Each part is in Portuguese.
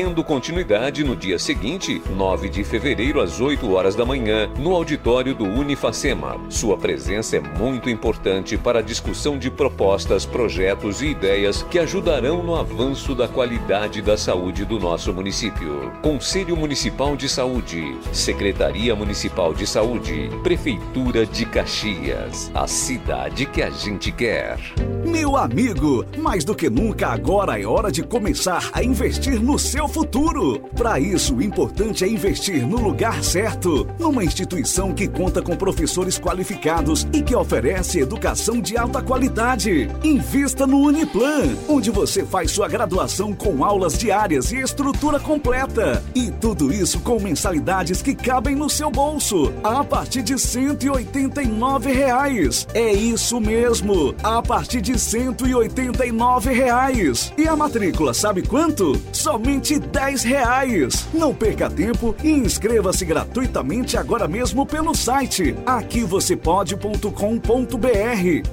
Tendo continuidade no dia seguinte, 9 de fevereiro, às 8 horas da manhã, no auditório do Unifacema. Sua presença é muito importante para a discussão de propostas, projetos e ideias que ajudarão no avanço da qualidade da saúde do nosso município. Conselho Municipal de Saúde, Secretaria Municipal de Saúde, Prefeitura de Caxias. A cidade que a gente quer. Meu amigo, mais do que nunca agora é hora de começar a investir no seu futuro. Para isso, o importante é investir no lugar certo, numa instituição que conta com professores qualificados e que oferece educação de alta qualidade. Invista no Uniplan, onde você faz sua graduação com aulas diárias e estrutura completa. E tudo isso com mensalidades que cabem no seu bolso, a partir de 189 reais. É isso mesmo, a partir de 189 reais. E a matrícula, sabe quanto? Somente 10 reais. Não perca tempo e inscreva-se gratuitamente agora mesmo pelo site aqui você pode.com.br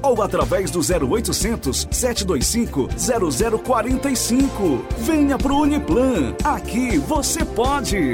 ou através do 0800 725 0045. Venha pro Uniplan. Aqui você pode.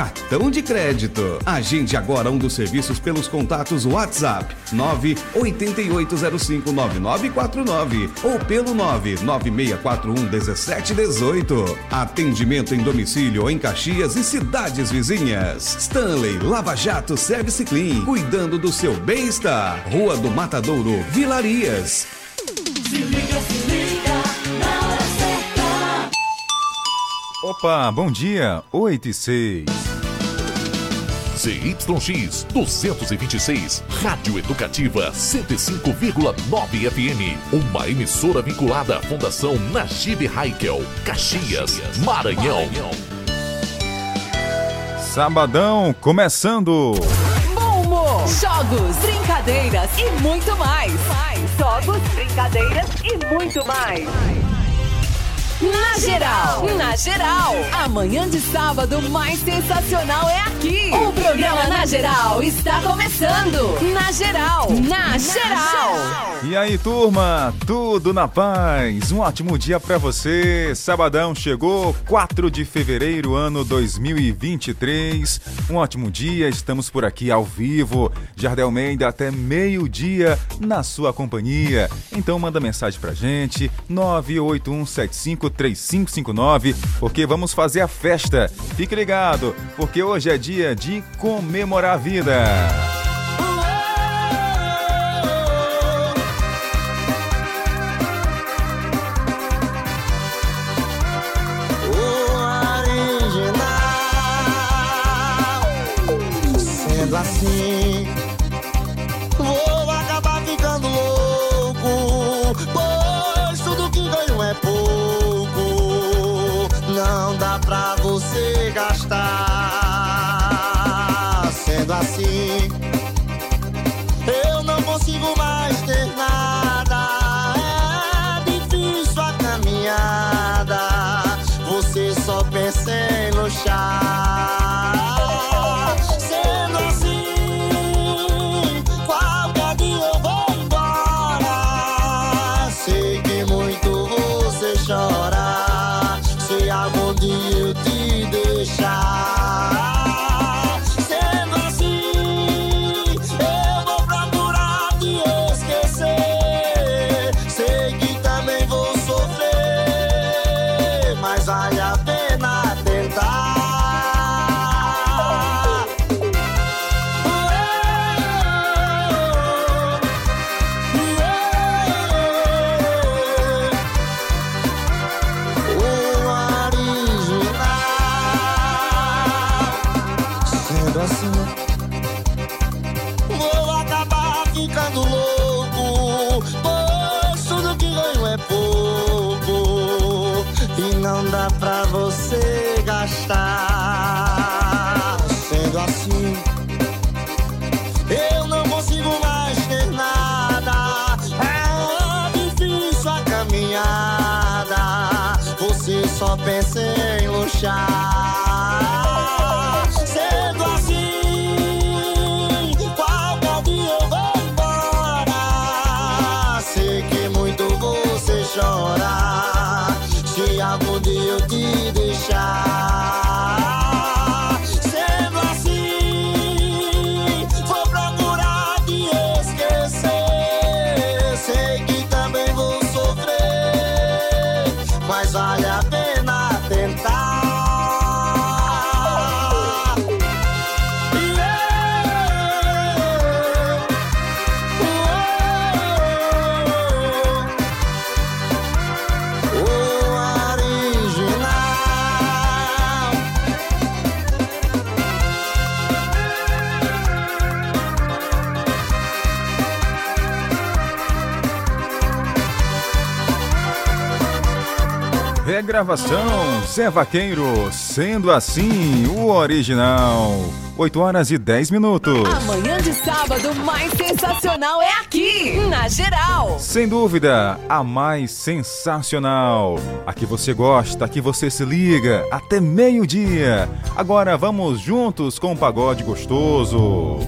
cartão de crédito. Agende agora um dos serviços pelos contatos WhatsApp 988059949 ou pelo 996411718. Atendimento em domicílio em Caxias e cidades vizinhas. Stanley Lava Jato Service Clean, cuidando do seu bem-estar. Rua do Matadouro, Vilarias. Se liga, se liga, na hora certa. Opa, bom dia, 8 e 6. ZYX 226, Rádio Educativa 105,9 FM. Uma emissora vinculada à Fundação Najib Haikel, Caxias, Maranhão. Sabadão começando. Bom humor, jogos, brincadeiras e muito mais. Jogos, brincadeiras e muito mais. Na geral, na geral, amanhã de sábado mais sensacional é aqui. O programa Na Geral está começando. Na geral, na geral. E aí, turma? Tudo na paz? Um ótimo dia pra você. Sabadão chegou, 4 de fevereiro, ano 2023. Um ótimo dia, estamos por aqui ao vivo. Jardel Almeida até meio-dia na sua companhia. Então manda mensagem pra gente, 981753559, porque vamos fazer a festa. Fique ligado, porque hoje é dia de comemorar a vida. shine. gravação, Zé Vaqueiro, sendo assim o original. 8 horas e 10 minutos. Amanhã de sábado, mais sensacional é aqui, na geral. Sem dúvida, a mais sensacional. A que você gosta, a que você se liga, até meio-dia. Agora vamos juntos com o pagode gostoso.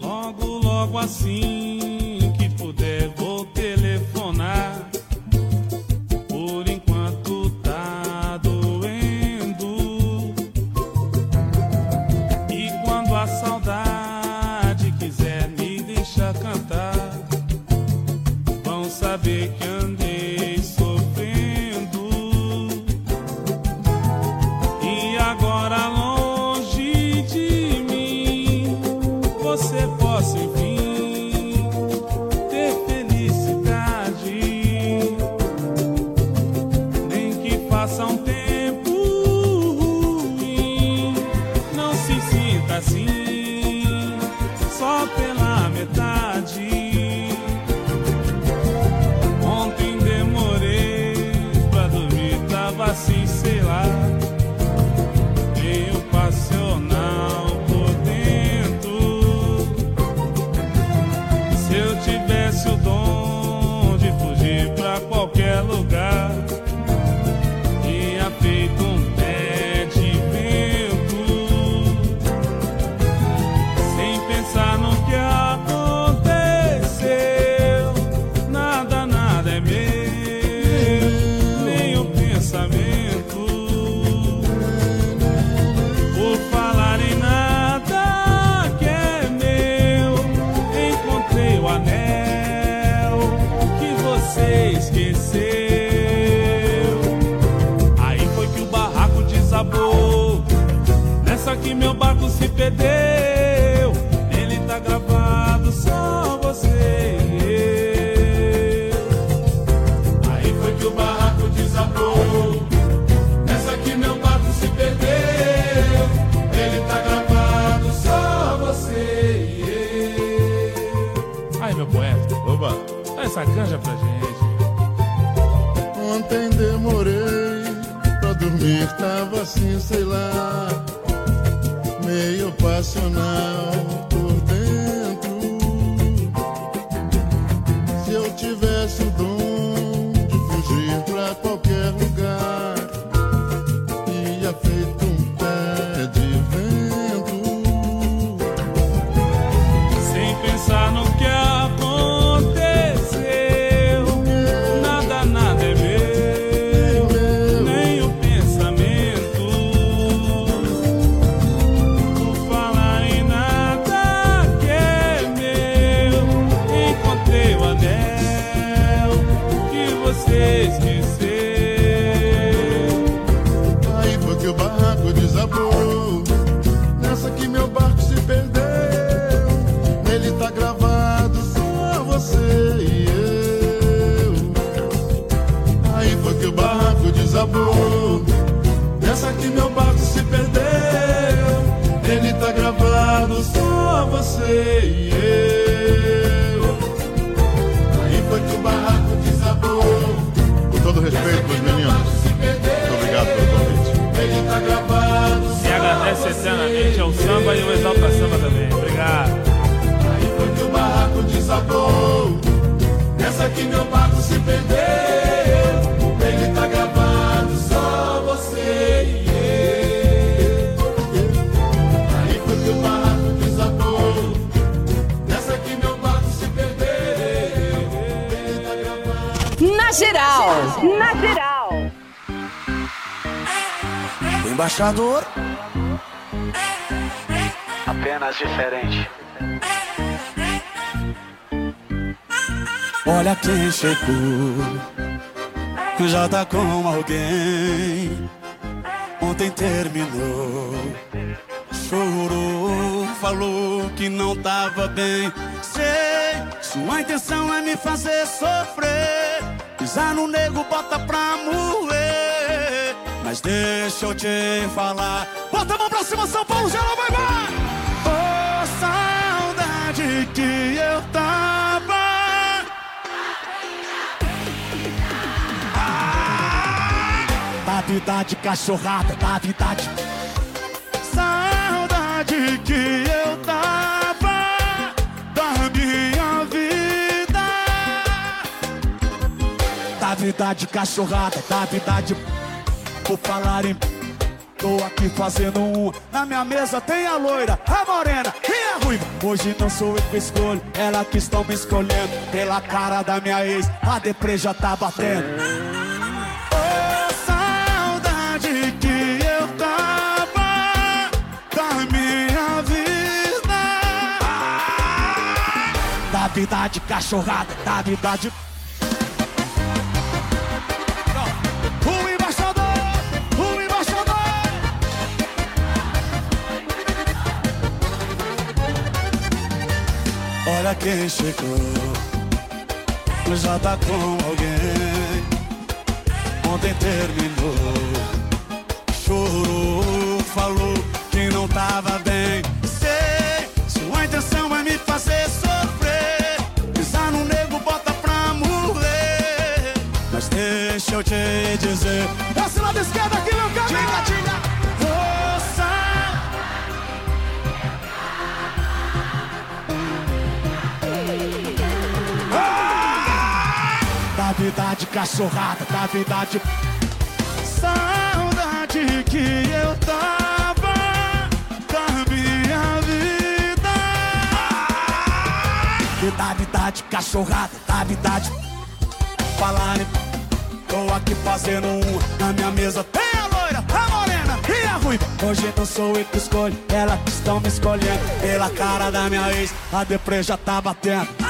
Logo, logo assim perdeu. Ele tá gravado só você. e eu. Aí foi que o barraco desabou. Nessa que meu barco se perdeu. Ele tá gravado só você. e eu. Aí meu poeta. Oba. Dá essa canja pra gente. Ontem demorei pra dormir, tava assim, sei lá emocional. Vamos pra samba também, obrigado. Aí foi que o barraco desabou. Nessa que meu barco se perdeu. Ele tá gravado, só você e eu. Aí foi que o barraco desabou. Nessa que meu barco se perdeu. Ele tá gravado. Na geral, na geral. O embaixador Diferente. Olha quem chegou. Já tá com alguém. Ontem terminou. Chorou, falou que não tava bem. Sei, sua intenção é me fazer sofrer. Pisar no nego, bota pra moer. Mas deixa eu te falar. Bota a mão pra cima, São Paulo, geral, vai, vai! Saudade que eu tava. Da vida de cachorrada, da vida de saudade que eu tava da minha vida. Da vida de cachorrada, da vida de por falar em Tô aqui fazendo um Na minha mesa tem a loira, a morena ruiva. Hoje não sou eu que escolho Ela que estão me escolhendo. Pela cara da minha ex A deprê já tá batendo. Saudade que eu tava Da minha vida. Da vida de cachorrada Da vida de Olha quem chegou, já tá com alguém. Ontem terminou, chorou, falou que não tava bem. Sei, sua intenção é me fazer sofrer. Pisar no nego, bota pra morrer. Mas deixa eu te dizer. Desce lado esquerdo aqui, meu cara. Vida de cachorrada, da vida de saudade que eu tava da minha vida. E da vida de cachorrada, da vida de falar Tô aqui fazendo um na minha mesa. Tem a loira, a morena e a ruiva. Hoje não sou eu que escolho, ela que estão me escolhendo. Pela cara da minha ex, a deprê já tá batendo.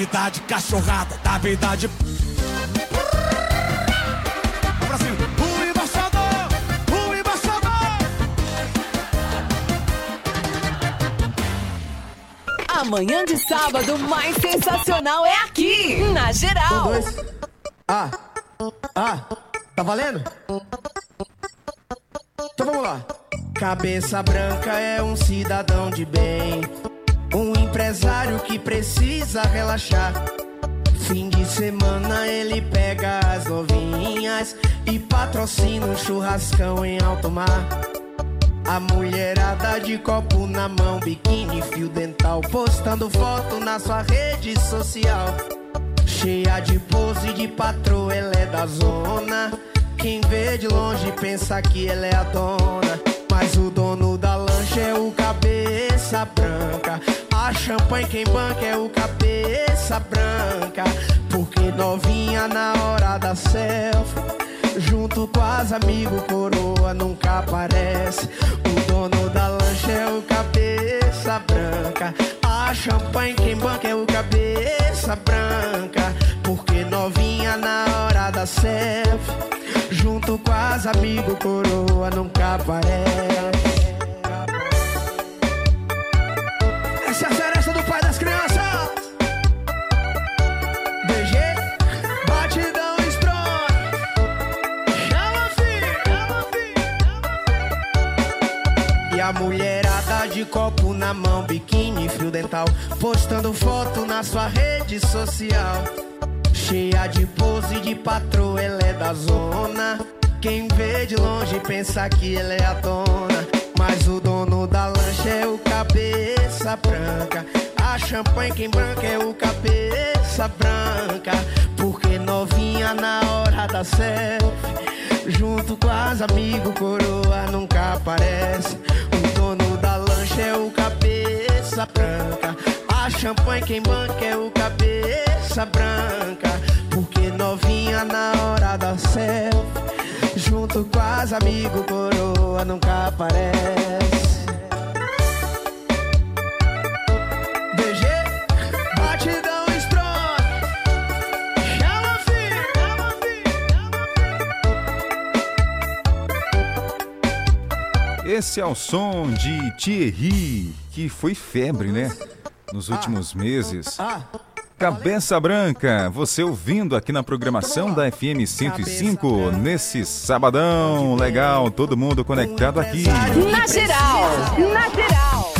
Vida de cachorrada, da vida de. Pra cima. O embaixador, o embaixador. Amanhã de sábado mais sensacional é aqui. Na geral. Ah, ah, tá valendo? Então vamos lá. Cabeça branca é um cidadão de bem, um empresário que precisa relaxar. Fim de semana ele pega as novinhas e patrocina um churrascão em alto mar. A mulherada de copo na mão, biquíni, fio dental, postando foto na sua rede social. Cheia de pose de patroa, ela é da zona. Quem vê de longe pensa que ela é a dona. Mas o dono da é o cabeça branca. A champanhe quem banca é o cabeça branca. Porque novinha na hora da selfie. Junto com as amigos, coroa nunca aparece. O dono da lancha é o cabeça branca. A champanhe quem banca é o cabeça branca. Porque novinha na hora da selfie. Junto com as amigos, coroa nunca aparece. A mulherada de copo na mão, biquíni, fio dental, postando foto na sua rede social. Cheia de pose de patroa, ela é da zona. Quem vê de longe pensa que ele é a dona. Mas o dono da lancha é o cabeça branca. A champanhe quem branca é o cabeça branca. Porque novinha na hora da selfie. Junto com as amigos, coroa nunca aparece. É o cabeça branca. A champanhe quem banca é o cabeça branca. Porque novinha na hora da selfie. Junto com as amigos, coroa nunca aparece. Esse é o som de Thierry, que foi febre, né? Nos últimos meses. Cabeça Branca, você ouvindo aqui na programação da FM 105, nesse sabadão legal, todo mundo conectado aqui. Na geral, na geral.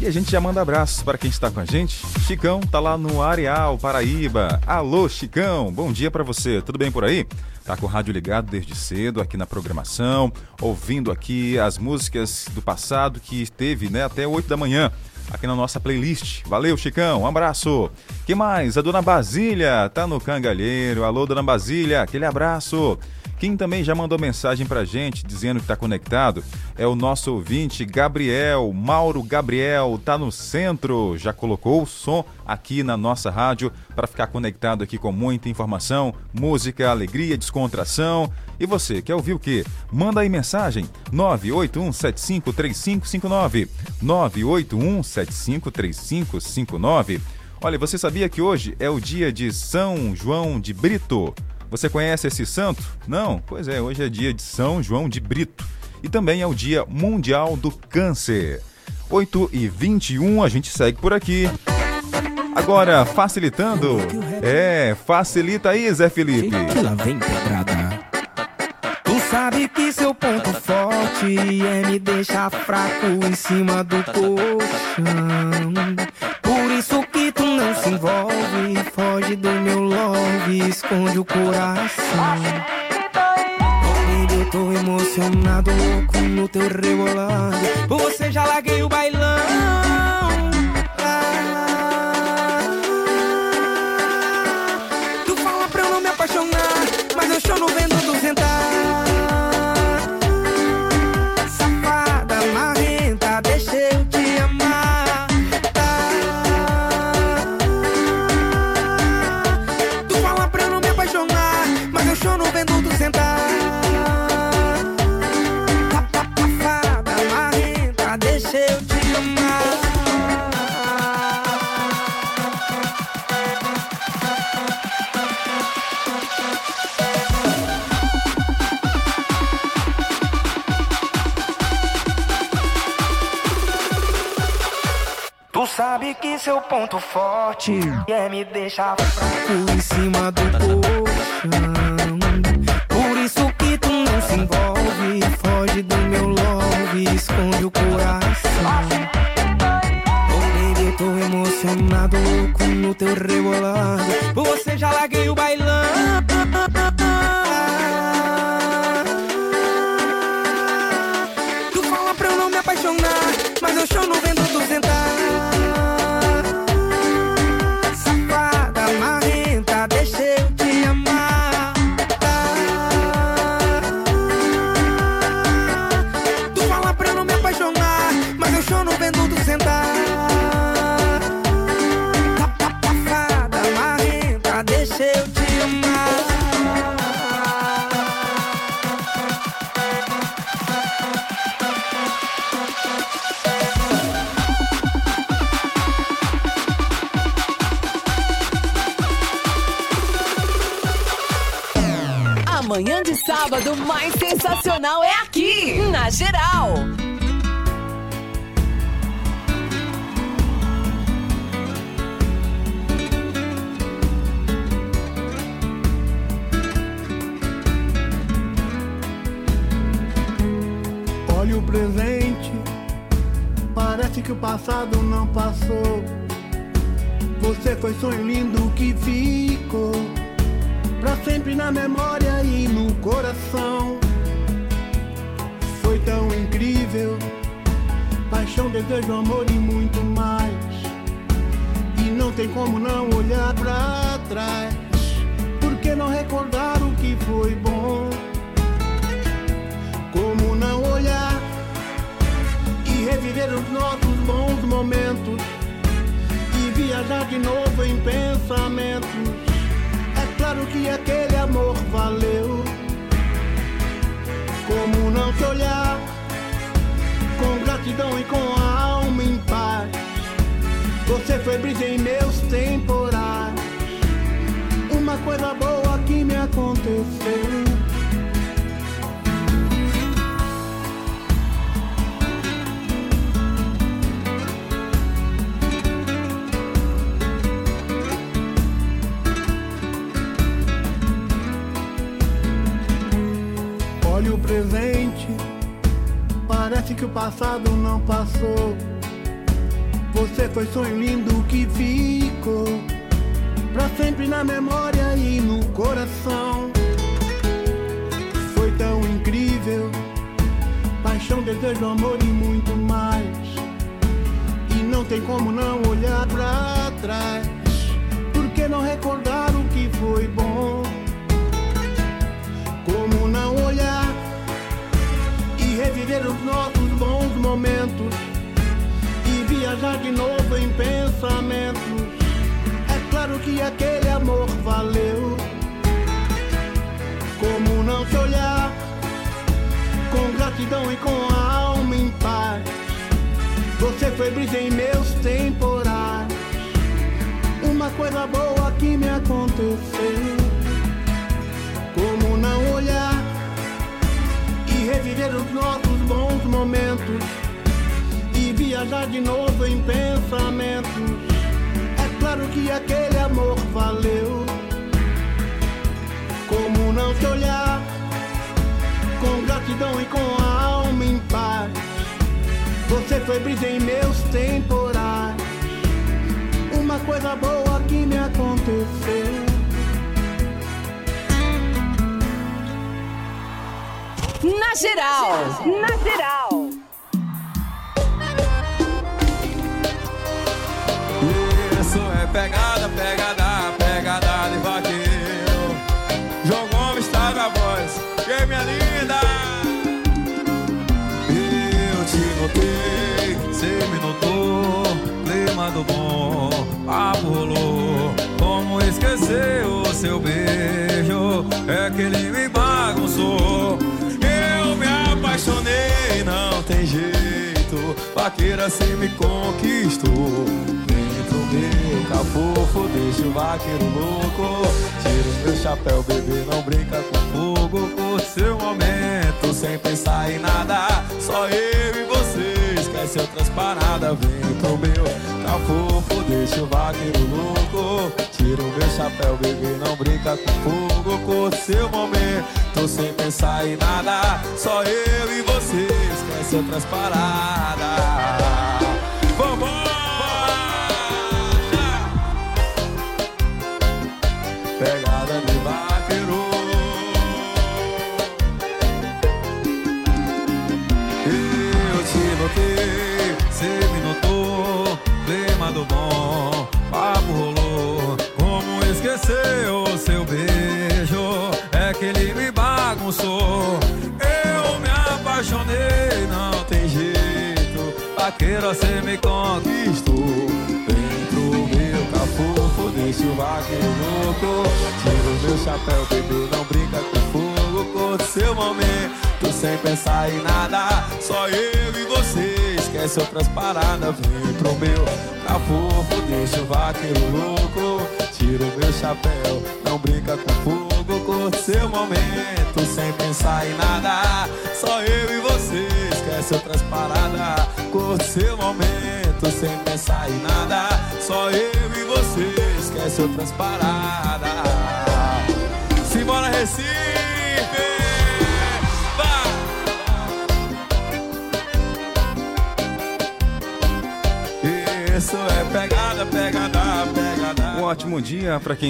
E a gente já manda abraços para quem está com a gente. Chicão tá lá no Areal, Paraíba. Alô, Chicão, bom dia para você. Tudo bem por aí? Tá com o rádio ligado desde cedo aqui na programação, ouvindo aqui as músicas do passado que teve, né, até 8 da manhã aqui na nossa playlist. Valeu, Chicão, um abraço. Que mais? A dona Basília tá no Cangalheiro. Alô, dona Basília, aquele abraço. Quem também já mandou mensagem pra gente dizendo que tá conectado é o nosso ouvinte Gabriel, Mauro Gabriel, tá no centro, já colocou o som aqui na nossa rádio para ficar conectado aqui com muita informação, música, alegria, descontração. E você, quer ouvir o quê? Manda aí mensagem 981753559. 981753559. Olha, você sabia que hoje é o dia de São João de Brito? Você conhece esse santo? Não? Pois é, hoje é dia de São João de Brito. E também é o Dia Mundial do Câncer. 8 e 21, a gente segue por aqui. Agora, facilitando. É, facilita aí, Zé Felipe. Lá vem pedrada. Que seu ponto forte é me deixar fraco em cima do colchão. Por isso que tu não se envolve, foge do meu love, esconde o coração. Baby, eu tô emocionado, louco no teu rebolado. Você já larguei o bailão. Sabe que seu ponto forte é me deixar fraco em cima do colchão. Por isso que tu não se envolve, foge do meu love, esconde o coração. Oh baby, tô emocionado, louco no teu rebolado. Você já larguei o bailão.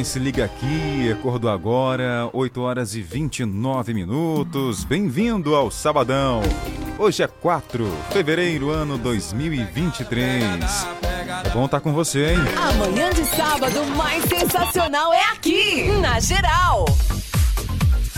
Se liga aqui. Acordou agora, 8 horas e 29 minutos. Bem-vindo ao Sabadão. Hoje é 4 de fevereiro, ano 2023. É bom estar com você, hein? Amanhã de sábado mais sensacional é aqui, na Geral.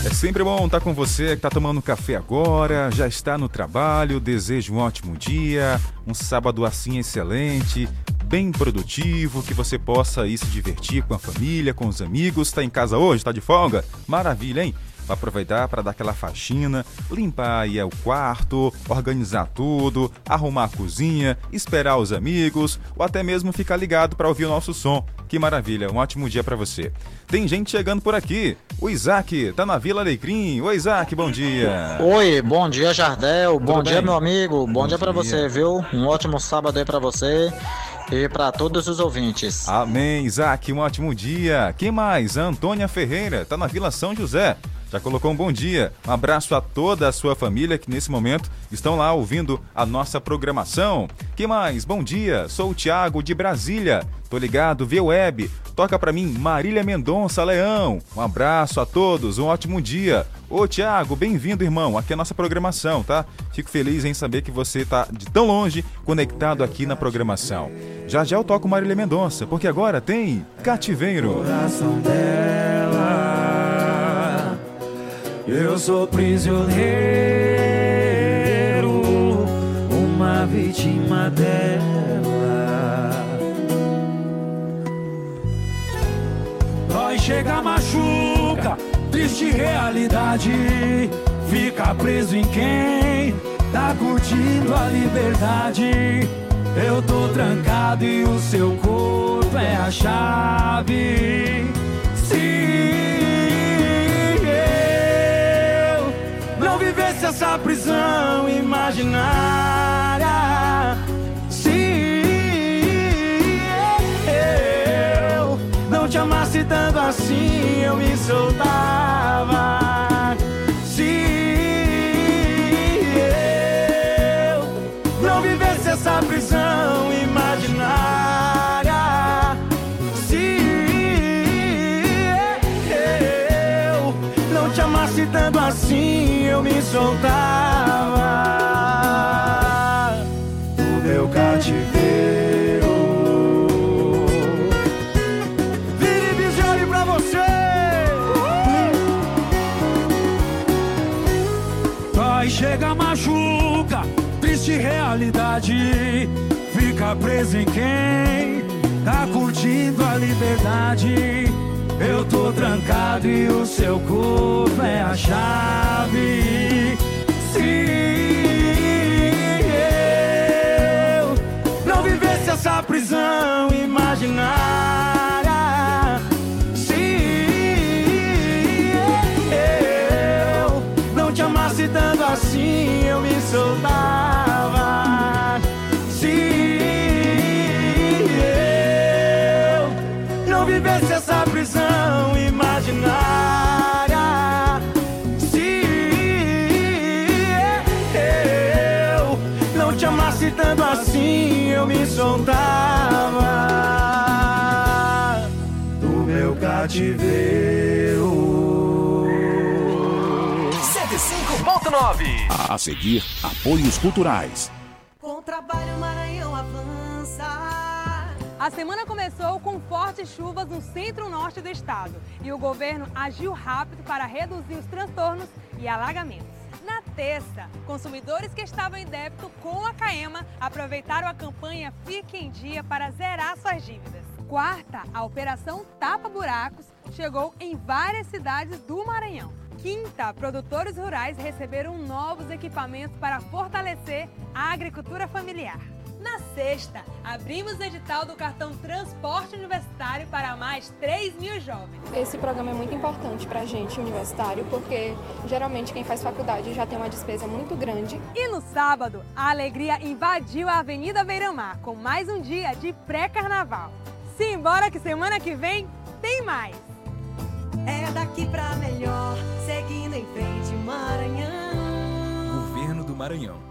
É sempre bom estar com você que está tomando café agora, já está no trabalho. Desejo um ótimo dia, um sábado assim excelente, bem produtivo, que você possa ir se divertir com a família, com os amigos. Está em casa hoje? Está de folga? Maravilha, hein? Vai aproveitar para dar aquela faxina, limpar aí o quarto, organizar tudo, arrumar a cozinha, esperar os amigos ou até mesmo ficar ligado para ouvir o nosso som. Que maravilha, um ótimo dia para você. Tem gente chegando por aqui. O Isaac tá na Vila Alecrim. Oi, Isaac, bom dia. Oi, bom dia, Jardel. Bom dia, bem? meu amigo. Bom, Bom dia pra dia. você, viu? Um ótimo sábado aí pra você e pra todos os ouvintes. Amém, Isaac, um ótimo dia. Quem mais? A Antônia Ferreira, tá na Vila São José. Já colocou um bom dia. Um abraço a toda a sua família que nesse momento estão lá ouvindo a nossa programação. Quem mais? Bom dia. Sou o Thiago de Brasília. Tô ligado via web. Toca pra mim Marília Mendonça Leão. Um abraço a todos. Um ótimo dia. Ô Thiago, bem-vindo, irmão. Aqui é a nossa programação, tá? Fico feliz em saber que você tá de tão longe conectado aqui na programação. Já já eu toco Marília Mendonça, porque agora tem Cativeiro. coração dela. Eu sou prisioneiro, uma vítima dela. Dói, chega, machuca, triste realidade. Fica preso em quem tá curtindo a liberdade. Eu tô trancado e o seu corpo é a chave. Essa prisão imaginária, se eu não te amasse tanto assim, eu me soltava. Soltava do meu cativeiro. Vire Visione pra você! Vai, chega, machuca, triste realidade. Fica preso em quem tá curtindo a liberdade. Eu tô trancado e o seu corpo é a chave. Se eu não vivesse essa prisão imaginária, se eu não te amasse tanto assim, eu me soltava. Soltava do meu cativeiro. 105.9 A seguir, apoios culturais. Com o trabalho, Maranhão avança. A semana começou com fortes chuvas no centro-norte do estado e o governo agiu rápido para reduzir os transtornos e alagamentos. Na terça, consumidores que estavam em débito com a Caema aproveitaram a campanha Fique em Dia para zerar suas dívidas. Quarta, a operação Tapa Buracos chegou em várias cidades do Maranhão. Quinta, produtores rurais receberam novos equipamentos para fortalecer a agricultura familiar. Na sexta, abrimos o edital do cartão Transporte Universitário para mais 3 mil jovens. Esse programa é muito importante para a gente, universitário, porque geralmente quem faz faculdade já tem uma despesa muito grande. E no sábado, a alegria invadiu a Avenida Beira-Mar com mais um dia de pré-carnaval. Simbora que semana que vem tem mais! É daqui pra melhor, seguindo em frente, Maranhão. Governo do Maranhão.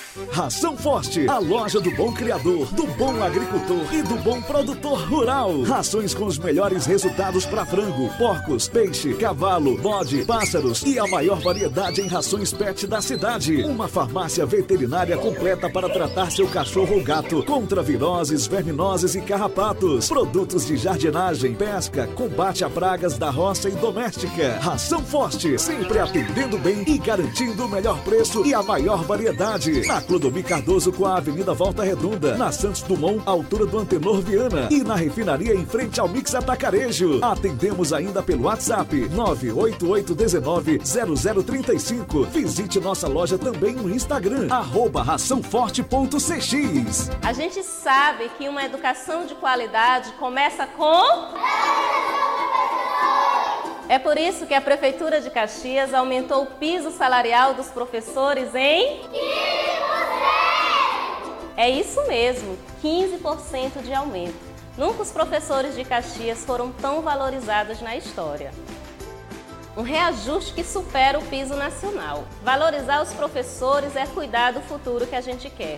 Ração Forte, a loja do bom criador, do bom agricultor e do bom produtor rural. Rações com os melhores resultados para frango, porcos, peixe, cavalo, bode, pássaros e a maior variedade em rações pet da cidade. Uma farmácia veterinária completa para tratar seu cachorro ou gato contra viroses, verminoses e carrapatos. Produtos de jardinagem, pesca, combate a pragas da roça e doméstica. Ração Forte, sempre atendendo bem e garantindo o melhor preço e a maior variedade. Na Clodomir Cardoso com a Avenida Volta Redonda, na Santos Dumont, altura do Antenor Viana e na refinaria em frente ao Mix Atacarejo. Atendemos ainda pelo WhatsApp 988190035. Visite nossa loja também no Instagram, arroba raçãoforte.cx. A gente sabe que uma educação de qualidade começa com. É por isso que a Prefeitura de Caxias aumentou o piso salarial dos professores em. É isso mesmo, 15% de aumento. Nunca os professores de Caxias foram tão valorizados na história. Um reajuste que supera o piso nacional. Valorizar os professores é cuidar do futuro que a gente quer.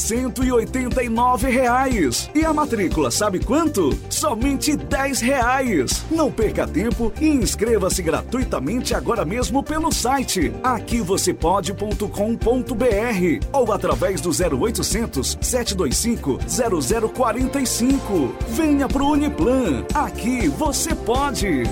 189 reais. E a matrícula, sabe quanto? Somente 10 reais. Não perca tempo e inscreva-se gratuitamente agora mesmo pelo site aquivocêpode.com.br ou através do 0800 725 0045. Venha pro Uniplan. Aqui você pode.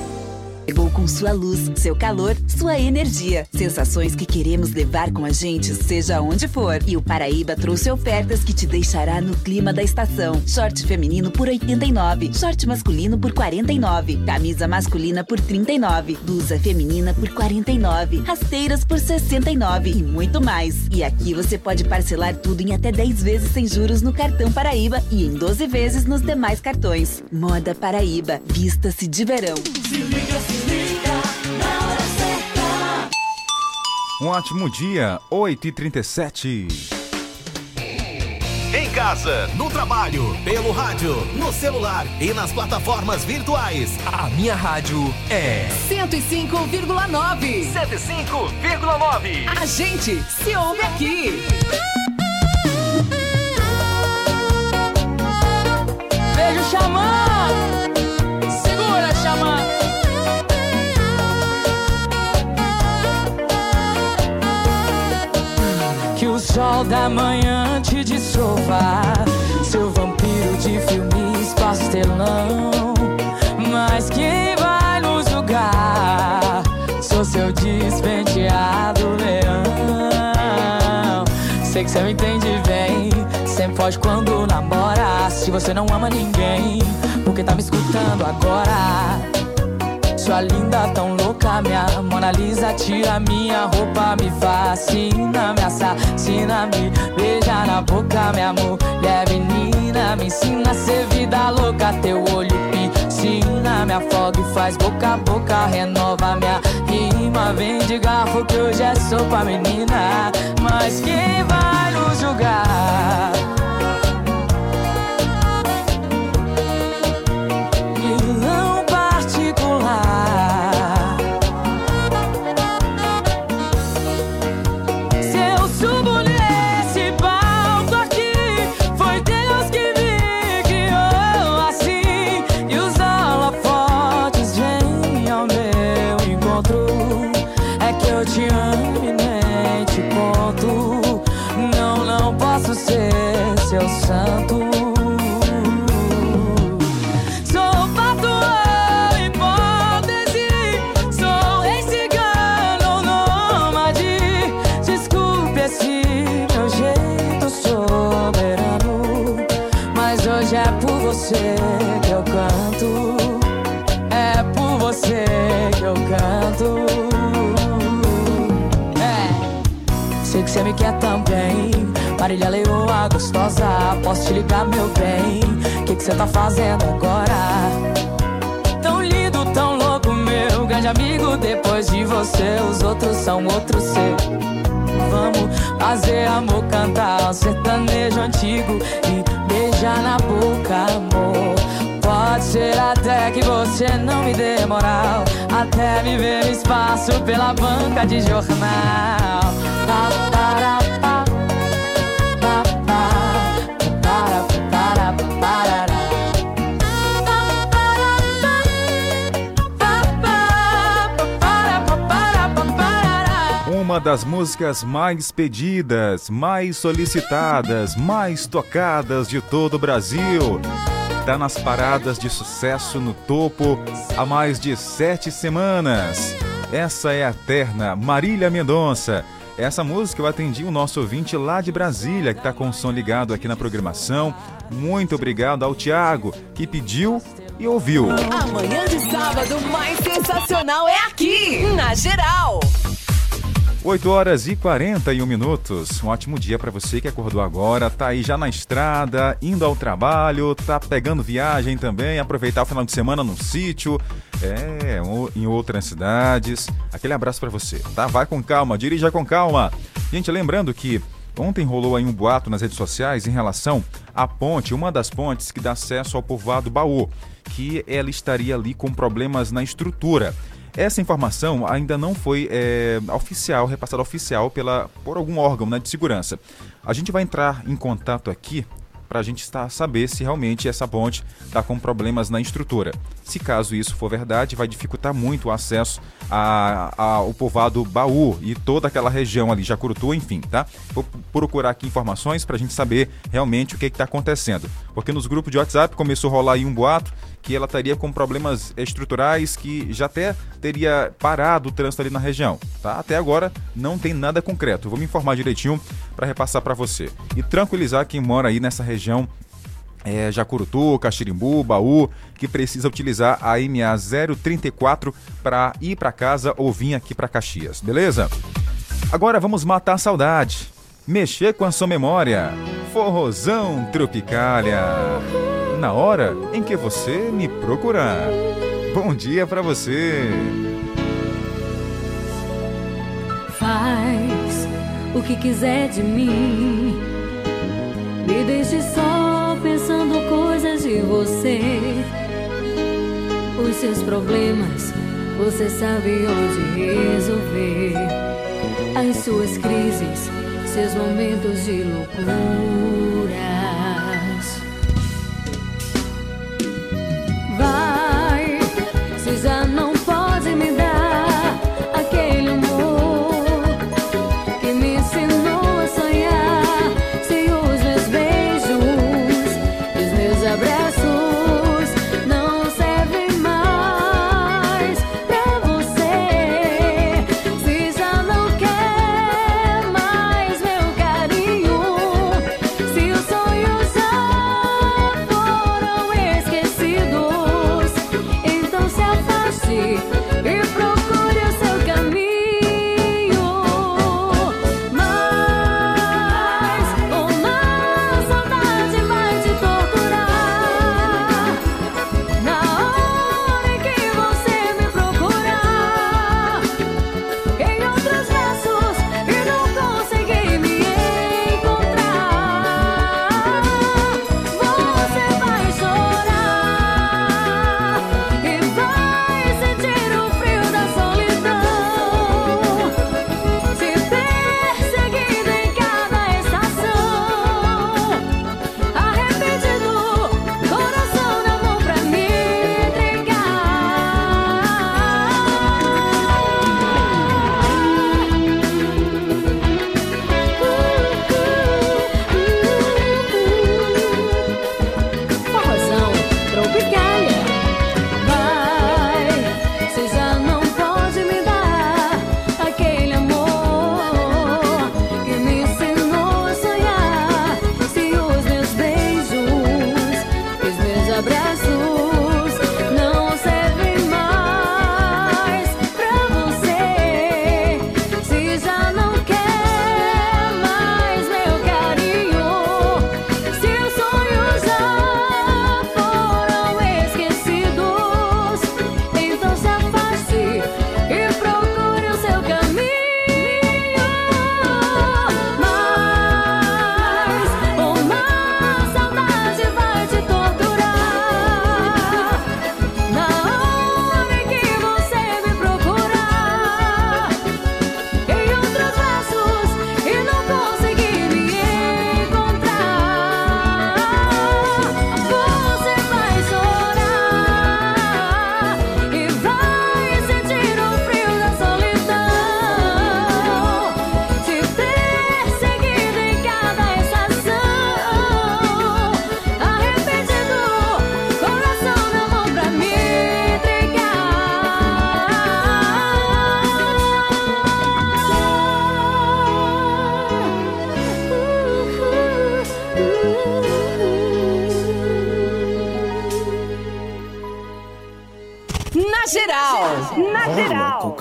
Chegou com sua luz, seu calor, sua energia. Sensações que queremos levar com a gente, seja onde for. E o Paraíba trouxe ofertas que te deixará no clima da estação. Short feminino por 89, short masculino por 49, camisa masculina por 39, blusa feminina por 49, rasteiras por 69 e muito mais. E aqui você pode parcelar tudo em até 10 vezes sem juros no cartão Paraíba e em 12 vezes nos demais cartões. Moda Paraíba, vista-se de verão. Se liga, se Um ótimo dia, 8h37. Em casa, no trabalho, pelo rádio, no celular e nas plataformas virtuais. A minha rádio é 105,9. 105,9. A gente se ouve aqui. Beijo, Xamã! Sol da manhã te dissolva Seu vampiro de filmes pastelão. Mas quem vai nos julgar? Sou seu despenteado leão. Sei que você me entende bem. Sempre foge quando namora. Se você não ama ninguém Porque tá me escutando agora sua linda, tão louca, minha Mona Lisa Tira minha roupa, me fascina Me assassina, me beija na boca Minha mulher menina Me ensina a ser vida louca Teu olho piscina Me afoga e faz boca a boca Renova minha rima Vem de garfo que hoje é sopa, menina Mas quem vai nos julgar? Marília Leoa gostosa, posso te ligar, meu bem? Que que você tá fazendo agora? Tão lindo, tão louco, meu grande amigo. Depois de você, os outros são outros ser. Vamos fazer amor, cantar um sertanejo antigo e beijar na boca, amor. Pode ser até que você não me dê moral, até me ver no espaço pela banca de jornal. Pa, para, pa, Uma das músicas mais pedidas, mais solicitadas, mais tocadas de todo o Brasil. Está nas paradas de sucesso no topo há mais de sete semanas. Essa é a terna Marília Mendonça. Essa música eu atendi o nosso ouvinte lá de Brasília, que está com o som ligado aqui na programação. Muito obrigado ao Tiago, que pediu e ouviu. Amanhã de sábado mais sensacional é aqui, na Geral. 8 horas e 41 minutos. Um ótimo dia para você que acordou agora, tá aí já na estrada, indo ao trabalho, tá pegando viagem também, aproveitar o final de semana no sítio, é, em outras cidades. Aquele abraço para você, tá? Vai com calma, dirija com calma. Gente, lembrando que Ontem rolou aí um boato nas redes sociais em relação à ponte, uma das pontes que dá acesso ao povoado Baú, que ela estaria ali com problemas na estrutura. Essa informação ainda não foi é, oficial, repassada oficial pela, por algum órgão né, de segurança. A gente vai entrar em contato aqui para a gente estar, saber se realmente essa ponte está com problemas na estrutura. Se caso isso for verdade, vai dificultar muito o acesso ao povoado Baú e toda aquela região ali, Jacurutu, enfim, tá? Vou procurar aqui informações para a gente saber realmente o que está acontecendo. Porque nos grupos de WhatsApp começou a rolar aí um boato que ela estaria com problemas estruturais que já até teria parado o trânsito ali na região. Tá? Até agora não tem nada concreto. Vou me informar direitinho para repassar para você. E tranquilizar quem mora aí nessa região é, Jacurutu, Caxirimbu, Baú, que precisa utilizar a MA 034 para ir para casa ou vir aqui para Caxias, beleza? Agora vamos matar a saudade, mexer com a sua memória. Forrozão Tropicália. Na hora em que você me procurar. Bom dia para você. Faz o que quiser de mim. Me deixe só de você. Os seus problemas, você sabe onde resolver. As suas crises, seus momentos de loucuras.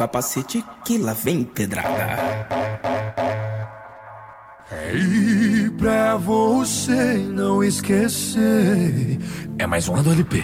Capacete que lá vem pedrada. E pra você não esquecer, é mais uma do LP.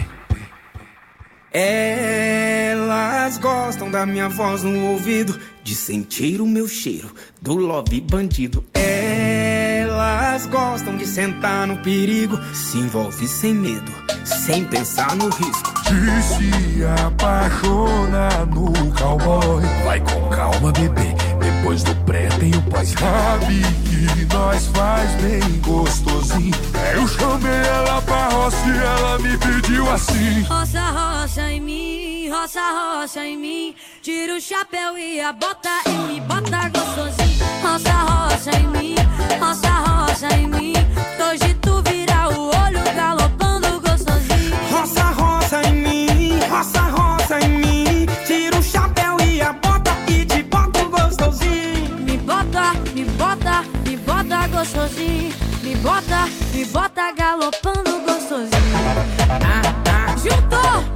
Elas gostam da minha voz no ouvido, de sentir o meu cheiro do love bandido. Elas gostam de sentar no perigo, se envolve sem medo, sem pensar no risco. De se apaixonar no cowboy. Vai com calma, bebê. Depois do pré tem o pós. Sabe que nós faz bem gostosinho. Eu chamei ela pra roça e ela me pediu assim. Roça, roça em mim, roça, roça em mim. Tira o chapéu e a bota e me bota gostosinho. Roça, roça em mim, roça, roça em mim. Hoje tu vira o olho galopando. Roça, roça em mim, roça, roça em mim. Tira o chapéu e a bota e te boto gostosinho. Me bota, me bota, me bota gostosinho. Me bota, me bota galopando gostosinho. Juntou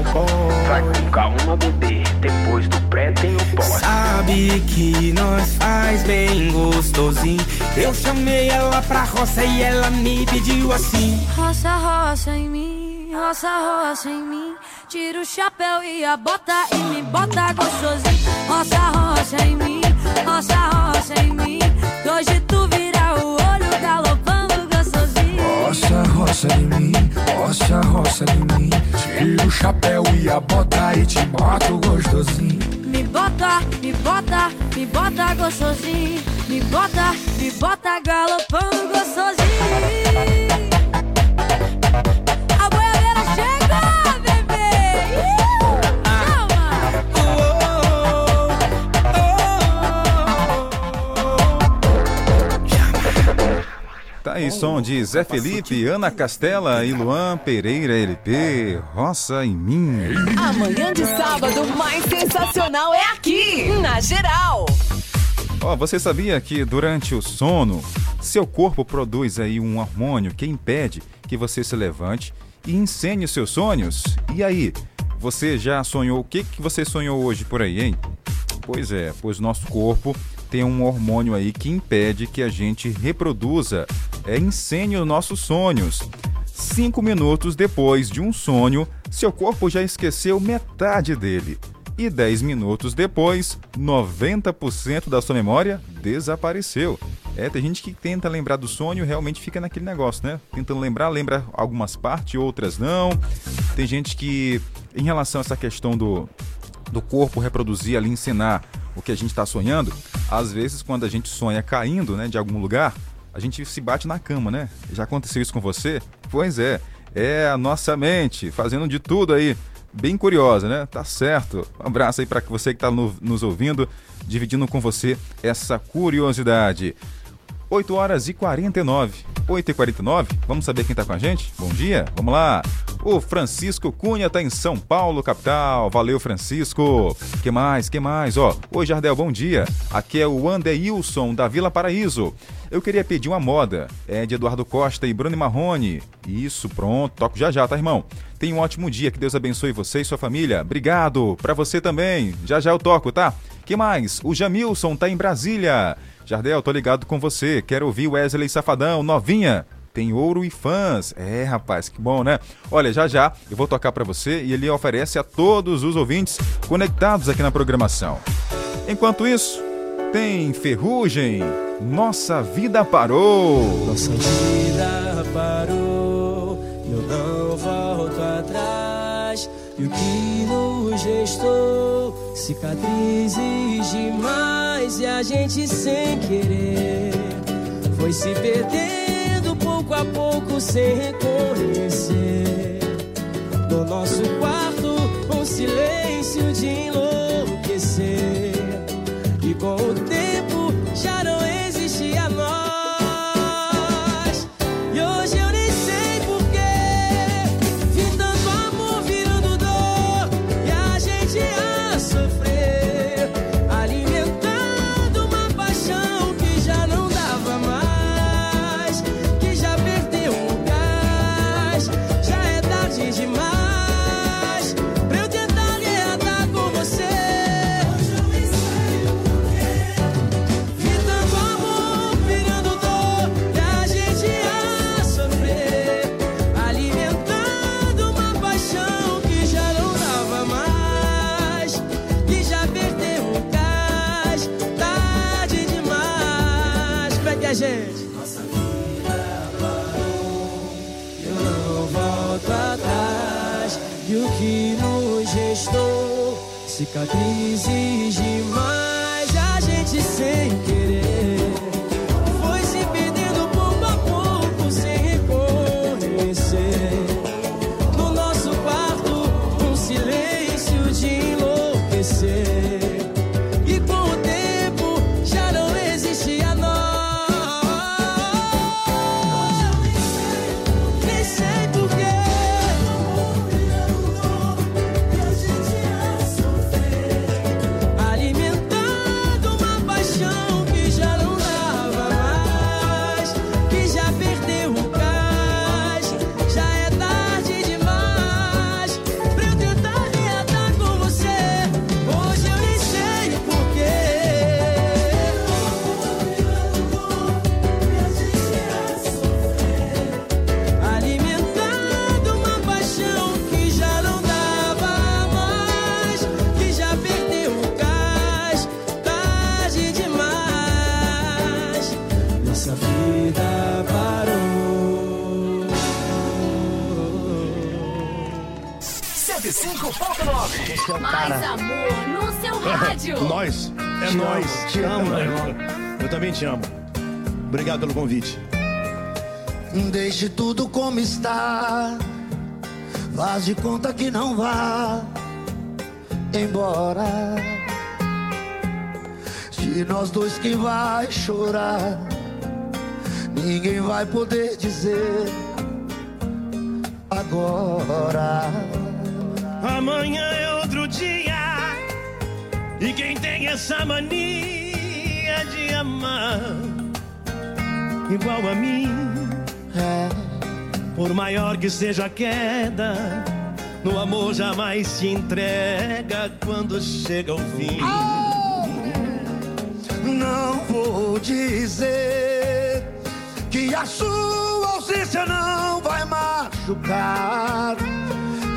no cowboy. Vai com calma, bebê. Depois do pré tem o pós. Sabe que nós faz bem gostosinho. Eu chamei ela pra roça e ela me pediu assim. Roça, roça em mim, roça, roça em mim. Tira o chapéu e a bota e me bota gostosinho. Roça, roça em mim, roça, roça em mim. Hoje tu Roça, roça em mim, roça, roça em mim. Tira o chapéu e a bota e te boto gostosinho. Me bota, me bota, me bota gostosinho. Me bota, me bota galopando gostosinho. Som de Zé Felipe, Ana Castela e Luan Pereira LP, Roça em mim. Amanhã de sábado mais sensacional é aqui, na Geral. Ó, você sabia que durante o sono, seu corpo produz aí um hormônio que impede que você se levante e encene os seus sonhos? E aí, você já sonhou? O que, que você sonhou hoje por aí, hein? Pois é, pois nosso corpo tem um hormônio aí que impede que a gente reproduza, é, encene os nossos sonhos. Cinco minutos depois de um sonho, seu corpo já esqueceu metade dele. E 10 minutos depois, 90% da sua memória desapareceu. É, tem gente que tenta lembrar do sonho e realmente fica naquele negócio, né? Tentando lembrar, lembra algumas partes, outras não. Tem gente que, em relação a essa questão do, do corpo reproduzir ali, ensinar o que a gente está sonhando, às vezes quando a gente sonha caindo né, de algum lugar, a gente se bate na cama, né? Já aconteceu isso com você? Pois é, é a nossa mente fazendo de tudo aí. Bem curiosa, né? Tá certo. Um abraço aí para você que está nos ouvindo, dividindo com você essa curiosidade. 8 horas e 49. 8 e 49. Vamos saber quem tá com a gente? Bom dia, vamos lá. O Francisco Cunha tá em São Paulo, capital. Valeu, Francisco. Que mais? Que mais? Ó, oi Jardel, bom dia. Aqui é o Anderilson da Vila Paraíso. Eu queria pedir uma moda. É de Eduardo Costa e Bruno Marrone. Isso, pronto. Toco já já, tá, irmão? Tenha um ótimo dia. Que Deus abençoe você e sua família. Obrigado. Pra você também. Já já eu toco, tá? Que mais? O Jamilson tá em Brasília. Jardel, tô ligado com você. Quero ouvir Wesley Safadão, novinha. Tem ouro e fãs. É, rapaz, que bom, né? Olha, já já eu vou tocar para você e ele oferece a todos os ouvintes conectados aqui na programação. Enquanto isso, tem Ferrugem. Nossa vida parou. Nossa vida parou. Eu não volto atrás. E o que nos restou? Cicatrizes demais e a gente sem querer foi se perdendo pouco a pouco sem reconhecer. No nosso quarto, um silêncio de enlouquecer. que com o tempo Cicatrizes 105.9 Mais amor no seu rádio. Nós. É Te nós. amo, Te amo, meu irmão. Eu também te amo. Obrigado pelo convite. Deixe tudo como está. Faz de conta que não vá embora. Se nós dois quem vai chorar, ninguém vai poder dizer agora. Amanhã é outro dia. E quem tem essa mania de amar igual a mim, por maior que seja a queda, no amor jamais se entrega quando chega o fim. Não vou dizer que a sua ausência não vai machucar.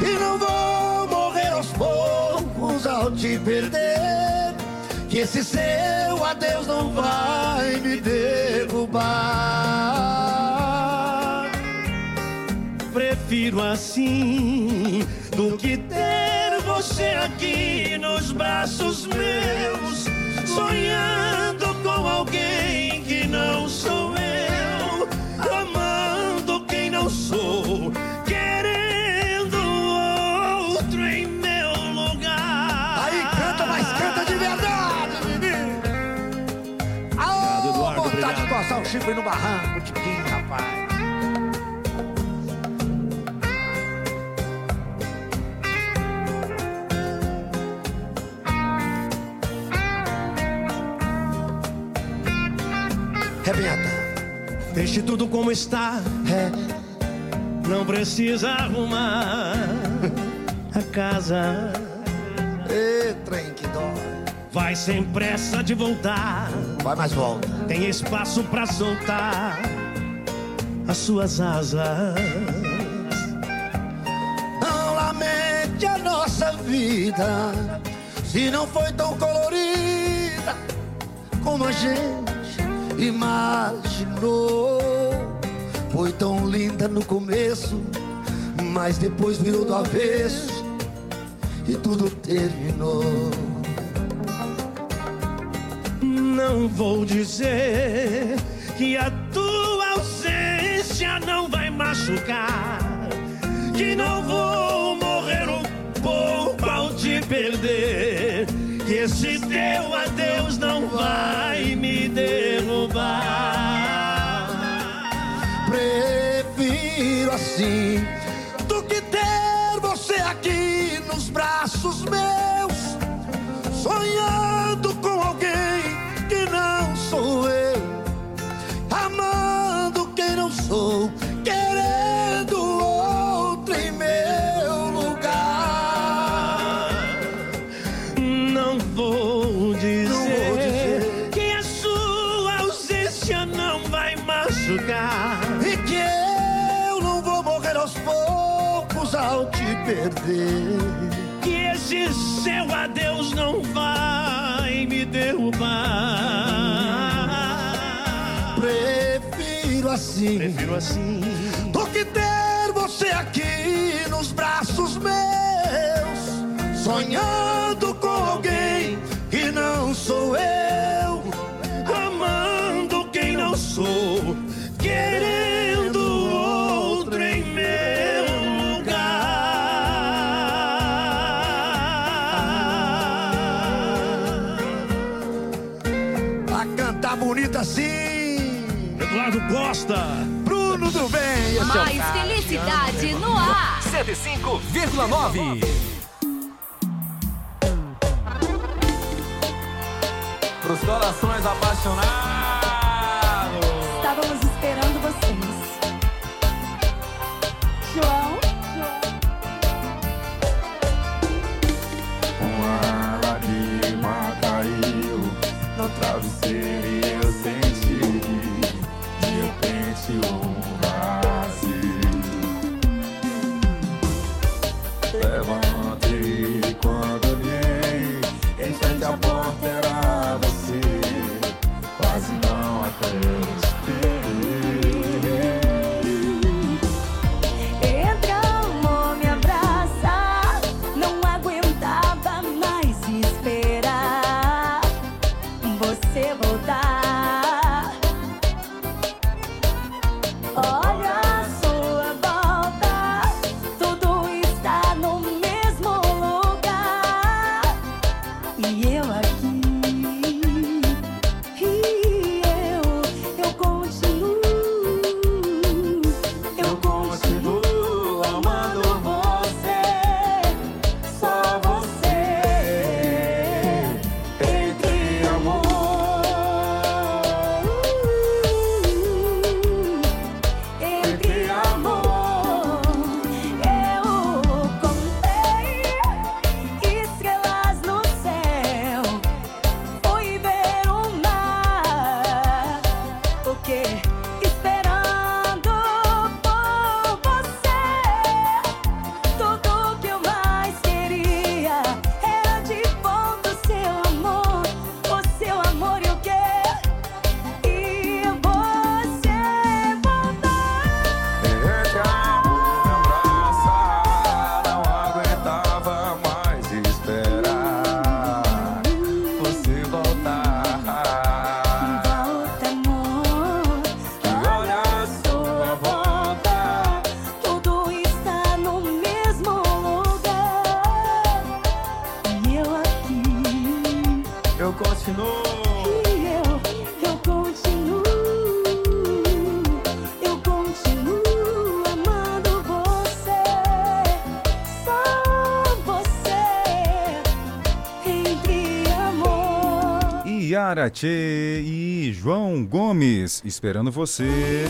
E não vou te perder. Que esse seu adeus não vai me derrubar. Prefiro assim do que ter você aqui nos braços meus, sonhando com alguém que não sou eu, amando quem não sou, coçar o chifre no barranco, Tiquinho, rapaz. Rebenta. Deixe tudo como está. Não precisa arrumar a casa. Vai sem pressa de voltar. Vai, mais volta. Tem espaço pra soltar as suas asas. Não lamente a nossa vida se não foi tão colorida como a gente imaginou. Foi tão linda no começo, mas depois virou do avesso e tudo terminou não vou dizer que a tua ausência não vai machucar, que não vou morrer um pouco ao te perder, que esse teu adeus não vai me derrubar. Prefiro assim do que ter você aqui nos braços meus, sonhando Que esse seu adeus não vai me derrubar. Prefiro assim. Prefiro assim. Do que ter você aqui nos braços meus, sonhando com alguém que não sou eu, amando quem não sou, Eduardo Costa. Bruno do Bem. esse é Mais cara. felicidade no ar. 105,9. Pros corações apaixonados. Yara Tchê e João Gomes esperando você.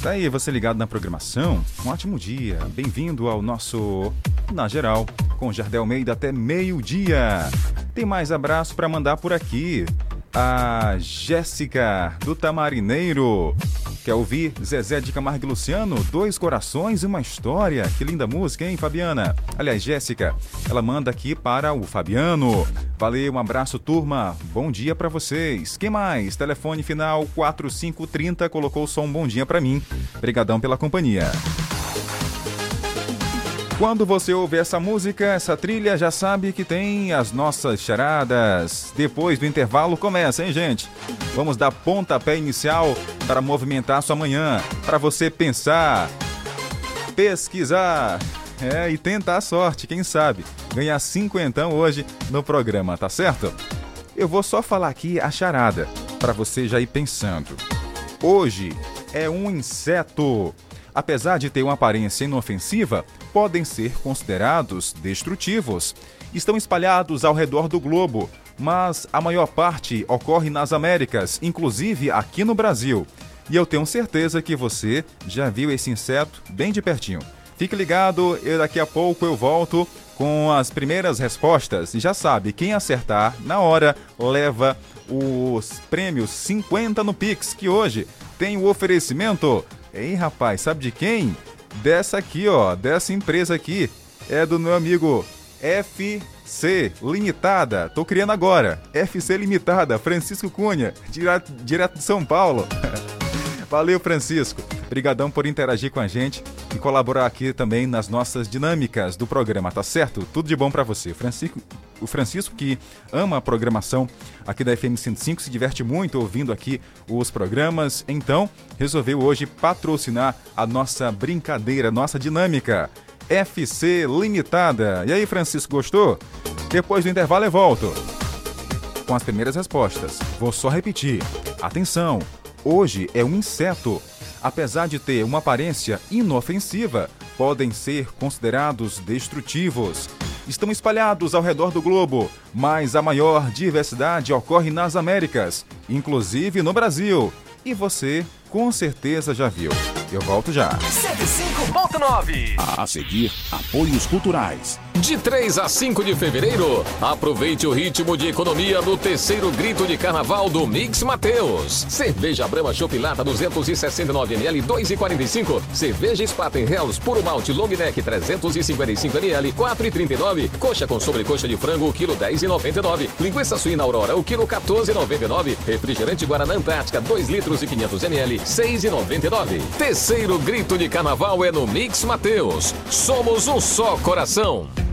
Tá aí, você ligado na programação? Um ótimo dia. Bem-vindo ao nosso Na Geral, com Jardel Almeida até meio-dia. Tem mais abraço para mandar por aqui. A Jéssica do Tamarineiro. Quer ouvir Zezé de Camargo e Luciano? Dois corações e uma história. Que linda música, hein, Fabiana? Aliás, Jéssica, ela manda aqui para o Fabiano. Valeu, um abraço, turma. Bom dia para vocês. Quem mais? Telefone final 4530 colocou o som bom dia para mim. Obrigadão pela companhia. Quando você ouve essa música, essa trilha, já sabe que tem as nossas charadas. Depois do intervalo começa, hein, gente? Vamos dar pontapé inicial para movimentar sua manhã, para você pensar, pesquisar, é, e tentar a sorte, quem sabe, ganhar cinquentão hoje no programa, tá certo? Eu vou só falar aqui a charada, para você já ir pensando. Hoje é um inseto. apesar de ter uma aparência inofensiva, podem ser considerados destrutivos. Estão espalhados ao redor do globo, mas a maior parte ocorre nas Américas, inclusive aqui no Brasil. E eu tenho certeza que você já viu esse inseto bem de pertinho. Fique ligado, e daqui a pouco eu volto com as primeiras respostas. Já sabe, quem acertar na hora leva os prêmios 50 no Pix, que hoje tem o oferecimento. Hein, rapaz, sabe de quem? Dessa aqui, ó, dessa empresa aqui. É do meu amigo FC Limitada. Tô criando agora. FC Limitada, Francisco Cunha, direto, direto de São Paulo. Valeu, Francisco. Obrigadão por interagir com a gente e colaborar aqui também nas nossas dinâmicas do programa, tá certo? Tudo de bom para você. Francisco, o Francisco que ama a programação aqui da FM 105, se diverte muito ouvindo aqui os programas, então resolveu hoje patrocinar a nossa brincadeira, nossa dinâmica. FC Limitada. E aí, Francisco, gostou? Depois do intervalo eu volto com as primeiras respostas. Vou só repetir. Atenção! Hoje é um inseto. Apesar de ter uma aparência inofensiva, podem ser considerados destrutivos. Estão espalhados ao redor do globo, mas a maior diversidade ocorre nas Américas, inclusive no Brasil. E você com certeza já viu. Eu volto já. 105.9 A seguir, apoios culturais. De 3 a 5 de fevereiro, aproveite o ritmo de economia no terceiro grito de carnaval do Mix Mateus. Cerveja Brahma Chopilata 269ml 2,45. Cerveja Spaten Hells Puro Malte Long Neck 355ml 4,39. Coxa com sobrecoxa de frango, quilo 10,99. Linguiça suína Aurora, o quilo 14,99. Refrigerante Guaraná Antártica 2 litros e 500ml 6,99. Terceiro grito de carnaval é no Mix Mateus. Somos um só coração.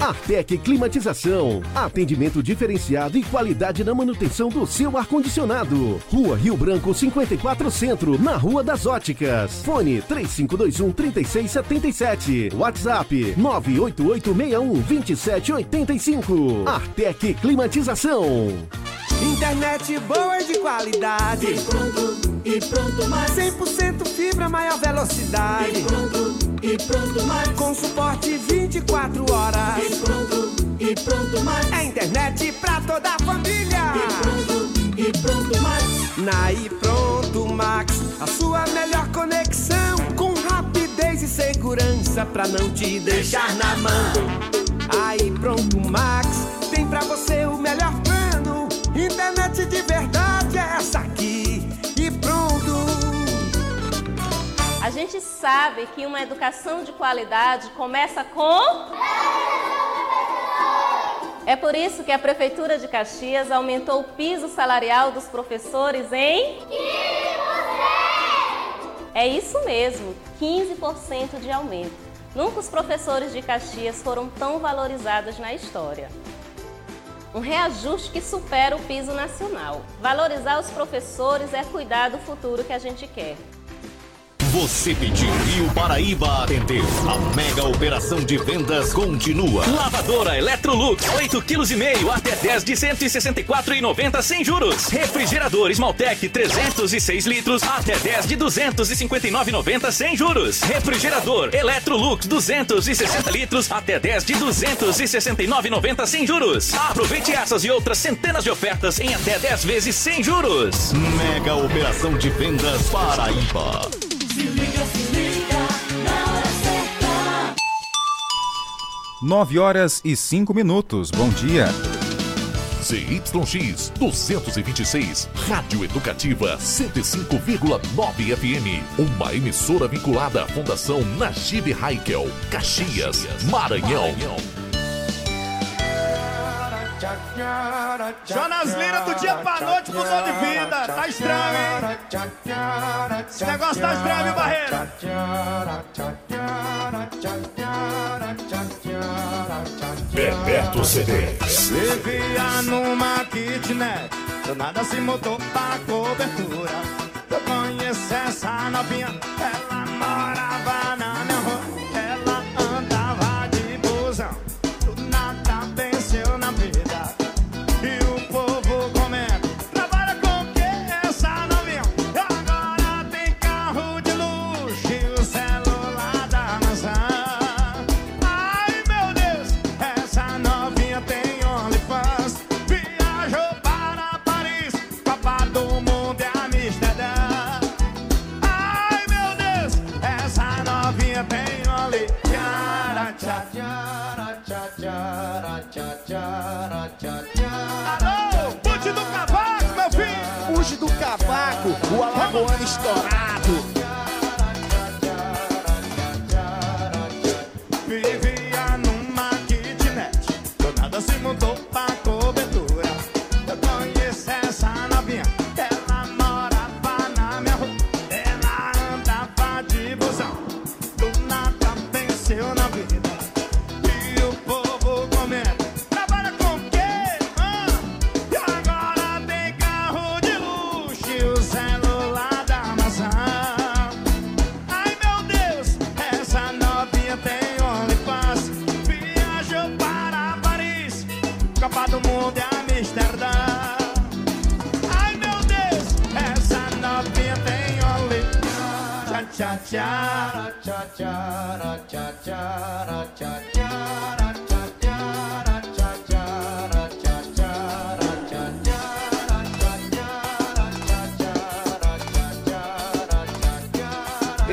Artec Climatização. Atendimento diferenciado e qualidade na manutenção do seu ar-condicionado. Rua Rio Branco 54 Centro, na Rua das Óticas. Fone 3521 3677. WhatsApp 98861 2785. Artec Climatização. Internet boa de qualidade. Pronto, e pronto mais. 100% fibra, maior velocidade. E pronto, e pronto mais. Com suporte 24 horas. E pronto, e pronto mais. É internet pra toda a família. E pronto, e pronto mais. Na e pronto Max, a sua melhor conexão. Com rapidez e segurança pra não te deixar na mão. Aí pronto Max, tem pra você o melhor plano. Internet de verdade é essa aqui. A gente sabe que uma educação de qualidade começa com. É por isso que a Prefeitura de Caxias aumentou o piso salarial dos professores em. É isso mesmo, 15% de aumento. Nunca os professores de Caxias foram tão valorizados na história. Um reajuste que supera o piso nacional. Valorizar os professores é cuidar do futuro que a gente quer. Você pediu e o Paraíba atendeu. A mega operação de vendas continua. Lavadora Electrolux, 8 kg meio até 10 de 164,90 sem juros. Refrigerador Smaltec 306 litros até 10 de 259,90 sem juros. Refrigerador Electrolux 260 litros até 10 de 269,90 sem juros. Aproveite essas e outras centenas de ofertas em até 10 vezes sem juros. Mega operação de vendas Paraíba. Se se liga, na hora certa. 9 horas e 5 minutos. Bom dia. ZYX 226, Rádio Educativa 105,9 FM. Uma emissora vinculada à Fundação Najib Haikel, Caxias, Maranhão. Jonas Lira do dia pra noite mudou de vida. Tá estranho, hein? Esse negócio tá estranho, viu, Barreira? procedência. Vivia numa kitnet, do nada se mudou pra cobertura. Eu conheço essa novinha, ela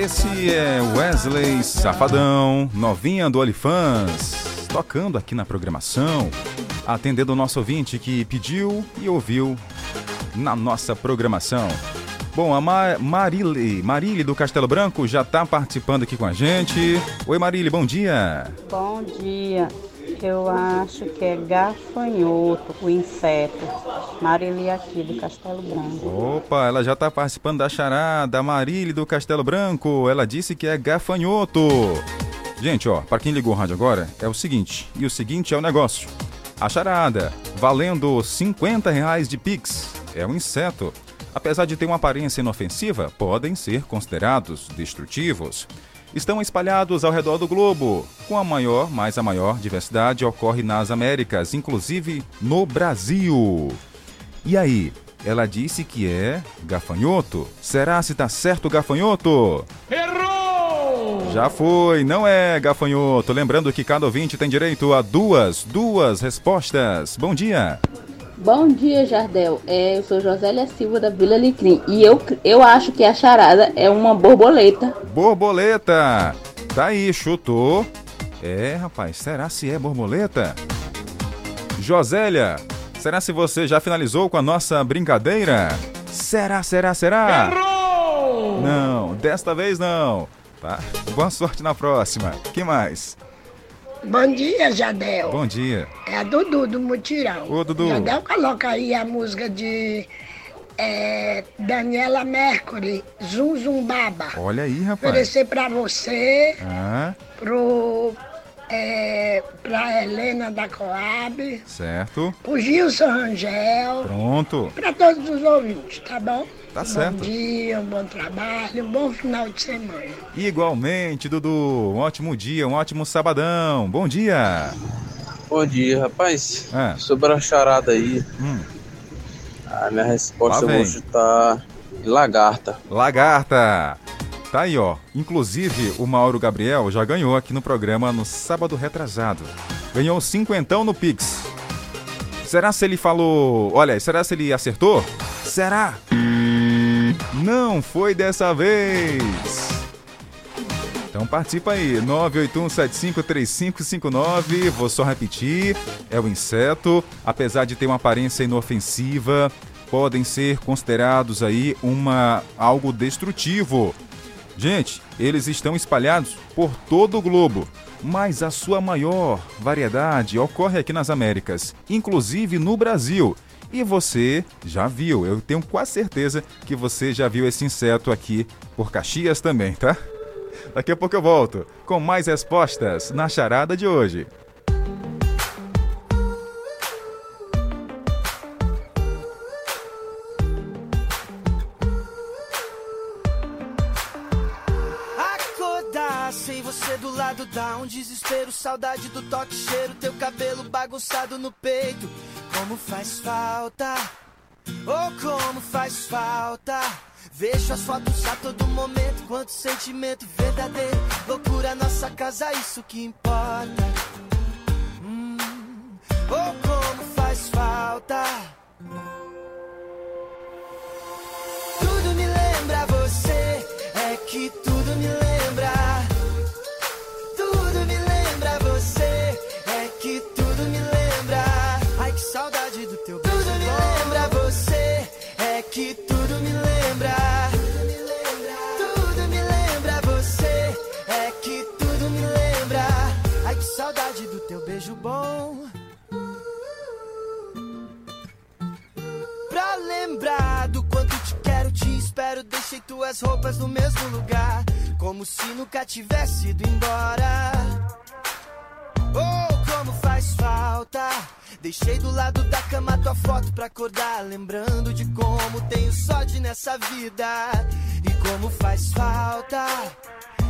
Esse é Wesley Safadão, novinha do Olifans, tocando aqui na programação, atendendo o nosso ouvinte que pediu e ouviu na nossa programação. Bom, a Ma Marile, Marile do Castelo Branco já está participando aqui com a gente. Oi Marile, bom dia. Bom dia. Eu acho que é gafanhoto, o inseto. Marili aqui do Castelo Branco. Opa, ela já está participando da charada. Marile do Castelo Branco, ela disse que é gafanhoto. Gente, ó, para quem ligou o rádio agora, é o seguinte, e o seguinte é o negócio. A charada, valendo 50 reais de Pix, é um inseto. Apesar de ter uma aparência inofensiva, podem ser considerados destrutivos. Estão espalhados ao redor do globo, com a maior, mas a maior diversidade ocorre nas Américas, inclusive no Brasil. E aí, ela disse que é gafanhoto. Será se tá certo gafanhoto? Errou! Já foi, não é gafanhoto. Lembrando que cada ouvinte tem direito a duas, duas respostas. Bom dia. Bom dia, Jardel. É, eu sou Josélia Silva da Vila Alecrim e eu, eu acho que a charada é uma borboleta. Borboleta. Tá aí, chutou. É, rapaz, será se é borboleta? Josélia, será se você já finalizou com a nossa brincadeira? Será, será, será? Errou! Não, desta vez não. Tá? Boa sorte na próxima. que mais? Bom dia, Jadel. Bom dia. É a Dudu do Mutirão. Ô, Dudu. Jadel, coloca aí a música de é, Daniela Mercury, Zum Zum Baba. Olha aí, rapaz. Oferecer pra você, Ah, pro, é, pra Helena da Coab, certo. pro Gilson Rangel, Pronto. pra todos os ouvintes, tá bom? Tá bom certo. dia, um bom trabalho, um bom final de semana. Igualmente, Dudu. Um ótimo dia, um ótimo sabadão. Bom dia. Bom dia, rapaz. Ah. Sobre a charada aí, Hum. a minha resposta eu vou chutar lagarta. Lagarta. Tá aí, ó. Inclusive, o Mauro Gabriel já ganhou aqui no programa no sábado retrasado. Ganhou cinquentão no Pix. Será se ele falou... Olha, será se ele acertou? Será? Não foi dessa vez. Então participa aí, 981753559. Vou só repetir, é o inseto, apesar de ter uma aparência inofensiva, podem ser considerados aí uma algo destrutivo. Gente, eles estão espalhados por todo o globo, mas a sua maior variedade ocorre aqui nas Américas, inclusive no Brasil. E você já viu, eu tenho quase certeza que você já viu esse inseto aqui por Caxias também, tá? Daqui a pouco eu volto com mais respostas na charada de hoje. Dá um desespero, saudade do toque, cheiro, teu cabelo bagunçado no peito. Como faz falta, oh como faz falta. Vejo as fotos a todo momento, quanto sentimento verdadeiro. Loucura, nossa casa, isso que importa. Hum, oh como faz falta. Tudo me lembra você, é que tudo me lembra. Espero. Deixei tuas roupas no mesmo lugar. Como se nunca tivesse ido embora. Oh, como faz falta. Deixei do lado da cama tua foto pra acordar. Lembrando de como tenho sorte nessa vida. E como faz falta.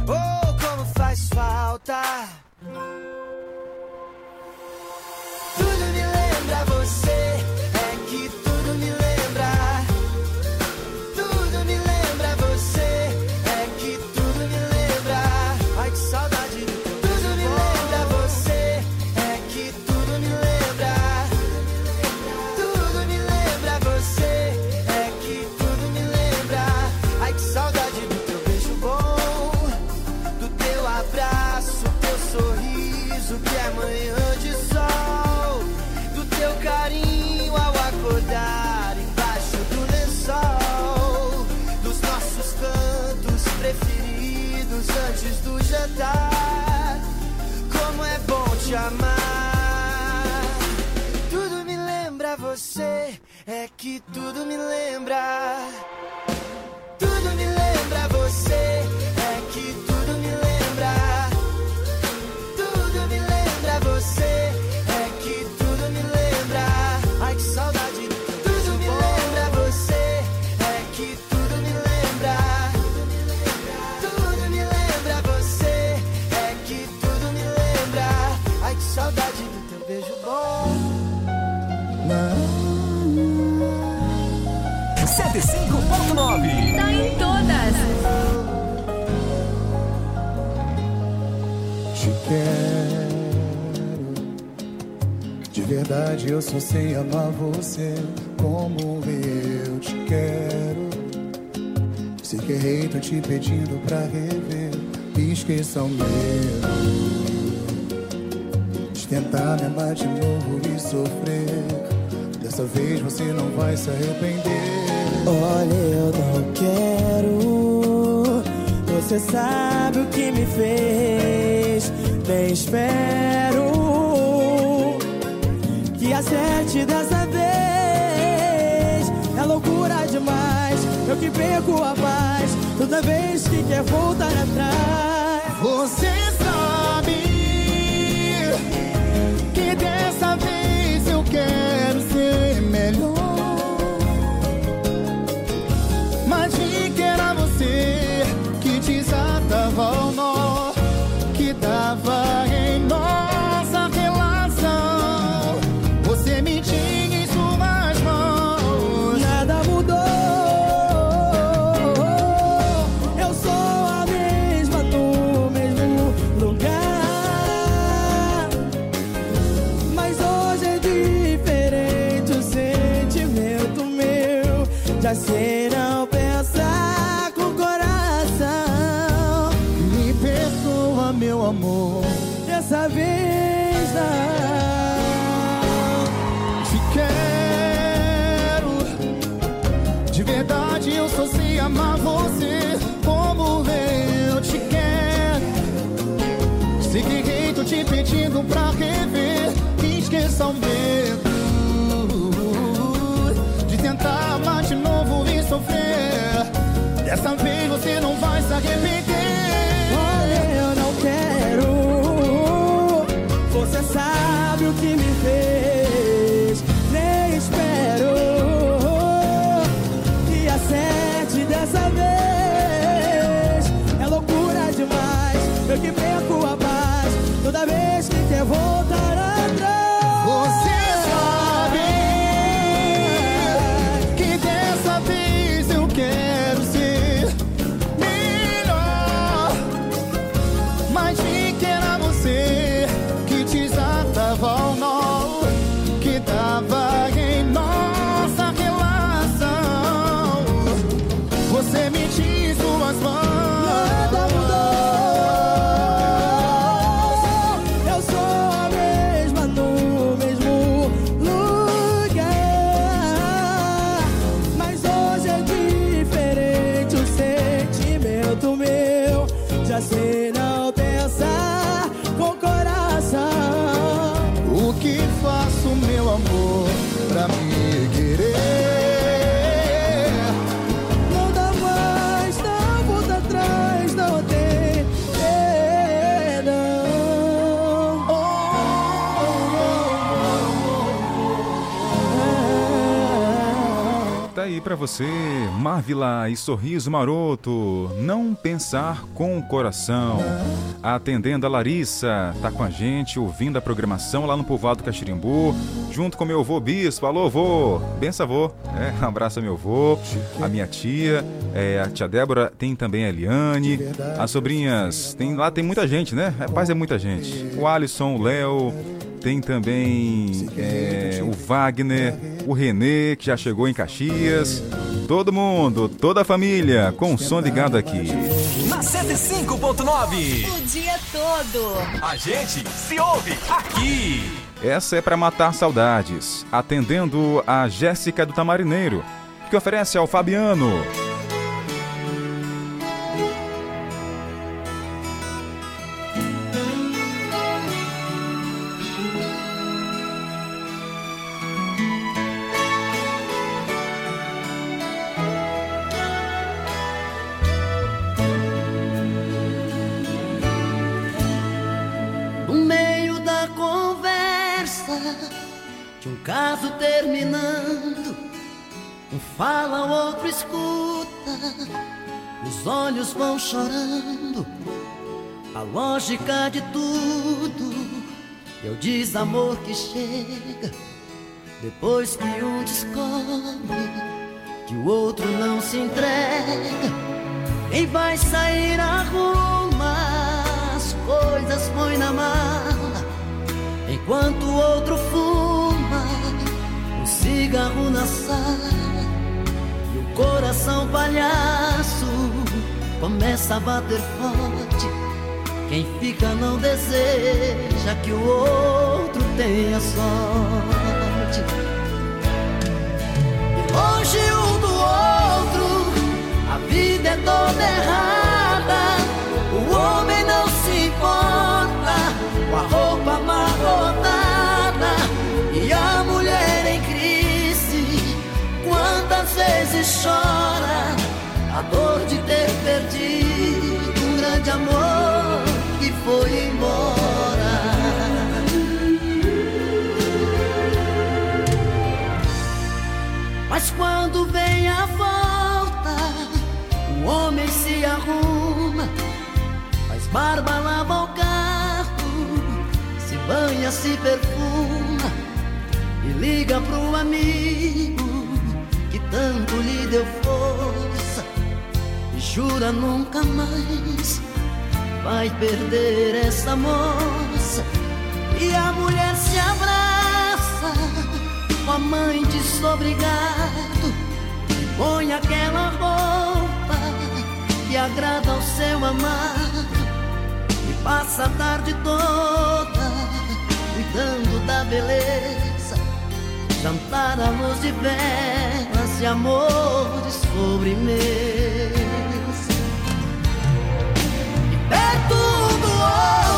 Oh, como faz falta. É que tudo me lembra. Tudo me lembra você, verdade eu só sei amar você como eu te quero. Sei que errei, tô te pedindo pra rever. Esqueça o medo de tentar me amar de novo e sofrer. Dessa vez você não vai se arrepender. Olha, eu não quero. Você sabe o que me fez. Nem espero acerte dessa vez. É loucura demais. Eu que perco a paz toda vez que quer voltar atrás. Você Sei não pensar com coração. Me perdoa, meu amor. Dessa vez não. Te quero. De verdade eu só sei amar você como eu te quero. Sei que tô te pedindo pra rever. Esqueça o medo aí pra você, Marvila e Sorriso Maroto, não pensar com o coração. Atendendo a Larissa, tá com a gente, ouvindo a programação lá no Povoado Caxirimbu, junto com meu avô Bispo. Alô, avô, benção, avô. É, abraço ao meu avô, a minha tia, é, a tia Débora, tem também a Eliane, as sobrinhas, tem, lá tem muita gente, né? Rapaz, é muita gente. O Alisson, o Léo, tem também é, o Wagner, o Renê, que já chegou em Caxias. Todo mundo, toda a família, com o som ligado aqui. Na 105.9. O dia todo. A gente se ouve aqui. Essa é para matar saudades, atendendo a Jéssica do Tamarineiro, que oferece ao Fabiano. Vão chorando. A lógica de tudo é o desamor que chega depois que um descobre que o outro não se entrega. Quem vai sair arruma as coisas, põe na mala, enquanto o outro fuma um cigarro na sala. E o coração palhaço começa a bater forte. Quem fica não deseja que o outro tenha sorte. E longe um do outro, a vida é toda errada. Foi embora. Mas quando vem a volta, o homem se arruma, faz barba, lava o carro, se banha, se perfuma e liga pro amigo que tanto lhe deu força e jura nunca mais vai perder essa moça. E a mulher se abraça com a mãe desobrigado e põe aquela roupa que agrada ao seu amado e passa a tarde toda cuidando da beleza, jantar à luz de velas e amores sobremesa. Perto um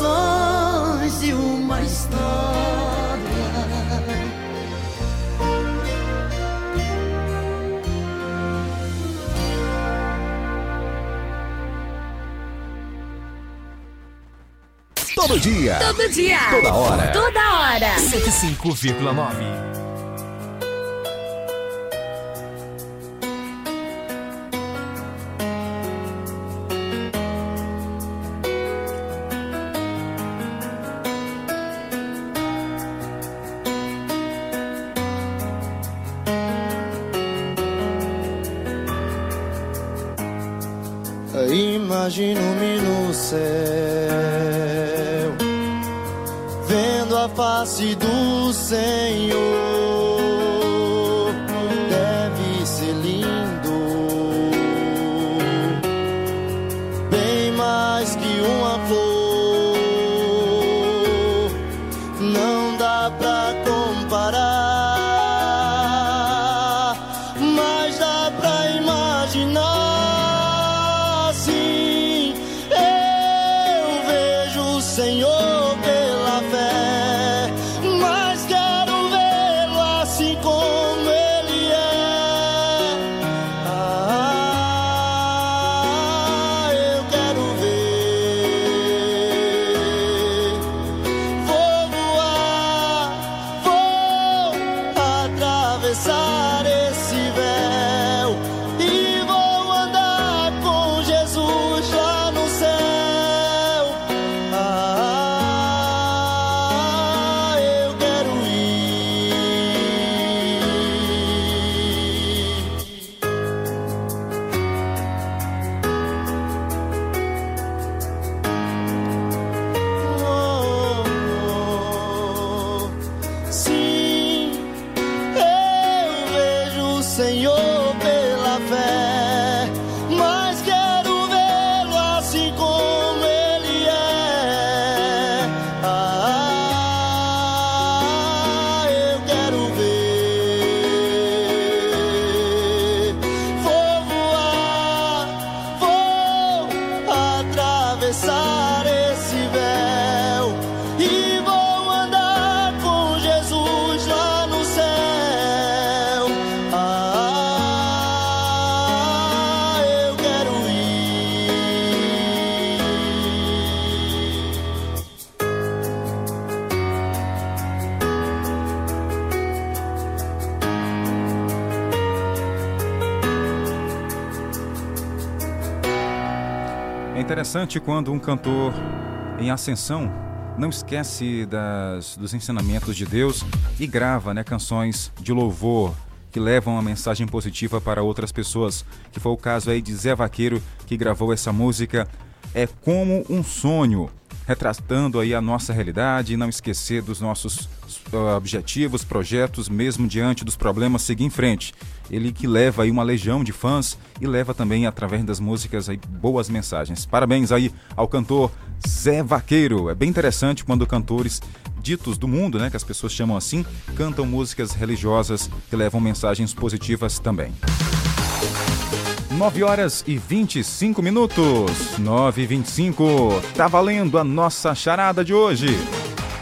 corações e uma história. Todo dia. Todo dia. Toda hora. Toda hora. 105,9. Interessante quando um cantor em ascensão não esquece das, dos ensinamentos de Deus e grava né, canções de louvor que levam uma mensagem positiva para outras pessoas. Que foi o caso aí de Zé Vaqueiro que gravou essa música É como um sonho, retratando aí a nossa realidade e não esquecer dos nossos uh, objetivos, projetos, mesmo diante dos problemas, seguir em frente. Ele que leva aí uma legião de fãs e leva também através das músicas aí boas mensagens. Parabéns aí ao cantor Zé Vaqueiro. É bem interessante quando cantores ditos do mundo, né, que as pessoas chamam assim, cantam músicas religiosas que levam mensagens positivas também. 9 horas e 25 minutos. 9 e 25. Tá valendo a nossa charada de hoje.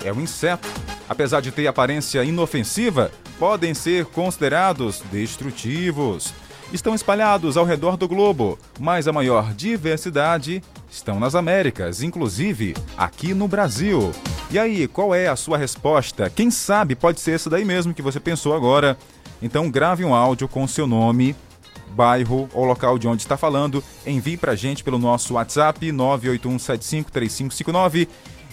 É um inseto. Apesar de ter aparência inofensiva, podem ser considerados destrutivos. Estão espalhados ao redor do globo, mas a maior diversidade estão nas Américas, inclusive aqui no Brasil. E aí, qual é a sua resposta? Quem sabe pode ser essa daí mesmo que você pensou agora. Então grave um áudio com seu nome, bairro ou local de onde está falando, envie pra gente pelo nosso WhatsApp 981753559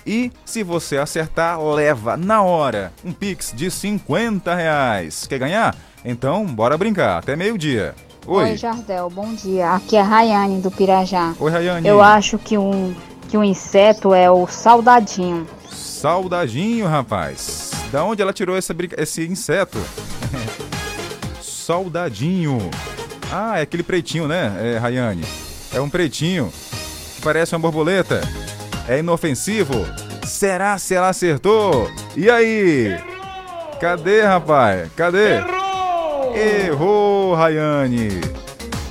e se você acertar, leva na hora um Pix de 50 reais. Quer ganhar? Então, bora brincar. Até meio-dia. Oi. Oi, Jardel, bom dia. Aqui é a Rayane do Pirajá. Oi, Rayane. Eu acho que um, que um inseto é o saudadinho. Saudadinho, rapaz. Da onde ela tirou essa esse inseto? Saudadinho. Ah, é aquele pretinho, né, é, Rayane? É um pretinho que parece uma borboleta. É inofensivo. Será se ela acertou? E aí? Cadê, rapaz? Cadê? Errou! Rayane.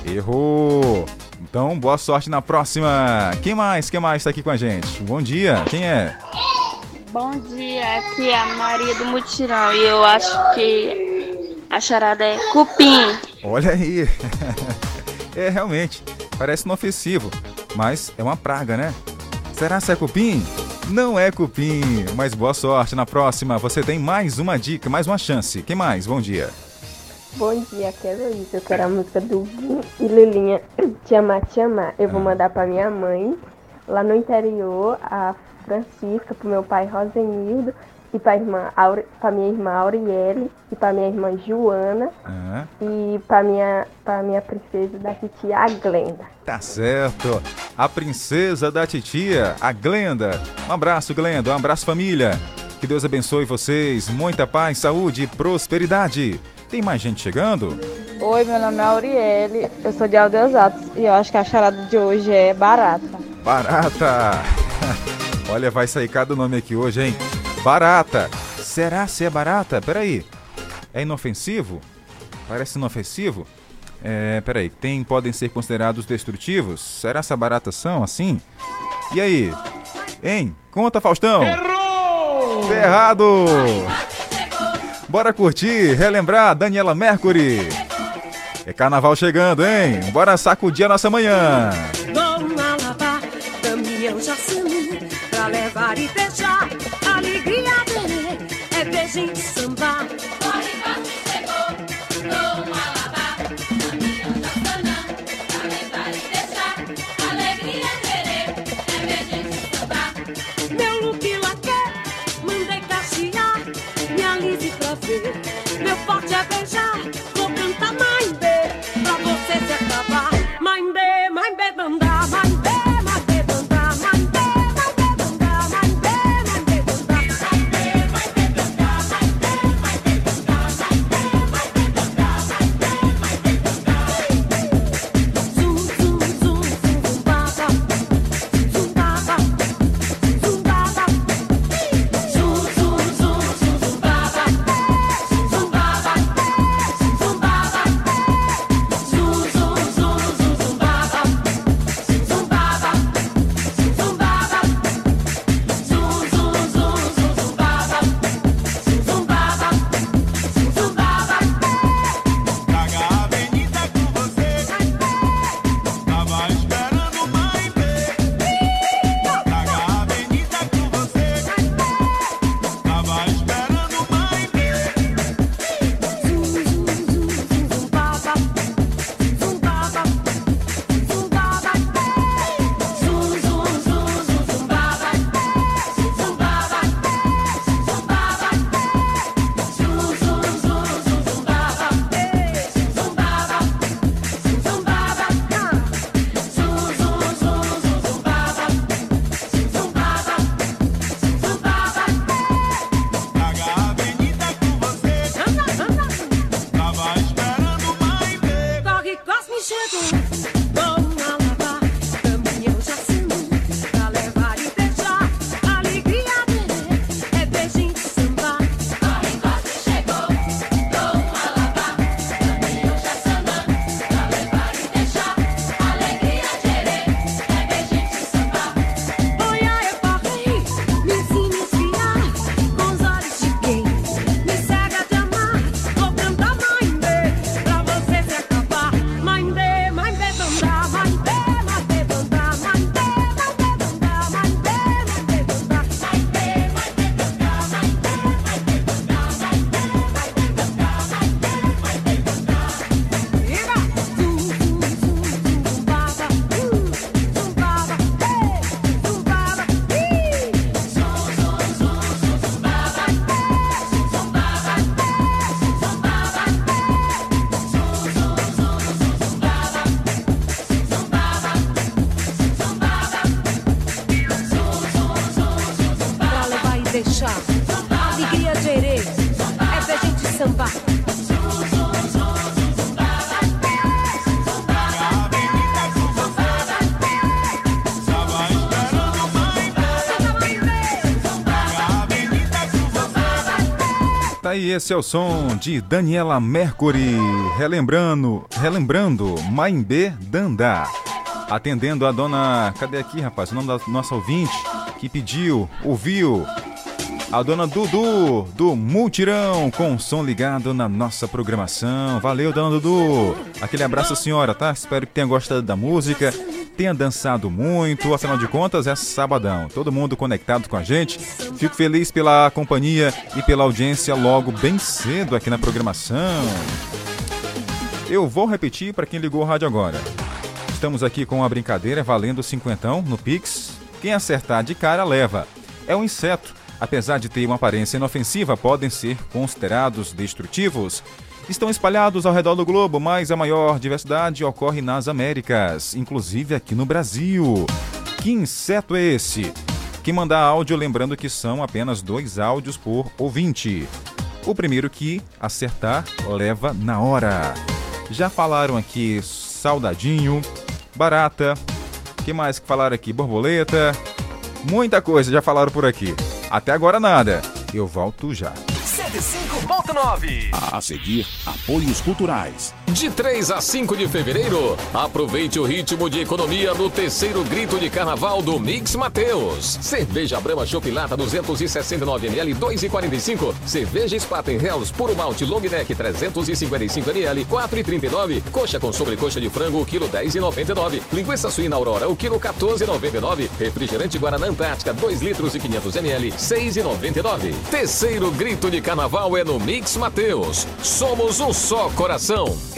Errou. Então, boa sorte na próxima. Quem mais? Quem mais tá aqui com a gente? Bom dia. Quem é? Bom dia, aqui é a Maria do Mutirão e eu acho que a charada é cupim. Olha aí. é realmente, parece inofensivo, mas é uma praga, né? Será se é cupim? Não é cupim, mas boa sorte. Na próxima você tem mais uma dica, mais uma chance. Quem mais? Bom dia. Bom dia, aqui é Luiz. Eu quero a música do Vim e Lilinha Te Amar, Te Amar. Eu vou mandar pra minha mãe, lá no interior, a Francisca, pro meu pai Rosenildo, e pra, irmã Aure, pra minha irmã Auriele, e pra minha irmã Joana, Ah, e pra minha, pra minha princesa da titia, a Glenda. tá certo. A princesa da titia, a Glenda. Um abraço, Glenda. Um abraço, família. Que Deus abençoe vocês. Muita paz, saúde e prosperidade. Tem mais gente chegando? Oi, meu nome é Auriele, eu sou de Aldeusatos e eu acho que a charada de hoje é barata. Barata! Olha, vai sair cada nome aqui hoje, hein? Barata! Será se é barata? Peraí. É inofensivo? Parece inofensivo? É, peraí. Tem, podem ser considerados destrutivos? Será se baratas são assim? E aí? Hein? Conta, Faustão! Errou! Errado! Bora curtir, relembrar Daniela Mercury. É carnaval chegando, hein? Bora sacudir a nossa manhã. Pra levar e deixar alegria É aí, esse é o som de Daniela Mercury, relembrando, relembrando Maimbê Dandá. Atendendo a dona. Cadê aqui, rapaz? O nome da nossa ouvinte que pediu, ouviu. A dona Dudu, do Multirão, com o som ligado na nossa programação. Valeu, dona Dudu. Aquele abraço, senhora, tá? Espero que tenha gostado da música. tenha dançado muito, afinal de contas é sabadão. Todo mundo conectado com a gente. Fico feliz pela companhia e pela audiência logo bem cedo aqui na programação. Eu vou repetir para quem ligou o rádio agora. Estamos aqui com uma brincadeira valendo cinquentão no Pix. Quem acertar de cara leva. É um inseto. Apesar de ter uma aparência inofensiva, podem ser considerados destrutivos. Estão espalhados ao redor do globo, mas a maior diversidade ocorre nas Américas, inclusive aqui no Brasil. Que inseto é esse? Quem mandar áudio, lembrando que são apenas dois áudios por ouvinte. O primeiro que acertar leva na hora. Já falaram aqui saudadinho, barata, que mais que falaram aqui? Borboleta, muita coisa já falaram por aqui. Até agora nada. Eu volto já. 105.9. A seguir, apoios culturais. De 3 a 5 de fevereiro, aproveite o ritmo de economia no terceiro grito de carnaval do Mix Mateus. Cerveja Brahma Chopp Lata 269ml 2,45. Cerveja Spaten Hells Puro Malte Long Neck 355ml 4,39. Coxa com sobrecoxa de frango o quilo 10,99. Linguiça suína Aurora o quilo 14,99. Refrigerante Guaraná Antártica 2 litros e 500ml 6,99. Terceiro grito de carnaval é no Mix Mateus. Somos um só coração.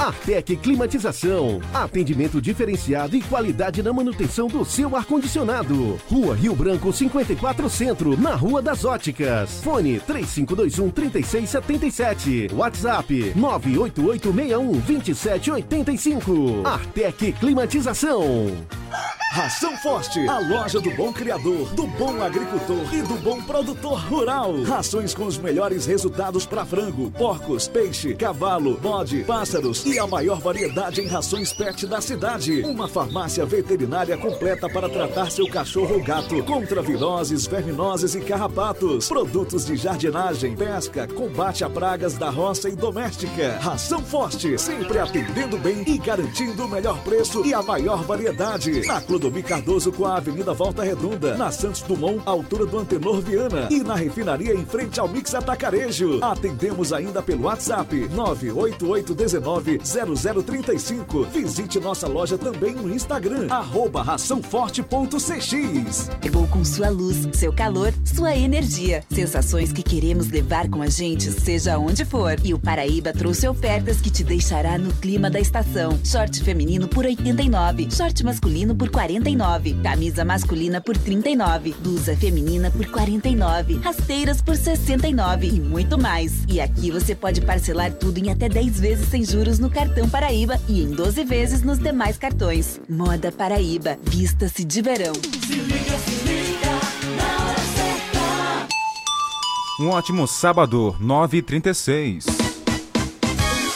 Artec Climatização. Atendimento diferenciado e qualidade na manutenção do seu ar-condicionado. Rua Rio Branco 54 Centro, na Rua das Óticas. Fone 3521 3677. WhatsApp 98861 2785. Artec Climatização. Ração Forte, a loja do bom criador, do bom agricultor e do bom produtor rural. Rações com os melhores resultados para frango, porcos, peixe, cavalo, bode, pássaros e a maior variedade em rações pet da cidade. Uma farmácia veterinária completa para tratar seu cachorro ou gato contra viroses, verminoses e carrapatos. Produtos de jardinagem, pesca, combate a pragas da roça e doméstica. Ração Forte, sempre atendendo bem e garantindo o melhor preço e a maior variedade. Na Clodomir Cardoso com a Avenida Volta Redonda, na Santos Dumont, altura do Antenor Viana e na refinaria em frente ao Mix Atacarejo. Atendemos ainda pelo WhatsApp 988190035. Visite nossa loja também no Instagram, arroba raçãoforte.cx. Chegou com sua luz, seu calor, sua energia. Sensações que queremos levar com a gente, seja onde for. E o Paraíba trouxe ofertas que te deixará no clima da estação. Short feminino por 89, short masculino por 49, camisa masculina por 39, blusa feminina por 49, rasteiras por 69 e muito mais. E aqui você pode parcelar tudo em até 10 vezes sem juros no cartão Paraíba e em 12 vezes nos demais cartões. Moda Paraíba, vista-se de verão. Se liga, se liga, na hora certa. Um ótimo sábado, 9h36.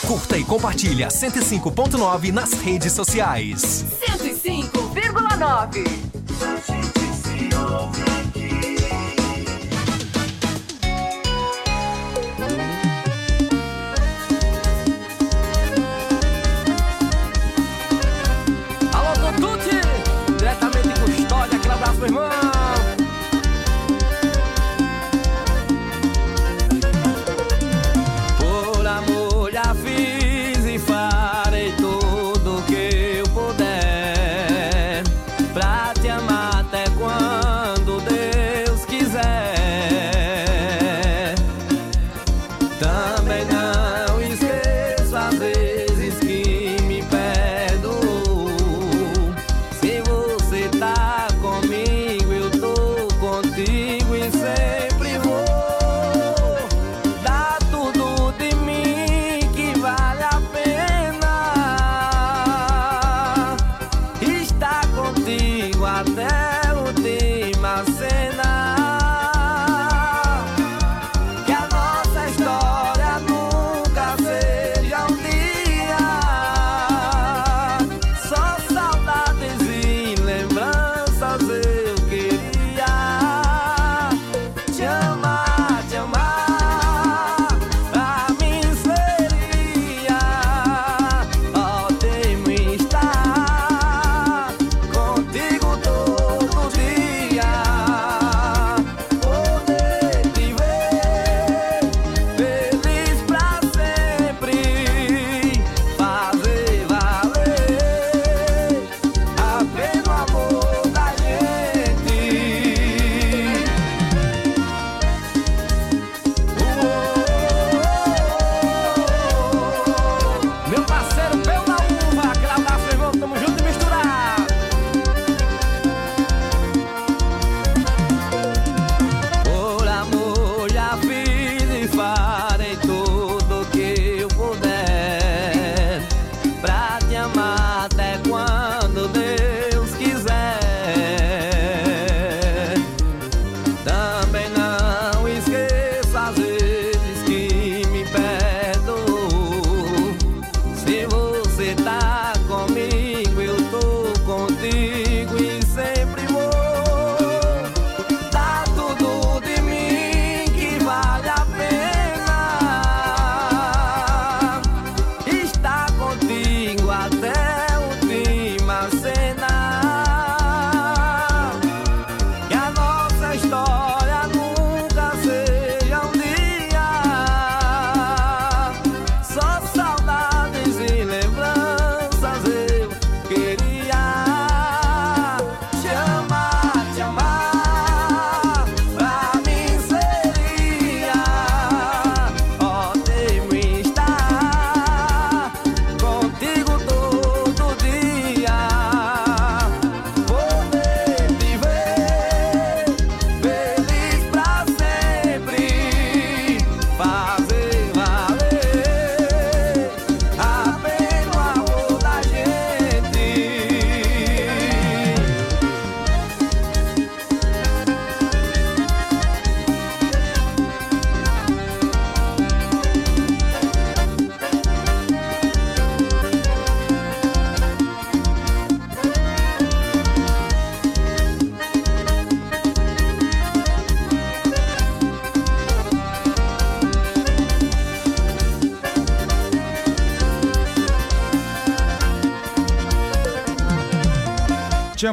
Curta e compartilha 105.9 nas redes sociais. 105,9. Irmão!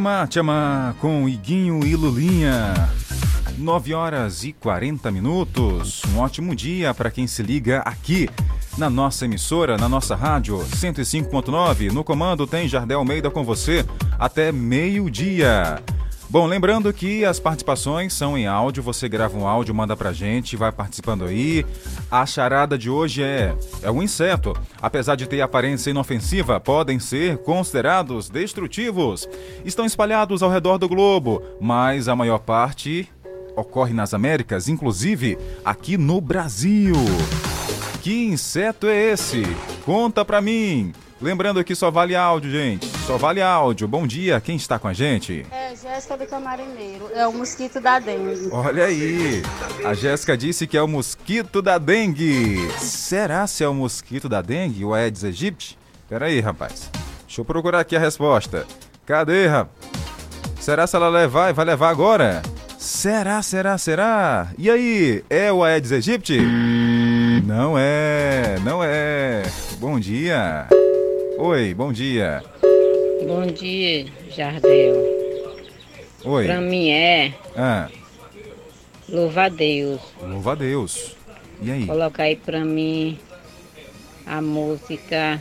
Tchamá, tchamá, com Iguinho e Lulinha. 9 horas e 40 minutos. Um ótimo dia para quem se liga aqui na nossa emissora, na nossa rádio 105.9. No comando tem Jardel Almeida com você até meio-dia. Bom, lembrando que as participações são em áudio, você grava um áudio, manda pra gente, vai participando aí. A charada de hoje é é um inseto. Apesar de ter aparência inofensiva, podem ser considerados destrutivos. Estão espalhados ao redor do globo, mas a maior parte ocorre nas Américas, inclusive aqui no Brasil. Que inseto é esse? Conta pra mim. Lembrando que só vale áudio, gente. Só vale áudio. Bom dia, quem está com a gente? É, Jéssica do Camarineiro. É o mosquito da dengue. Olha aí, a Jéssica disse que é o mosquito da dengue. Será se é o mosquito da dengue, o Aedes aegypti? Pera aí, rapaz. Deixa eu procurar aqui a resposta. Cadê, rapaz? Será se ela levar e vai levar agora? Será, será, será? E aí, é o Aedes aegypti? Não é, não é. Bom dia. Oi, bom dia. Bom dia, Jardel. Oi. Pra mim é Ah, louva a Deus. louva a Deus. E aí? Coloca aí pra mim a música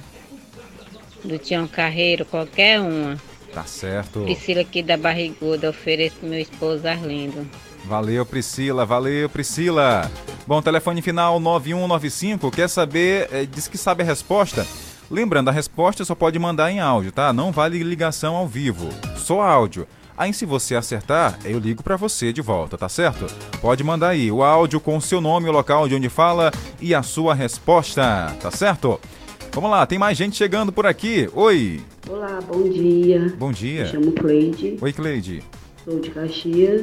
do Tião Carreiro, qualquer uma. Tá certo. Priscila aqui da Barriguda, ofereço meu esposo Arlindo. Valeu, Priscila. Valeu, Priscila. Bom, telefone final 9195. Quer saber? eh, diz que sabe a resposta. Lembrando, a resposta só pode mandar em áudio, tá? Não vale ligação ao vivo. Só áudio. Aí, se você acertar, eu ligo pra você de volta, tá certo? Pode mandar aí o áudio com o seu nome, o local de onde fala e a sua resposta, tá certo? Vamos lá, tem mais gente chegando por aqui. Oi. Olá, bom dia. Bom dia. Me chamo Cleide, Oi, Cleide. sou de Caxias,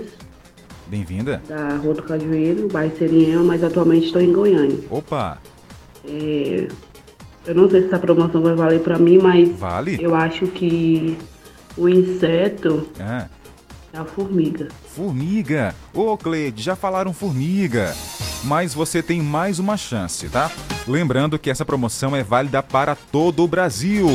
Bem-vinda. da Rua do Cajueiro, bairro Seriel, mas atualmente estou em Goiânia. Opa. É, eu não sei se essa promoção vai valer para mim, mas Vale? eu acho que o inseto Ah. é a formiga. Formiga! Ô Cleide, já falaram formiga. Mas você tem mais uma chance, tá? Lembrando que essa promoção é válida para todo o Brasil.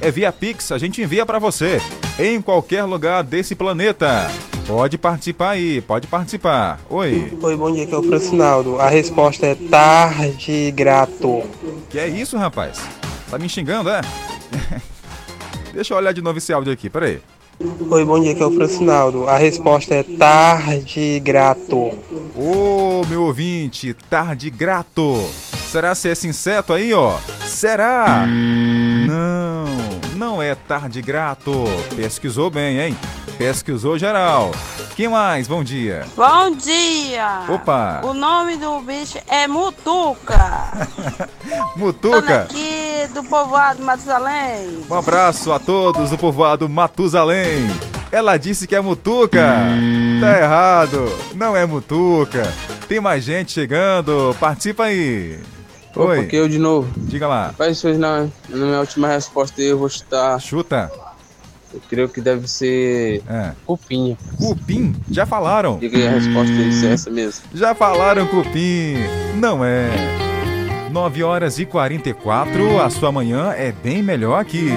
É via Pix, a gente envia para você em qualquer lugar desse planeta. Pode participar aí, pode participar. Oi. Oi, bom dia, aqui é o Francinaldo. A resposta é tardigrato. Que é isso, rapaz? Tá me xingando, é? Deixa eu olhar de novo esse áudio aqui, peraí. Oi, bom dia, aqui é o Francinaldo. A resposta é tardigrato. Ô, meu ouvinte, tarde grato. Será se esse inseto aí, ó? Será? Não, não é tarde grato. Pesquisou bem, hein? Pesquisou geral. Quem mais? Bom dia. Bom dia! Opa. O nome do bicho é Mutuca. Mutuca. Aqui do povoado Matusalém. Um abraço a todos do povoado Matusalém. Ela disse que é Mutuca. Tá errado. Não é Mutuca. Tem mais gente chegando. Participa aí. Oi. aqui eu de novo. Diga lá. Mas pois não, na minha última resposta eu vou chutar. Chuta. Eu creio que deve ser cupim. Cupim? Já falaram. Diga aí a resposta é essa mesmo. Já falaram cupim. Não é. 9 horas e 44. A sua manhã é bem melhor aqui.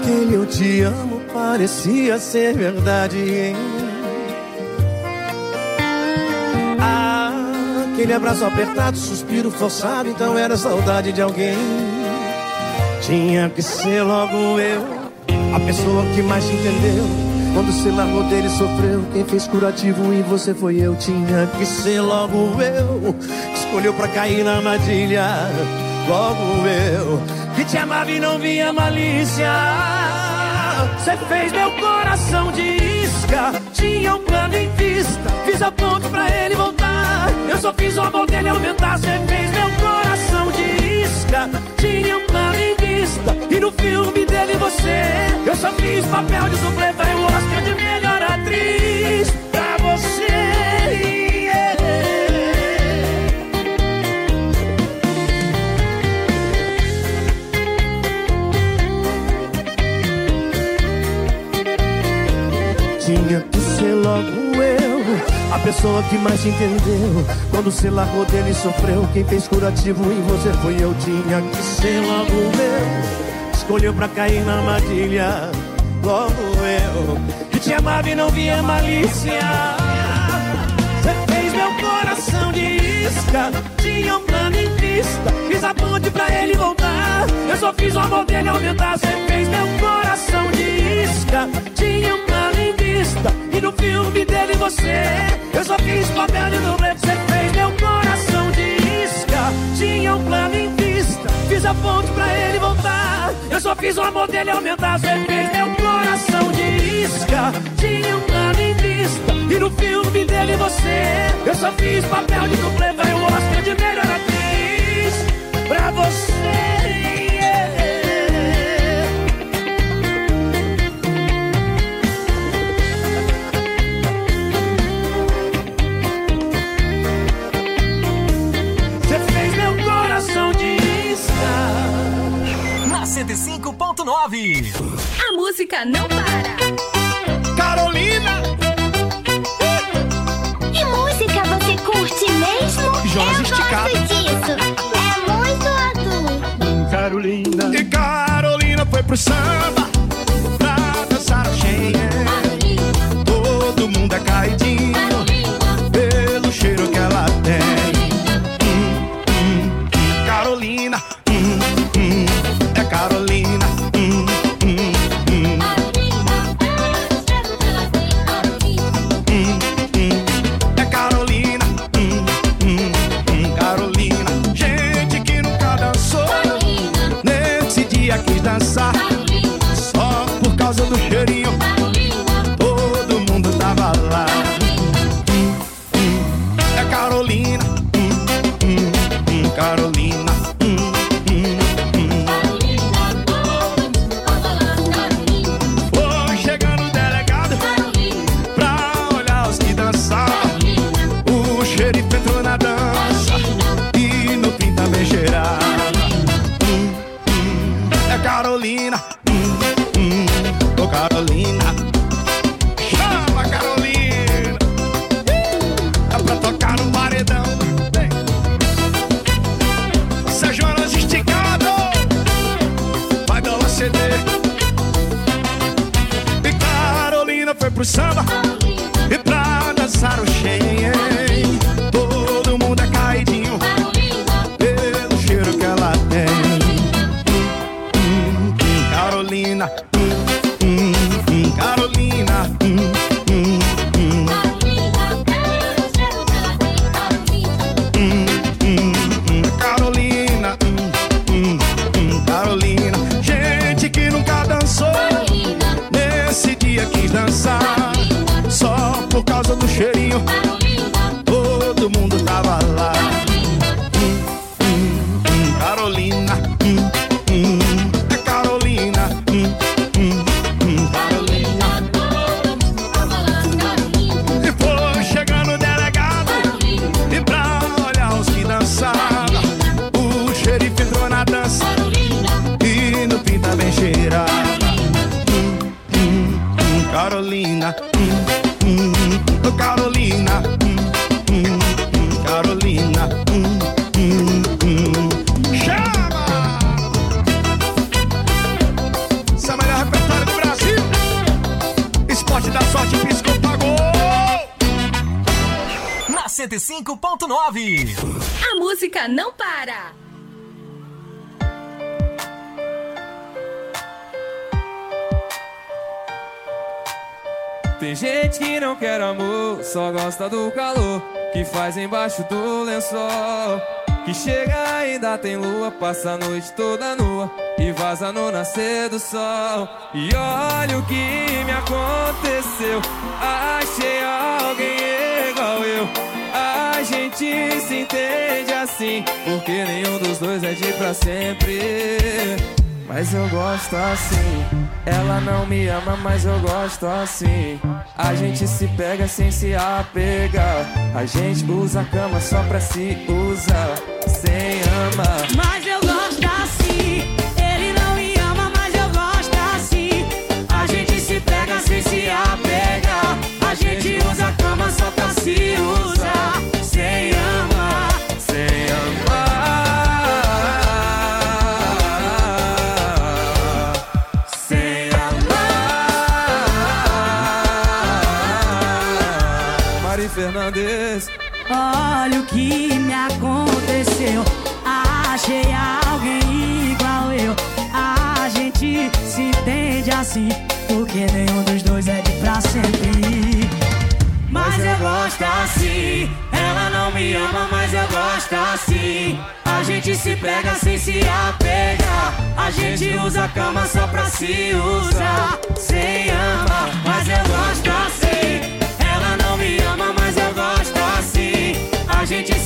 Aquele eu te amo parecia ser verdade, hein? Aquele abraço apertado, suspiro forçado, então era saudade de alguém. Tinha que ser logo eu, a pessoa que mais te entendeu. Quando você largou dele, sofreu. Quem fez curativo em você foi eu. Tinha que ser logo eu, escolheu pra cair na armadilha. Logo eu, que te amava e não via malícia. Você fez meu coração de isca. Tinha um plano em vista. Fiz a ponto pra ele voltar. Eu só fiz o amor dele aumentar. Você fez meu coração de isca. Tinha um plano em vista. E no filme dele você. Eu só fiz papel de supleta. Eu Oscar de melhor atriz. Pra você. Que ser logo eu, a pessoa que mais te entendeu. Quando você largou dele e sofreu, quem fez curativo em você foi eu. Tinha que ser logo eu, escolheu pra cair na armadilha. Logo eu, que te amava e não via malícia. Você fez meu coração de isca, tinha um plano em vista. Fiz a ponte pra ele voltar. Eu só fiz o amor dele aumentar. Você fez meu coração de isca, tinha um plano em vista. E no filme dele você, eu só fiz papel de dublê. Você fez meu coração de isca, tinha um plano em vista. Fiz a ponte pra ele voltar. Eu só fiz o amor dele aumentar. Você fez meu coração de isca, tinha um plano em vista. E no filme dele você, eu só fiz papel de dublê. O Oscar de melhor atriz pra você. 105.9. A música não para. Carolina! Que música você curte mesmo? Jonas Eu esticado. gosto disso. É muito adulto. Carolina. E Carolina foi pro samba embaixo do lençol. Que chega ainda tem lua, passa a noite toda nua e vaza no nascer do sol. E olha o que me aconteceu, achei alguém igual eu. A gente se entende assim, porque nenhum dos dois é de pra sempre. Mas eu gosto assim. Ela não me ama, mas eu gosto assim. A gente se pega sem se apegar. A gente usa a cama só pra se usar, sem amar. Olha o que me aconteceu. Achei alguém igual eu. A gente se entende assim, porque nenhum dos dois é de pra sempre. Mas eu gosto assim. Ela não me ama, mas eu gosto assim. A gente se pega sem se apegar. A gente usa a cama só pra se usar. Sem ama, mas eu gosto assim.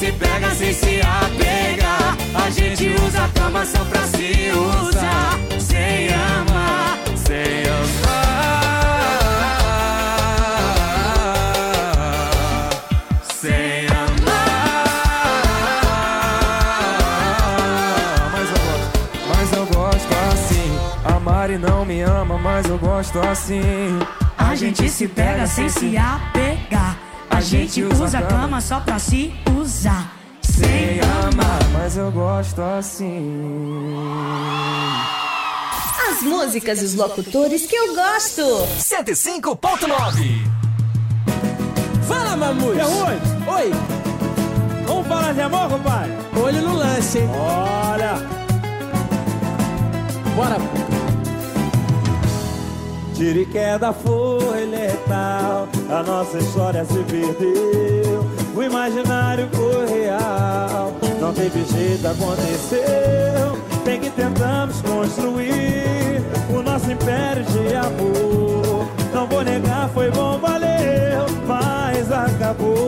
Se pega sem se apegar. A gente usa a cama só pra se usar. Sem ama, Sem amar. sem Mas eu gosto, mas eu gosto assim. A Mari não me ama, mas eu gosto assim. A gente se pega sem se apegar. A gente usa a cama só pra se Sem amar. Mas eu gosto assim. As músicas e os locutores que eu gosto. 105.9 Fala, Mamute! É oi! Oi! Vamos falar de amor, compadre? Olho no lance, hein? Olha! Bora! Tiro e queda foi letal, a nossa história se perdeu. O imaginário foi real, não teve jeito, aconteceu. Bem que tentamos construir o nosso império de amor. Não vou negar, foi bom, valeu, mas acabou.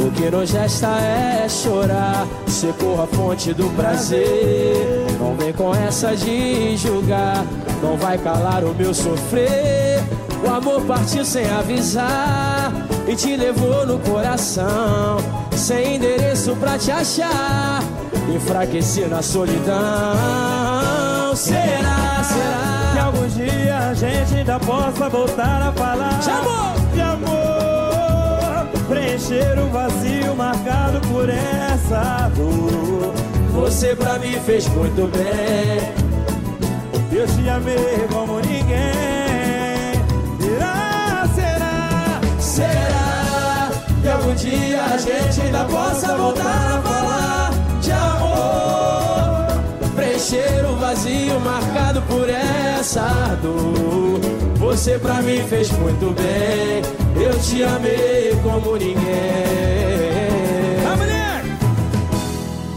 O que não gesta é chorar, secou a fonte do prazer. Não vem com essa de julgar, não vai calar o meu sofrer. O amor partiu sem avisar e te levou no coração, sem endereço pra te achar. Enfraqueci na solidão. Será, será que algum dia a gente ainda possa voltar a falar De amor! de amor, preencher o vazio marcado por essa dor. Você pra mim fez muito bem. Eu te amei como ninguém. Será, será? Será que algum dia a gente ainda possa voltar a falar de amor? Preencher o vazio marcado por essa dor. Você pra mim fez muito bem. Eu te amei como ninguém.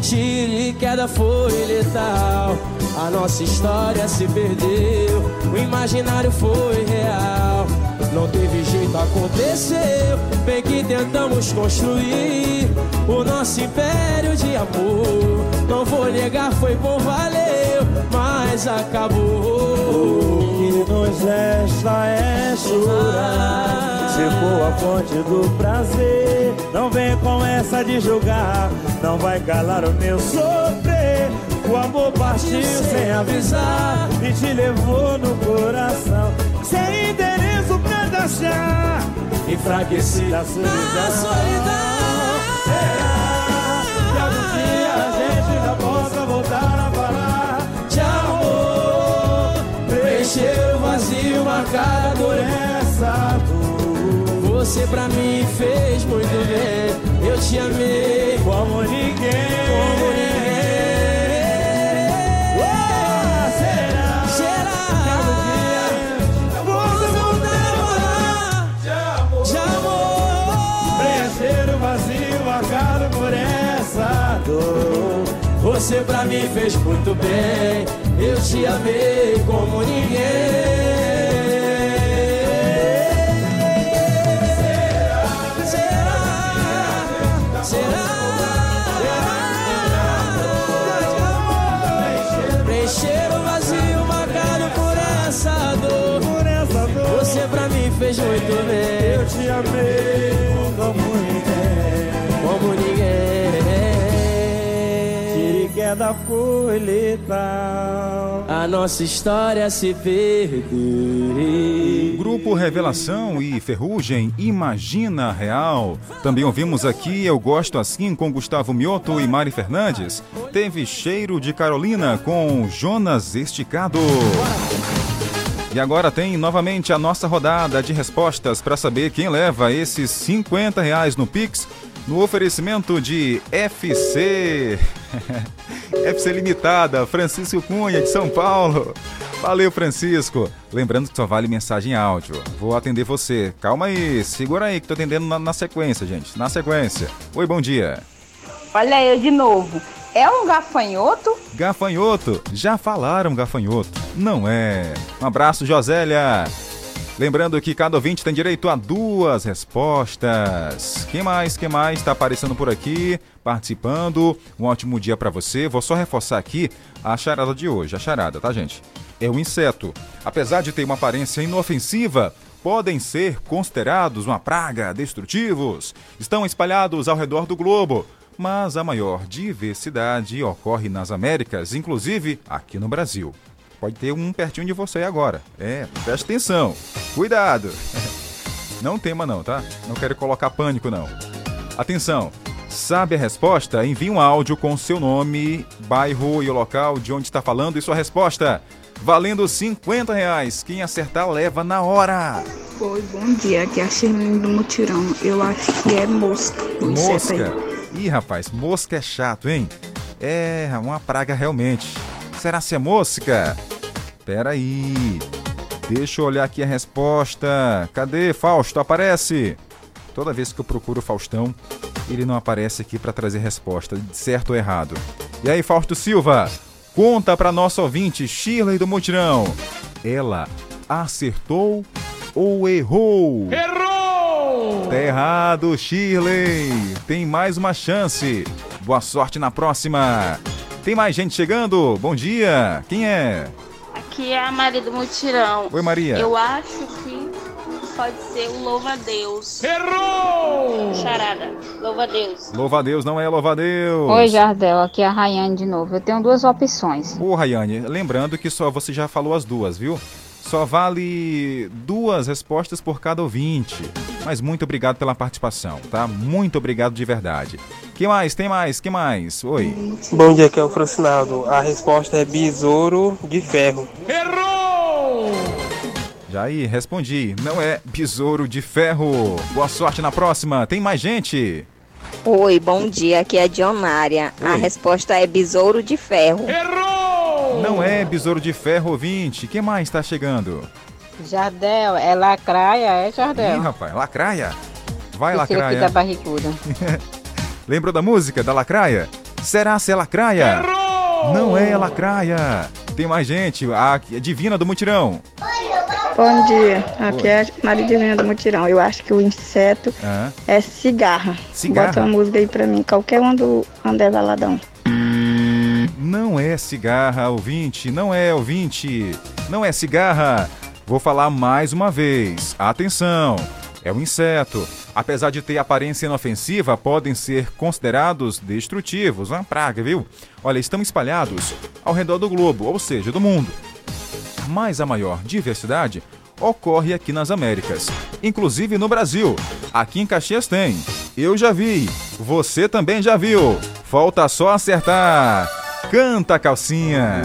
Tiro e queda foi letal. A nossa história se perdeu. O imaginário foi real. Não teve jeito, aconteceu. Bem que tentamos construir o nosso império de amor. Não vou negar, foi bom, valeu, mas acabou. O que nos resta é chorar. Secou a fonte do prazer. Não vem com essa de julgar. Não vai calar o meu sofrer. O amor partiu sem avisar e te levou no coração. Sem endereço pra te achar. Enfraqueci Na solidão. Será que algum dia a gente ainda possa voltar a falar de amor. Preencher o vazio marcado por dor? Você pra mim fez muito bem. Eu te amei Como ninguém. como ninguém. Ah, será? Será Vamos voltar a falar de amor. preencher o vazio marcado por essa dor? Você pra mim fez muito bem. Eu te amei como ninguém. Bem. Eu te amei como ninguém. Como ninguém. Tire queda foi letal. A nossa história se perdeu. Grupo Revelação e Ferrugem Imagina Real. Também ouvimos aqui Eu Gosto Assim com Gustavo Mioto e Mari Fernandes. Teve Cheiro de Carolina com Jonas Esticado. E agora tem novamente a nossa rodada de respostas para saber quem leva esses 50 reais no Pix no oferecimento de FC. FC Limitada, Francisco Cunha de São Paulo. Valeu, Francisco. Lembrando que só vale mensagem áudio. Vou atender você. Calma aí, segura aí que tô atendendo na, na sequência, gente. Na sequência. Oi, bom dia. Olha eu de novo. É um gafanhoto? Gafanhoto, já falaram gafanhoto. Não é. Um abraço, Josélia. Lembrando que cada ouvinte tem direito a duas respostas. Quem mais? Quem mais está aparecendo por aqui, participando? Um ótimo dia para você. Vou só reforçar aqui a charada de hoje, a charada, tá, gente? É um inseto. Apesar de ter uma aparência inofensiva, podem ser considerados uma praga, destrutivos. Estão espalhados ao redor do globo, mas a maior diversidade ocorre nas Américas, inclusive aqui no Brasil. Pode ter um pertinho de você agora. É, preste atenção. Cuidado. Não tema não, tá? Não quero colocar pânico não. Atenção. Sabe a resposta? Envie um áudio com seu nome, bairro e o local de onde está falando e sua resposta. Valendo 50 reais. Quem acertar leva na hora. Oi, bom dia. Aqui é a Shirlene do Mutirão. Eu acho que é mosca. aí. Mosca. Ih, rapaz, mosca é chato, hein? É uma praga realmente. Será se é mosca? Pera aí. Deixa eu olhar aqui a resposta. Cadê, Fausto? Aparece. Toda vez que eu procuro o Faustão, ele não aparece aqui para trazer resposta, certo ou errado. E aí, Fausto Silva? Conta para nosso ouvinte, Shirley do Mutirão. Ela acertou ou errou? Errou! Tá errado, Shirley. Tem mais uma chance. Boa sorte na próxima. Tem mais gente chegando? Bom dia. Quem é? Aqui é a Maria do Mutirão. Oi, Maria. Eu acho que pode ser o Louva a Deus. Errou! Charada. Louva a Deus. Louva a Deus, não é louva a Deus. Oi, Jardel, aqui é a Rayane de novo. Eu tenho duas opções. Ô, Rayane, lembrando que só você já falou as duas, viu? Só vale duas respostas por cada ouvinte. Mas muito obrigado pela participação, tá? Muito obrigado de verdade. Que mais? Tem mais? Que mais? Oi. Bom dia, aqui é o Francinaldo. A resposta é besouro de ferro. Errou! Já aí, respondi. Não é besouro de ferro. Boa sorte na próxima. Tem mais gente? Oi, bom dia. Aqui é a Dionária. A Oi. resposta é besouro de ferro. Errou! Não é besouro de ferro, ouvinte. Quem mais está chegando? Jardel, é lacraia, é Jardel? Ih, rapaz, lacraia. Vai, Esse aqui lacraia. da barriguda. Lembrou da música da lacraia? Será se é lacraia? Não é lacraia. Tem mais gente. A Divina do Mutirão. Bom dia. Aqui Oi. é a Maria Divina do Mutirão. Eu acho que o inseto Ah. é cigarra. Cigarra? Bota uma música aí pra mim. Qualquer um do André Valadão. Não é cigarra, ouvinte. Não é, ouvinte. Não é cigarra. Vou falar mais uma vez. Atenção. É um inseto. Apesar de ter aparência inofensiva, podem ser considerados destrutivos. Uma praga, viu? Olha, estão espalhados ao redor do globo, ou seja, do mundo. Mas a maior diversidade ocorre aqui nas Américas, inclusive no Brasil. Aqui em Caxias tem. Eu já vi. Você também já viu. Falta só acertar. Canta, calcinha.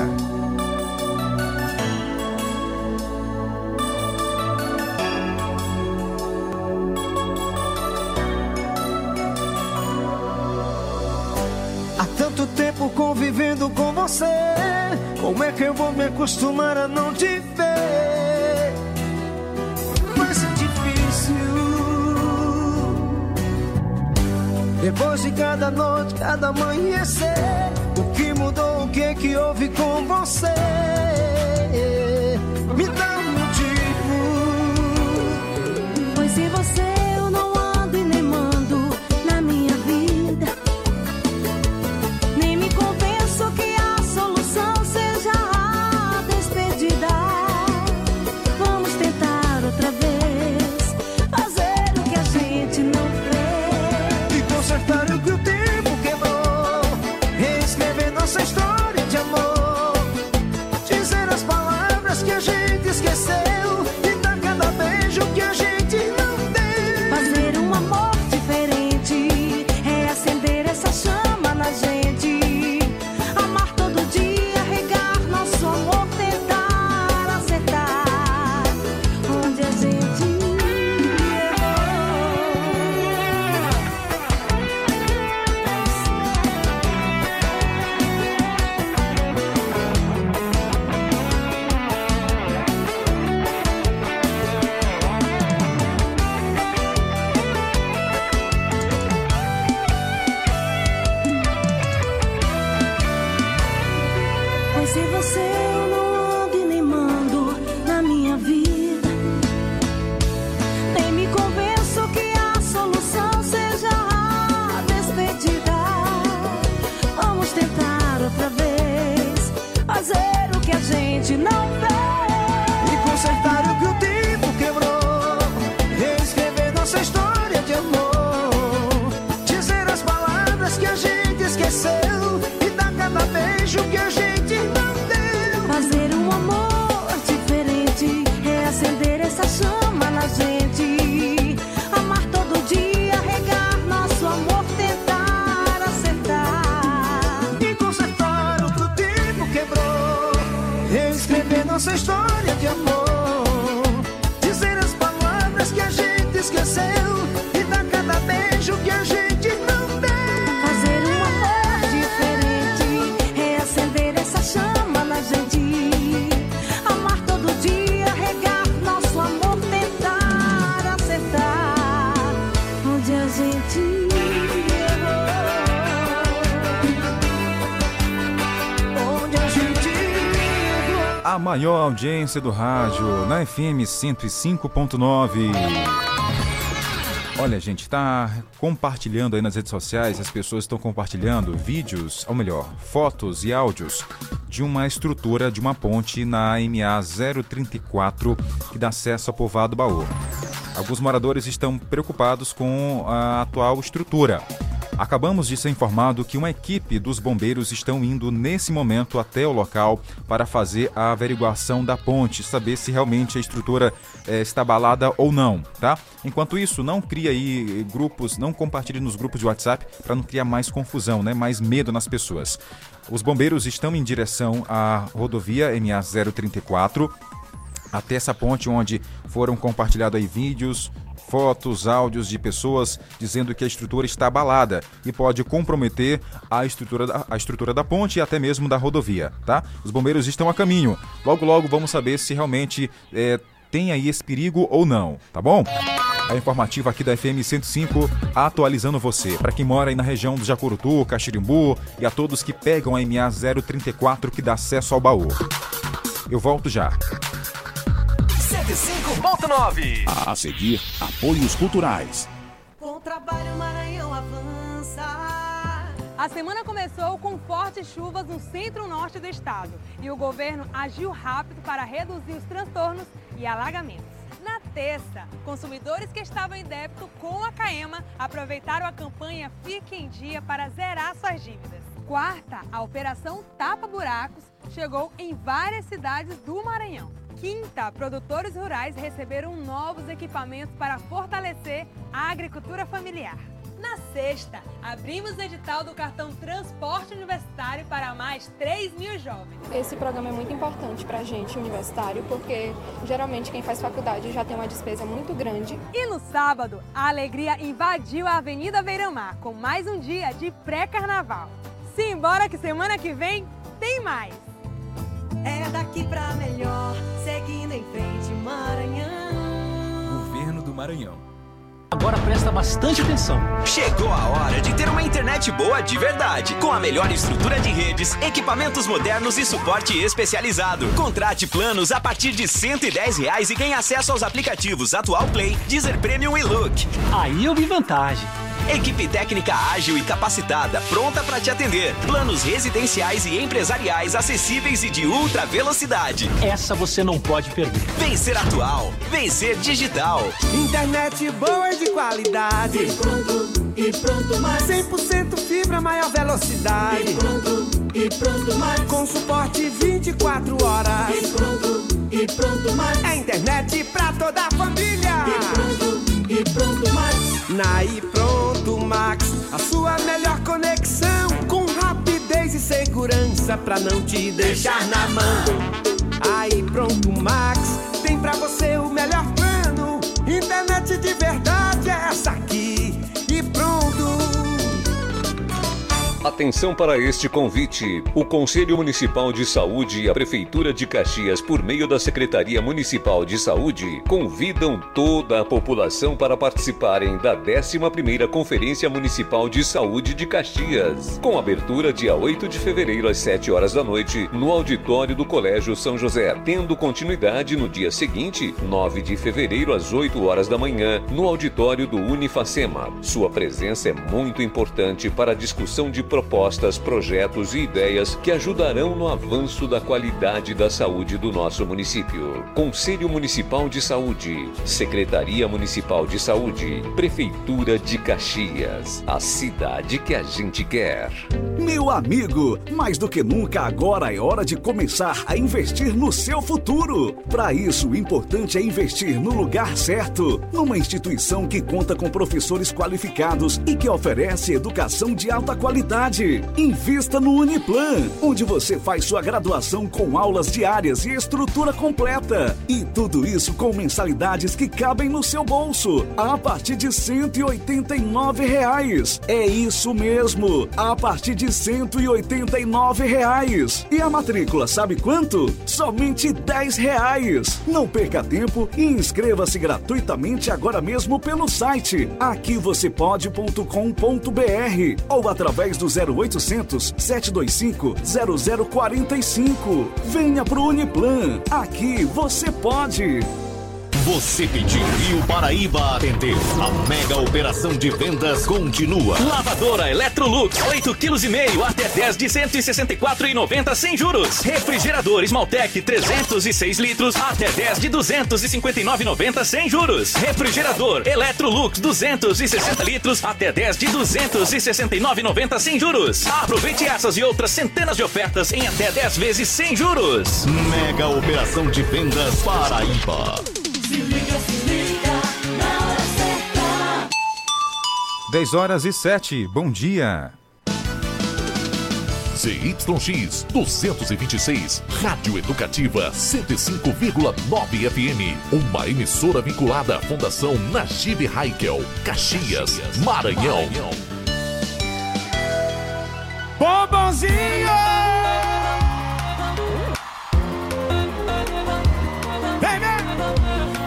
Há tanto tempo convivendo com você, como é que eu vou me acostumar a não te ver? Vai ser difícil. Depois de cada noite, cada amanhecer, o mudou, o que que houve com você? Me dá um maior audiência do rádio na FM 105.9. Olha, gente, tá compartilhando aí nas redes sociais, as pessoas estão compartilhando vídeos, ou melhor, fotos e áudios de uma estrutura de uma ponte na MA 034 que dá acesso ao povoado Baú. Alguns moradores estão preocupados com a atual estrutura. Acabamos de ser informado que uma equipe dos bombeiros estão indo nesse momento até o local para fazer a averiguação da ponte, saber se realmente a estrutura eh, está abalada ou não, tá? Enquanto isso, não cria aí grupos, não compartilhe nos grupos de WhatsApp para não criar mais confusão, né? Mais medo nas pessoas. Os bombeiros estão em direção à rodovia MA 034 até essa ponte onde foram compartilhados aí vídeos, fotos, áudios de pessoas dizendo que a estrutura está abalada e pode comprometer a estrutura da, a estrutura da ponte e até mesmo da rodovia, tá? Os bombeiros estão a caminho. Logo, logo vamos saber se realmente é, tem aí esse perigo ou não, tá bom? A informativa aqui da FM 105 atualizando você. Para quem mora aí na região do Jacurutu, Caxirimbu e a todos que pegam a MA 034 que dá acesso ao baú. Eu volto já. 105.9. A seguir, apoios culturais. Com o trabalho, o Maranhão avança. A semana começou com fortes chuvas no centro-norte do estado e o governo agiu rápido para reduzir os transtornos e alagamentos. Na terça, consumidores que estavam em débito com a Caema aproveitaram a campanha Fique em Dia para zerar suas dívidas. Quarta, a operação Tapa Buracos chegou em várias cidades do Maranhão. Quinta, produtores rurais receberam novos equipamentos para fortalecer a agricultura familiar. Na sexta, abrimos o edital do cartão Transporte Universitário para mais 3 mil jovens. Esse programa é muito importante para a gente, universitário, porque geralmente quem faz faculdade já tem uma despesa muito grande. E no sábado, a alegria invadiu a Avenida Beiramar com mais um dia de pré-carnaval. Simbora que semana que vem tem mais! É daqui pra melhor, seguindo em frente, Maranhão. Governo do Maranhão. Agora presta bastante atenção. Chegou a hora de ter uma internet boa de verdade, com a melhor estrutura de redes, equipamentos modernos e suporte especializado. Contrate planos a partir de 110 reais e ganhe acesso aos aplicativos Atual Play, Deezer Premium e Look. Aí eu vi vantagem. Equipe técnica ágil e capacitada, pronta para te atender. Planos residenciais e empresariais acessíveis e de ultra velocidade. Essa você não pode perder. Vencer atual, vencer digital. Internet boa e de qualidade. E pronto, e pronto mais. 100% fibra, maior velocidade. E pronto, e pronto mais. Com suporte 24 horas. E pronto, e pronto mais. É internet pra toda a família. E pronto, e pronto mais. Na e pronto Max, a sua melhor conexão com rapidez e segurança pra não te deixar na mão. Aí pronto Max, tem pra você o melhor plano. Internet de verdade é essa aqui e pronto. Atenção para este convite. O Conselho Municipal de Saúde e a Prefeitura de Caxias, por meio da Secretaria Municipal de Saúde, convidam toda a população para participarem da 11ª Conferência Municipal de Saúde de Caxias, com abertura dia 8 de fevereiro às 7 horas da noite, no auditório do Colégio São José, tendo continuidade no dia seguinte, 9 de fevereiro às 8 horas da manhã, no auditório do Unifacema. Sua presença é muito importante para a discussão de propostas, projetos e ideias que ajudarão no avanço da qualidade da saúde do nosso município. Conselho Municipal de Saúde, Secretaria Municipal de Saúde, Prefeitura de Caxias, a cidade que a gente quer. Meu amigo, mais do que nunca agora é hora de começar a investir no seu futuro. Para isso, o importante é investir no lugar certo, numa instituição que conta com professores qualificados e que oferece educação de alta qualidade. Invista no Uniplan, onde você faz sua graduação com aulas diárias e estrutura completa. E tudo isso com mensalidades que cabem no seu bolso, a partir de 189 reais. É isso mesmo, a partir de 189 reais. E a matrícula, sabe quanto? Somente 10 reais. Não perca tempo e inscreva-se gratuitamente agora mesmo pelo site aquivocêpode.com.br ou através do 0800 725 0045. Venha pro Uniplan. Aqui você pode. Você pediu e o Paraíba atendeu. A mega operação de vendas continua. Lavadora Electrolux, 8 kg meio até 10 de 164,90 sem juros. Refrigerador Smaltec 306 litros até 10 de 259,90 sem juros. Refrigerador Electrolux 260 litros até 10 de 269,90 sem juros. Aproveite essas e outras centenas de ofertas em até 10 vezes sem juros. Mega operação de vendas Paraíba. Se liga, se liga, na hora certa. 10 horas e 7. Bom dia. ZYX 226, Rádio Educativa 105,9 FM. Uma emissora vinculada à Fundação Najib Haikel, Caxias, Maranhão. Bombonzinho!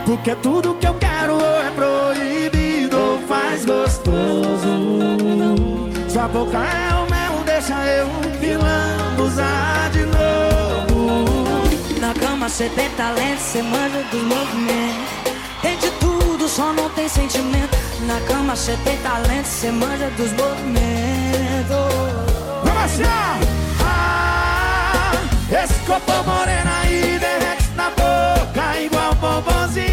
Porque tudo que eu quero é proibido ou faz gostoso. Sua boca é o mel, deixa eu filambuzar de novo. Na cama cê tem talento, cê manja dos movimentos. Tem de tudo, só não tem sentimento. Na cama cê tem talento, cê manja dos movimentos. Vamos assim. Ah, esse corpo moreno aí derrete na boca igual bombonzinho.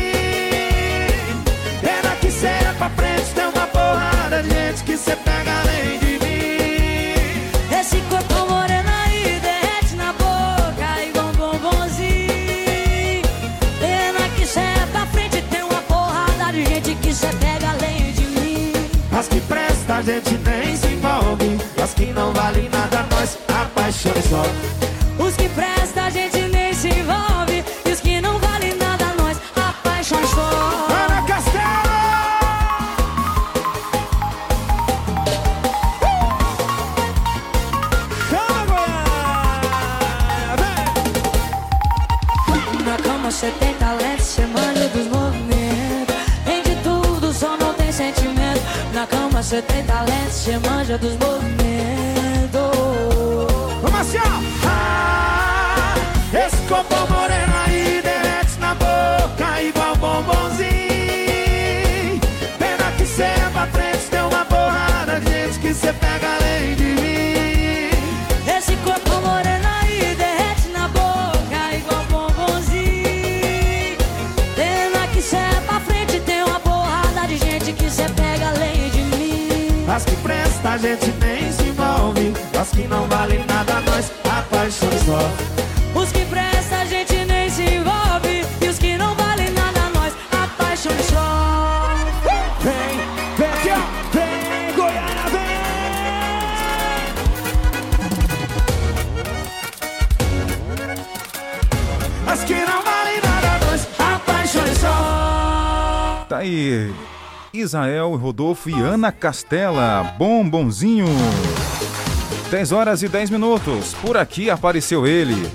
Pena que é pra frente, tem uma porrada de gente que cê pega além de mim. Esse corpo moreno aí derrete na boca igual um bombonzinho. Pena que é pra frente, tem uma porrada de gente que cê pega além de mim. As que presta a gente nem se envolve. As que não valem nada, nós apaixonamos só. Os que prestam manja dos movimentos. Tem de tudo, só não tem sentimento. Na cama cê tem talento, cê manja dos movimentos. Vamos assim, ó. Ah, esse corpo moreno aí derrete na boca igual bombonzinho. Pena que cê é pra frente, tem uma porrada de gente que cê pega além de mim. A gente nem se envolve. As que não valem nada, nós apaixonamos só. Os Israel, Rodolfo e Ana Castela. Bombonzinho. 10 horas e 10 minutos. Por aqui apareceu ele.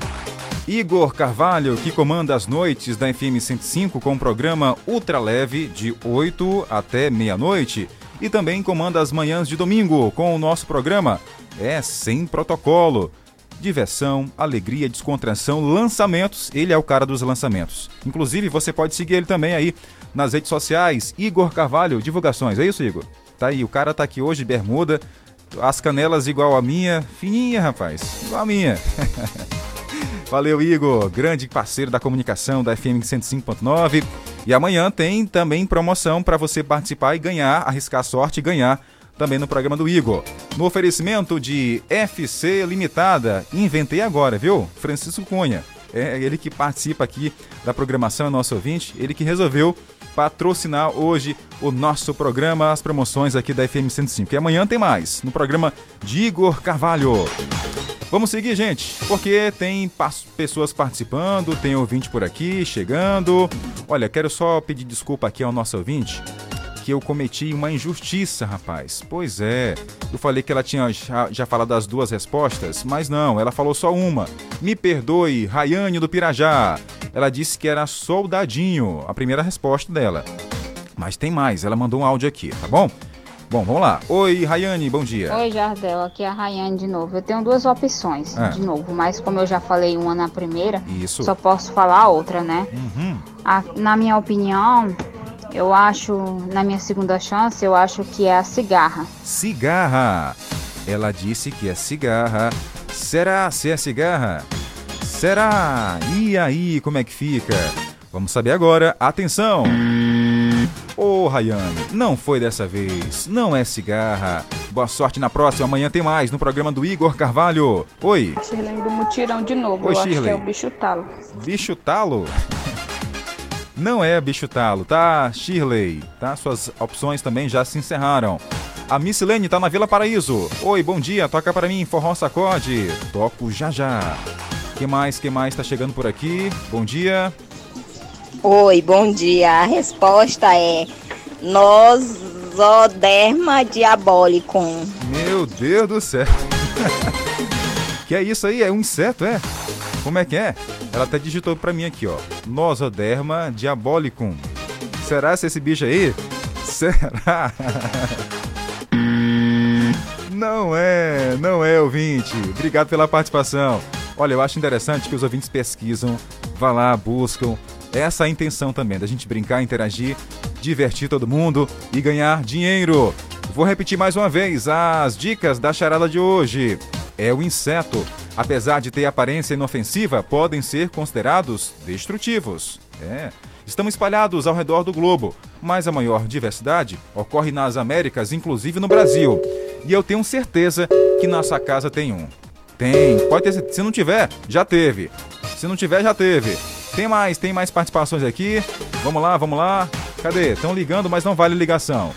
Igor Carvalho, que comanda as noites da FM 105 com o programa Ultra Leve de 8 até meia-noite e também comanda as manhãs de domingo com o nosso programa É Sem Protocolo. Diversão, alegria, descontração, lançamentos. Ele é o cara dos lançamentos. Inclusive, você pode seguir ele também aí nas redes sociais. Igor Carvalho, divulgações. É isso, Igor? Tá aí, o cara tá aqui hoje, bermuda, as canelas igual a minha, fininha, rapaz, igual a minha. Valeu, Igor, grande parceiro da comunicação da FM 105.9. E amanhã tem também promoção para você participar e ganhar, arriscar sorte e ganhar também no programa do Igor. No oferecimento de FC Limitada, inventei agora, viu? Francisco Cunha. É ele que participa aqui da programação, é nosso ouvinte, ele que resolveu patrocinar hoje o nosso programa, as promoções aqui da FM 105. E amanhã tem mais, no programa de Igor Carvalho. Vamos seguir, gente, porque tem pessoas participando, tem ouvinte por aqui chegando. Olha, quero só pedir desculpa aqui ao nosso ouvinte que eu cometi uma injustiça, rapaz. Pois é, eu falei que ela tinha já, já falado das duas respostas, mas não, ela falou só uma. Me perdoe, Rayane do Pirajá. Ela disse que era soldadinho, a primeira resposta dela. Mas tem mais, ela mandou um áudio aqui, tá bom? Bom, vamos lá. Oi, Rayane, bom dia. Oi, Jardel, aqui é a Rayane de novo. Eu tenho duas opções, É. de novo, mas como eu já falei uma na primeira, Isso. só posso falar outra, né? Uhum. A- na minha opinião, eu acho, na minha segunda chance, eu acho que é a cigarra. Cigarra. Ela disse que é cigarra. Será se é cigarra? Será? E aí, como é que fica? Vamos saber agora. Atenção! Ô, Rayane, não foi dessa vez. Não é cigarra. Boa sorte na próxima. Amanhã tem mais no programa do Igor Carvalho. Oi, Shirley do mutirão de novo. Oi, eu acho que Shirley. é o bicho talo. bicho talo? Não é bicho talo, tá? Shirley, tá? Suas opções também já se encerraram. A Miss Lene tá na Vila Paraíso. Oi, bom dia, toca para mim, forró sacode. Toco já já. Que mais, que mais tá chegando por aqui? Bom dia. Oi, bom dia. A resposta é Nosoderma diabolicum. Meu Deus do céu. que é isso aí? É um inseto, é? Como é que é? Ela até digitou pra mim aqui, ó. Nosoderma diabolicum. Será se esse bicho aí? Será? Não é, não é, ouvinte. Obrigado pela participação. Olha, eu acho interessante que os ouvintes pesquisam, vá lá, buscam. Essa é a intenção também, da gente brincar, interagir, divertir todo mundo e ganhar dinheiro. Vou repetir mais uma vez as dicas da charada de hoje. É o inseto. Apesar de ter aparência inofensiva, podem ser considerados destrutivos. É. Estão espalhados ao redor do globo, mas a maior diversidade ocorre nas Américas, inclusive no Brasil. E eu tenho certeza que na sua casa tem um. Tem, pode ter. Se não tiver, já teve. Se não tiver, já teve. Tem mais, tem mais participações aqui. Vamos lá, vamos lá. Cadê? Estão ligando, mas não vale ligação.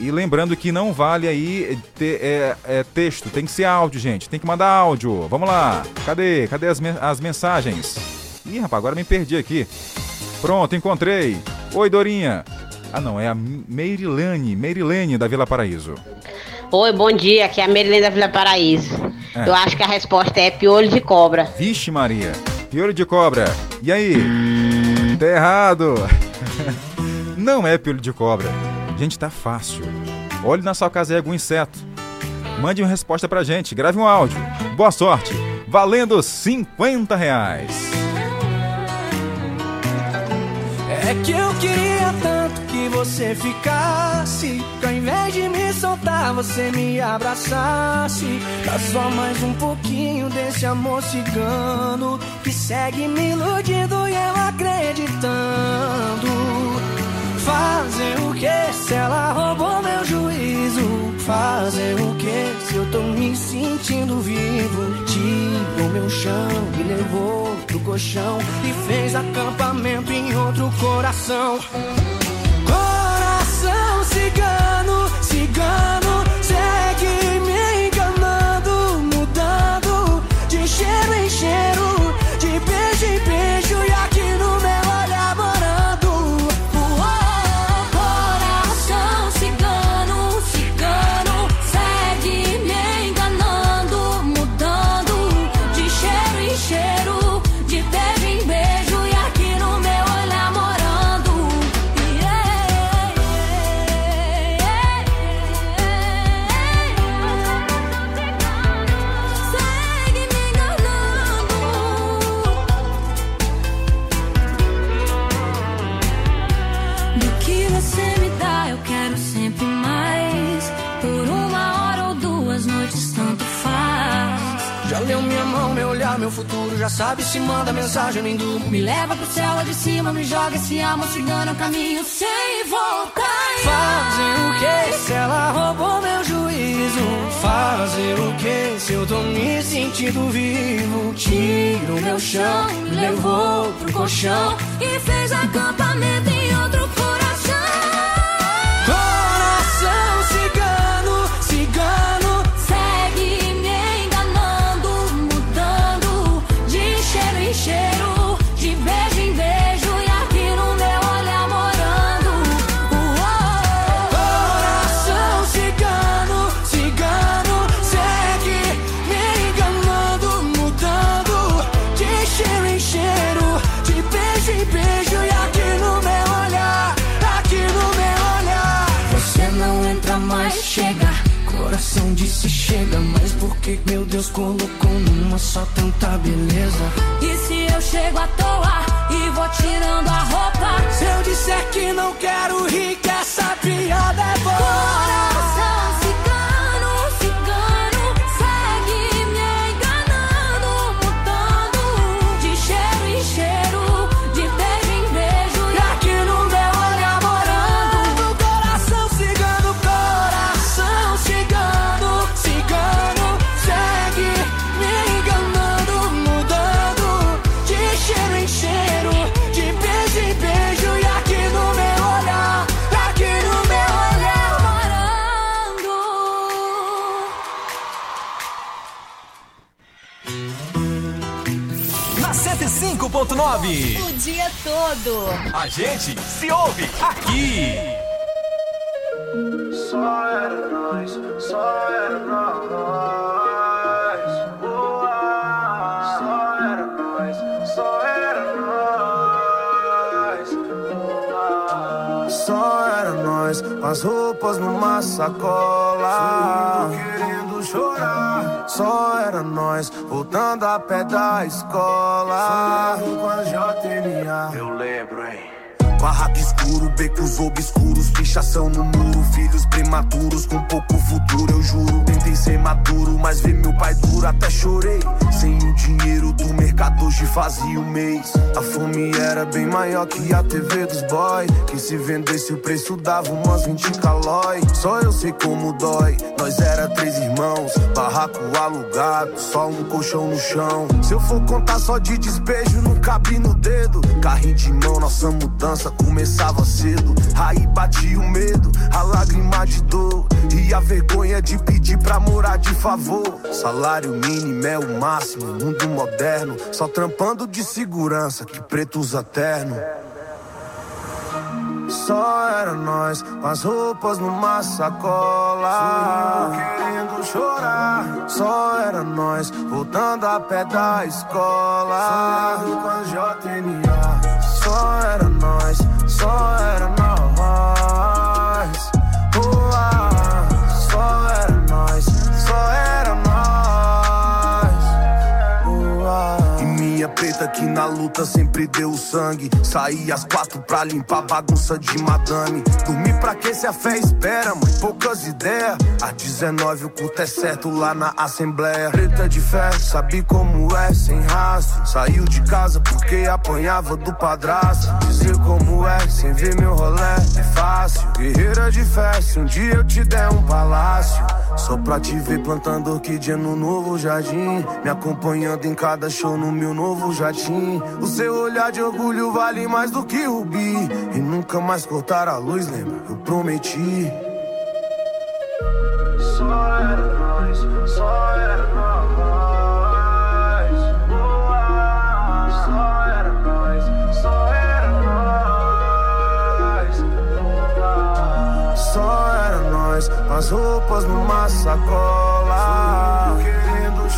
E lembrando que não vale aí ter, é, é, texto, tem que ser áudio, gente. Tem que mandar áudio. Vamos lá. Cadê? Cadê as, men- as mensagens? Ih, rapaz, agora me perdi aqui. Pronto, encontrei. Oi, Dorinha. Ah, não, é a Meirilane, Meirilene da Vila Paraíso. Oi, bom dia. Aqui é a Merilene da Vila Paraíso. É. Eu acho que a resposta é piolho de cobra. Vixe, Maria. Piolho de cobra. E aí? Tá errado. Não é piolho de cobra. Gente, tá fácil. Olhe na sua casa aí algum inseto. Mande uma resposta pra gente. Grave um áudio. Boa sorte. Valendo 50 reais. É que eu queria tanto que você ficasse. Que ao invés de me soltar, você me abraçasse. Dá só mais um pouquinho desse amor cigano. Que segue me iludindo e eu acreditando. Fazer o que se ela roubou meu juízo? Fazer o que se eu tô me sentindo vivo? Tirou meu chão, me levou pro colchão e fez acampamento em outro coração. Coração cigano, cigano, Já sabe se manda mensagem, nem durmo. Me leva pro céu lá de cima, me joga esse amor cigano, caminho sem voltar. Fazer o que se ela roubou meu juízo? Fazer o que se eu tô me sentindo vivo? Tiro meu chão, me levou pro colchão E fez acampamento em outro Entra mais, chega. Coração disse chega, mas por que meu Deus colocou numa só tanta beleza? E se eu chego à toa e vou tirando a roupa? Se eu disser que não quero rir, que essa piada é boa. 105.9. O dia todo. A gente se ouve aqui. Só era nós, só era nós. Boa. Só era nós, só era nós. Boa. Só era nós, as roupas numa sacola. Querendo chorar. Só era nós, voltando a pé da escola. Sonhando com a JNA. Eu lembro, hein? Barraco escuro, becos obscuros, pichação no muro, filhos prematuros com pouco futuro, eu juro. Tentei ser maduro, mas vi meu pai duro, até chorei. Sem o dinheiro do mercado, hoje fazia o mês. A fome era bem maior que a TV dos boy. Que se vendesse o preço dava umas 20 calói. Só eu sei como dói. Nós era três irmãos, barraco alugado, só um colchão no chão. Se eu for contar só de despejo, não cabe no dedo. Carrinho de mão, nossa mudança começava cedo. Aí batia o medo, a lágrima de dor. E a vergonha de pedir pra morar de favor. Salário mínimo é o máximo, mundo moderno. Só trampando de segurança, que preto usa terno. Só era nós, com as roupas numa sacola. Querendo chorar. Só era nós, voltando a pé da escola. Só era nós, só era nós. Boa. Preta que na luta sempre deu sangue. Saí às quatro pra limpar bagunça de madame. Dormir pra que se a fé espera, mãe? Poucas ideias. Às 19 o culto é certo lá na Assembleia. Preta de fé, sabe como é, sem rastro. Saiu de casa porque apanhava do padrasto. Dizer como é, sem ver meu rolé, é fácil. Guerreira de fé, se um dia eu te der um palácio. Só pra te ver plantando orquídea no novo jardim. Me acompanhando em cada show no meu novo jatim. O seu olhar de orgulho vale mais do que rubi. E nunca mais cortar a luz, lembra? Eu prometi. Só era nós, só era nós. Boa. Só era nós, só era nós. Boa. Só era nós, as roupas numa sacola.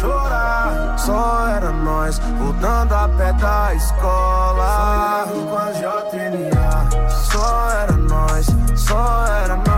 Chorar. Só era nós, voltando a pé da escola. Sonhando com a JNA. Só era nós, só era nós.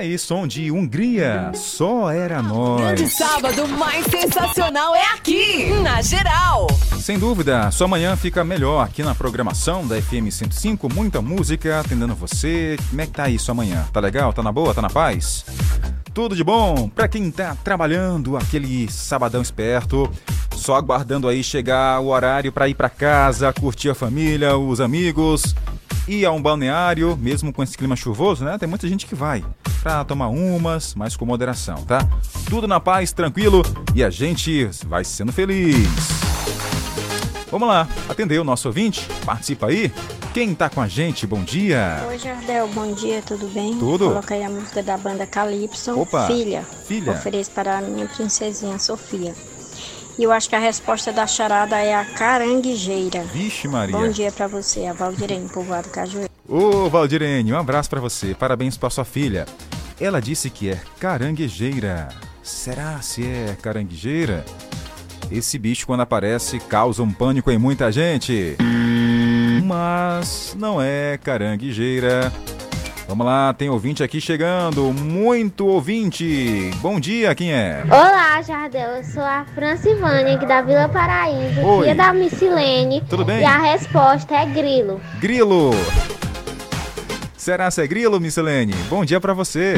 Aí, som de Hungria, só era Grande nós. sábado mais sensacional é aqui, na geral. Sem dúvida, sua manhã fica melhor aqui na programação da FM 105, muita música atendendo você. Como é que tá aí sua manhã? Tá legal? Tá na boa? Tá na paz? Tudo de bom pra quem tá trabalhando aquele sabadão esperto, só aguardando aí chegar o horário pra ir pra casa, curtir a família, os amigos, ir a um balneário, mesmo com esse clima chuvoso, né? Tem muita gente que vai pra tomar umas, mas com moderação, tá? Tudo na paz, tranquilo e a gente vai sendo feliz. Vamos lá, atender o nosso ouvinte, participa aí. Quem tá com a gente, bom dia. Oi, Jardel, bom dia, tudo bem? Tudo. Coloquei a música da banda Calypso, Opa, Filha. Filha. Ofereço para a minha princesinha Sofia. E eu acho que a resposta da charada é a caranguejeira. Vixe, Maria. Bom dia para você, a Valdirene, povoado Cajueiro. Ô, Valdirene, um abraço pra você. Parabéns pra sua filha. Ela disse que é caranguejeira. Será se é caranguejeira? Esse bicho, quando aparece, causa um pânico em muita gente. Mas não é caranguejeira. Vamos lá, tem ouvinte aqui chegando. Muito ouvinte. Bom dia, quem é? Olá, Jardel. Eu sou a Francivânia, aqui da Vila Paraíso, Oi. filha da Missilene. Tudo bem? E a resposta é grilo. Grilo. Será se é grilo, Miscelene? Bom dia pra você.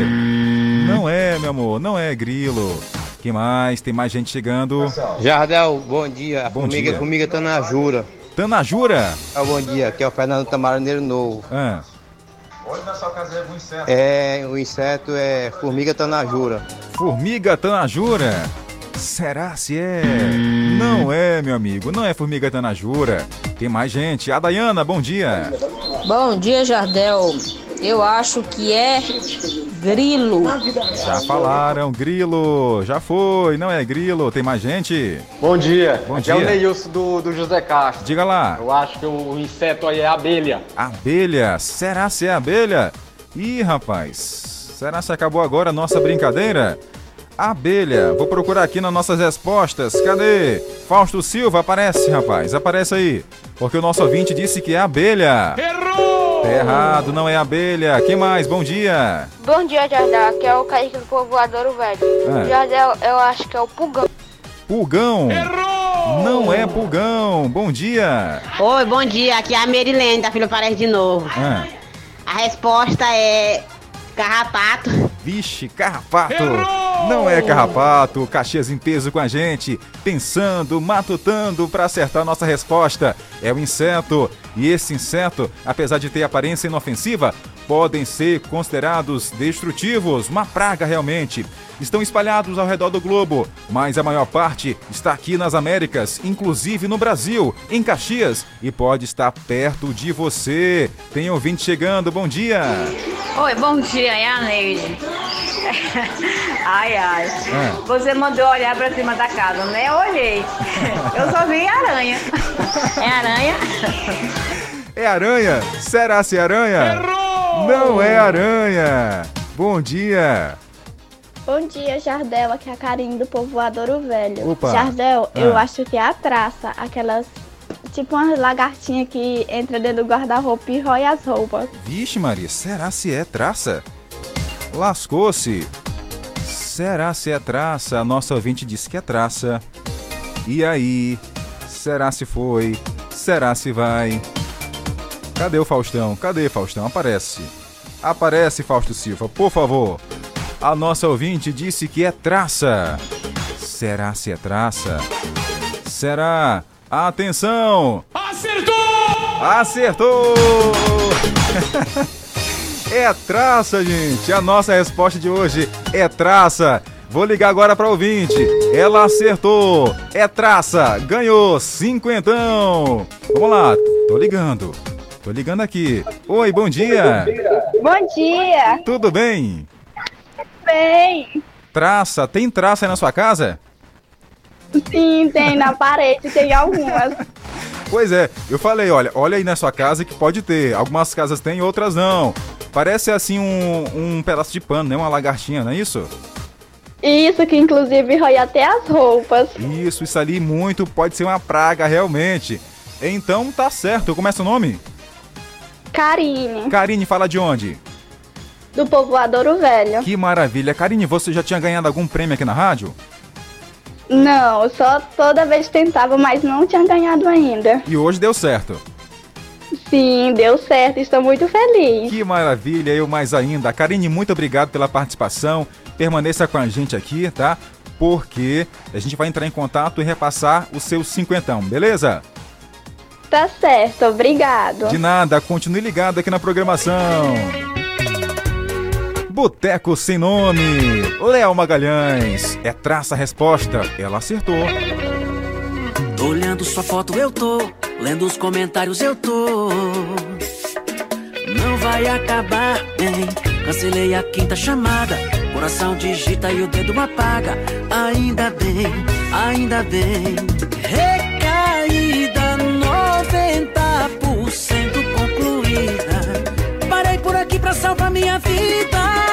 Não é, meu amor, não é grilo. Que mais? Tem mais gente chegando. Jardel, bom dia. A Bom formiga, dia. formiga tá na jura. Tá na jura? Ah, bom dia, aqui é o Fernando Tamaraneiro Novo. Ah. É, o inseto é formiga tá na jura. Formiga Tanajura? Será se é? Não é, meu amigo, não é Formiga Tanajura. Tem mais gente. A Dayana, bom dia. Bom dia, Jardel. Eu acho que é grilo. Já falaram, grilo. Já foi, não é grilo. Tem mais gente? Bom dia. Bom Aqui dia. é o Neilson do, do José Castro. Diga lá. Eu acho que o inseto aí é a abelha. Abelha, será se é abelha? Ih, rapaz, será se acabou agora a nossa brincadeira? Abelha, vou procurar aqui nas nossas respostas. Cadê? Fausto Silva, aparece, rapaz, aparece aí. Porque o nosso ouvinte disse que é abelha. Errou! Tá errado, não é abelha. Quem mais? Bom dia. Bom dia, Jardel. Aqui é o Kaique do Povoadouro Velho. Ah. Jardel, eu acho que é o pulgão. Pulgão. Errou! Não é pulgão. Bom dia. Oi, bom dia. Aqui é a Merilene da Vila Paraíso de novo. Ah, A resposta é carrapato. Vixe, carrapato! Não é carrapato, Caxias em peso com a gente, pensando, matutando para acertar nossa resposta. É o inseto. E esse inseto, apesar de ter aparência inofensiva, podem ser considerados destrutivos, uma praga realmente. Estão espalhados ao redor do globo, mas a maior parte está aqui nas Américas, inclusive no Brasil, em Caxias, e pode estar perto de você. Tem ouvinte chegando, bom dia! Oi, bom dia, é a Neide. Ai, ai. É. Você mandou olhar pra cima da casa, né? Eu olhei. Eu só vi aranha. É aranha? É aranha? Será se é aranha? Não é aranha! Bom dia! Bom dia, Jardel. Aqui é a Karine do Povoadouro Velho. Opa. Jardel, eu Ah. acho que é a traça. Aquelas. Tipo uma lagartinha que entra dentro do guarda-roupa e rói as roupas. Vixe, Maria, será se é traça? Lascou-se! Será se é traça? A nossa ouvinte disse que é traça. E aí? Será se foi? Será se vai? Cadê o Faustão? Cadê Faustão? Aparece. Aparece, Fausto Silva, por favor. A nossa ouvinte disse que é traça. Será se é traça? Será? Atenção! Acertou! Acertou! é traça, gente. A nossa resposta de hoje é traça. Vou ligar agora para ouvinte. Ela acertou. É traça. Ganhou cinquentão. Vamos lá. Tô ligando. Tô ligando aqui. Oi, bom dia. Bom dia! Tudo bem? Bem! Traça. Tem traça aí na sua casa? Sim, tem na parede, tem algumas. Pois é, eu falei, olha, olha aí na sua casa que pode ter. Algumas casas tem, outras não. Parece assim um, um pedaço de pano, né? Uma lagartinha, não é isso? Isso que inclusive rói até as roupas. Isso, isso ali muito pode ser uma praga realmente. Então tá certo. Como é seu nome? Karine. Karine, fala de onde? do povoadouro velho. Que maravilha. Karine, você já tinha ganhado algum prêmio aqui na rádio? Não, só toda vez tentava, mas não tinha ganhado ainda. E hoje deu certo. Sim, deu certo, estou muito feliz. Que maravilha, eu mais ainda. Karine, muito obrigado pela participação. Permaneça com a gente aqui, tá? Porque a gente vai entrar em contato e repassar o seu cinquentão, beleza? Tá certo, obrigado. De nada, continue ligado aqui na programação. Boteco Sem Nome, Léo Magalhães. É traça a resposta, ela acertou. Tô olhando sua foto, eu tô. Lendo os comentários, eu tô. Não vai acabar bem. Cancelei a quinta chamada. Coração digita e o dedo apaga. Ainda bem, ainda bem. Recaída salvar minha vida.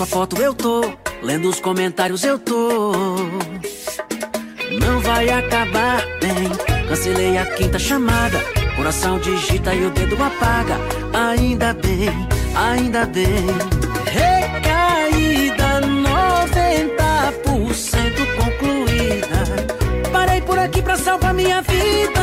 Sua foto, eu tô. Lendo os comentários, eu tô. Não vai acabar bem. Cancelei a quinta chamada. Coração digita e o dedo apaga. Ainda bem, ainda bem. Recaída 90% concluída. Parei por aqui pra salvar minha vida.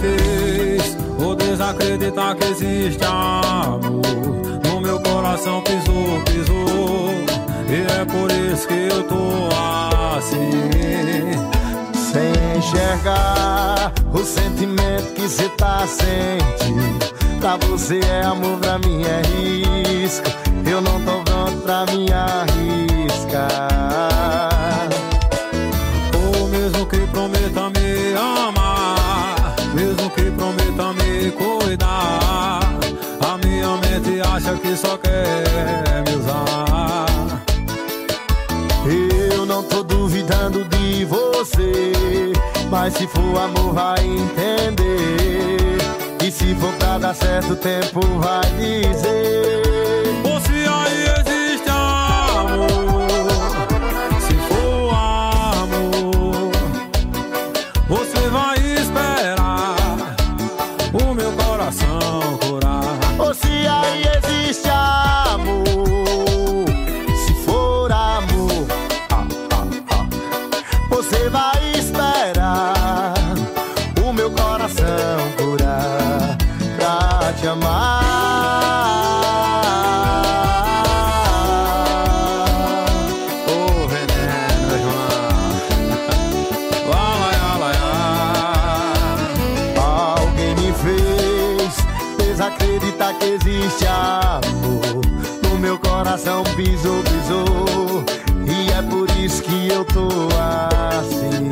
Fez Vou desacreditar que existe amor. No meu coração pisou, pisou. E é por isso que eu tô assim enxergar o sentimento que cê tá sentindo. Pra você é amor, pra mim é risco. Eu não tô pronto pra me arriscar. Ou mesmo que prometa me amar, mesmo que prometa me cuidar, a minha mente acha que só quer mas se for amor vai entender. E se for pra dar certo, o tempo vai dizer. eu tô assim.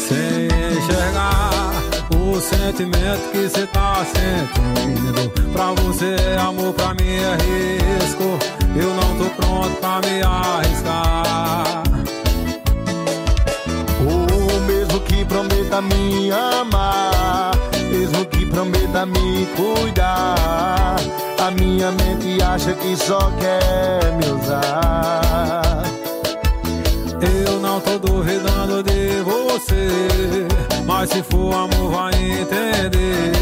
Sem enxergar o sentimento que cê tá sentindo. Pra você é amor, pra mim é risco. Eu não tô pronto pra me arriscar. O mesmo que prometa me amar, mesmo que prometa me cuidar. A minha mente acha que só quer me usar. Eu não tô duvidando de você, mas se for amor vai entender.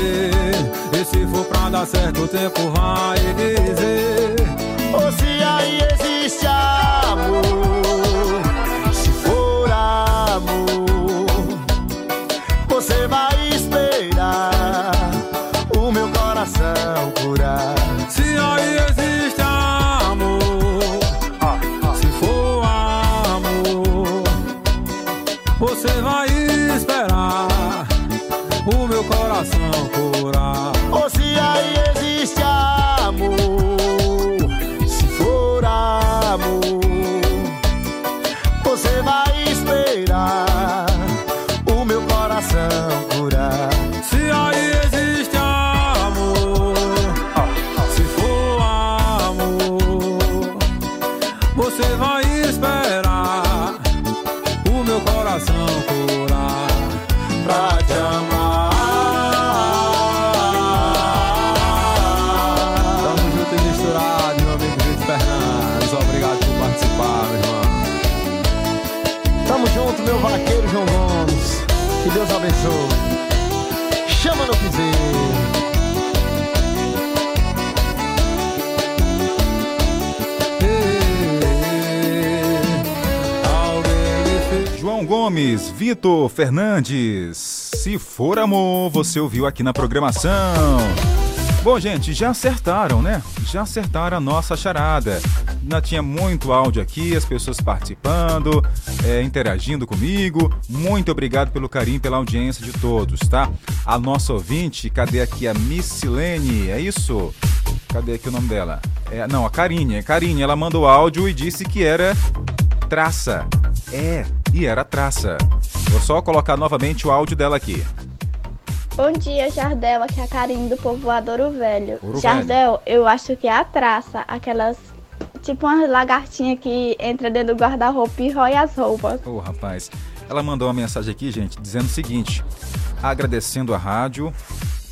E se for pra dar certo o tempo vai dizer. Ou se aí existe amor, se for amor, Gomes, Vitor Fernandes. Se for amor, você ouviu aqui na programação. Bom, gente, já acertaram, né? Já acertaram a nossa charada. Ainda tinha muito áudio aqui, as pessoas participando, é, interagindo comigo. Muito obrigado pelo carinho, pela audiência de todos, tá? A nossa ouvinte, cadê aqui a Missilene? É isso? Cadê aqui o nome dela? É, não, a Karine. A Karine, ela mandou áudio e disse que era traça. É, e era traça. Vou só colocar novamente o áudio dela aqui. Bom dia, Jardel. Aqui é a Karine do povoador Ouro Velho. Ouro Jardel, eu acho que é a traça, aquelas. Tipo uma lagartinha que entra dentro do guarda-roupa e rói as roupas. Ô, rapaz. Ela mandou uma mensagem aqui, gente, dizendo o seguinte: agradecendo a rádio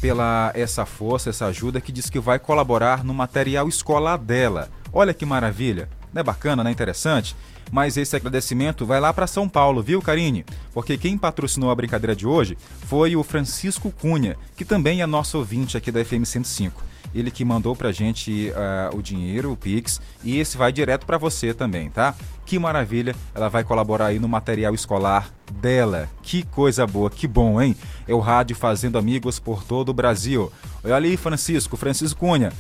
pela essa força, essa ajuda, que diz que vai colaborar no material escolar dela. Olha que maravilha. Não é bacana, não é interessante? Mas esse agradecimento vai lá para São Paulo, viu, Karine? Porque quem patrocinou a brincadeira de hoje foi o Francisco Cunha, que também é nosso ouvinte aqui da FM 105. Ele que mandou pra gente uh, o dinheiro, o Pix, e esse vai direto para você também, tá? Que maravilha, ela vai colaborar aí no material escolar dela. Que coisa boa, que bom, hein? É o rádio fazendo amigos por todo o Brasil. Olha ali, Francisco, Francisco Cunha.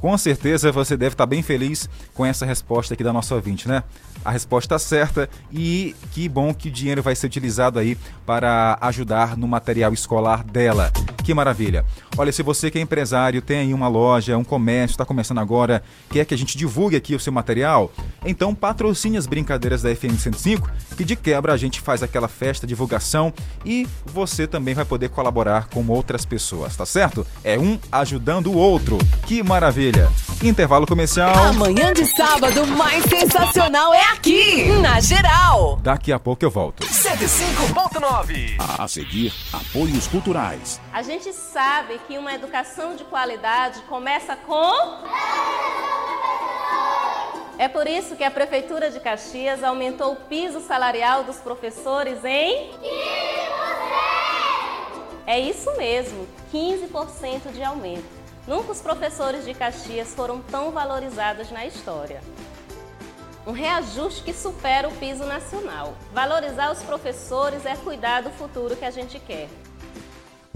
Com certeza você deve estar bem feliz com essa resposta aqui da nossa ouvinte, né? A resposta certa e que bom que o dinheiro vai ser utilizado aí para ajudar no material escolar dela. Que maravilha. Olha, se você que é empresário, tem aí uma loja, um comércio, está começando agora, quer que a gente divulgue aqui o seu material, então patrocine as brincadeiras da FM 105, que de quebra a gente faz aquela festa, divulgação e você também vai poder colaborar com outras pessoas, tá certo? É um ajudando o outro. Que maravilha. Intervalo comercial. Amanhã de sábado mais sensacional é aqui, na geral. Daqui a pouco eu volto. 105.9. A seguir, apoios culturais. A gente sabe que uma educação de qualidade começa com. É por isso que a Prefeitura de Caxias aumentou o piso salarial dos professores em. É isso mesmo, 15% de aumento. Nunca os professores de Caxias foram tão valorizados na história. Um reajuste que supera o piso nacional. Valorizar os professores é cuidar do futuro que a gente quer.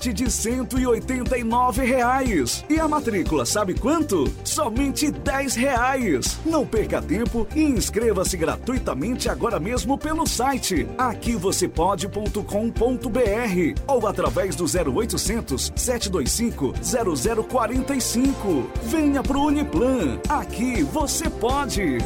de de 189 reais. E a matrícula, sabe quanto? Somente 10 reais. Não perca tempo e inscreva-se gratuitamente agora mesmo pelo site aquivocêpode.com.br ou através do 0800 725 0045. Venha pro Uniplan. Aqui você pode.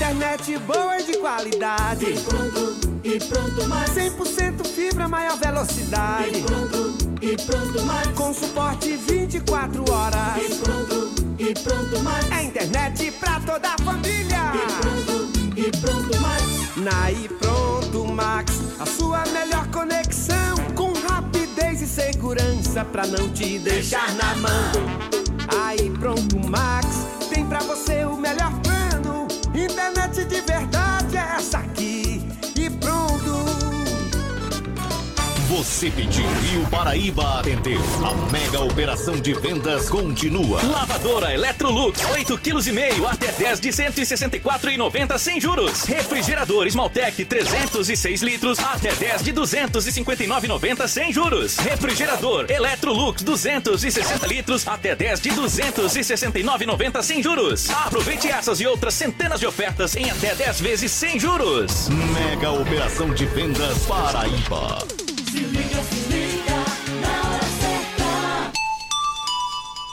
Internet boa e de qualidade. E pronto, e pronto mais. 100% fibra, maior velocidade. E pronto, e pronto mais. Com suporte 24 horas. E pronto, e pronto mais. É internet pra toda a família. E pronto, e pronto mais. Na e pronto Max, a sua melhor conexão. Com rapidez e segurança pra não te deixar na mão. Aí pronto Max, tem pra você. Internet de verdade Você pediu e o Paraíba atendeu. A mega operação de vendas continua. Lavadora Electrolux, 8 kg e meio até 10 de 164,90 sem juros. Refrigerador Smaltec 306 litros até 10 de 259,90 sem juros. Refrigerador Electrolux 260 litros até 10 de 269,90 sem juros. Aproveite essas e outras centenas de ofertas em até 10 vezes sem juros. Mega operação de vendas Paraíba.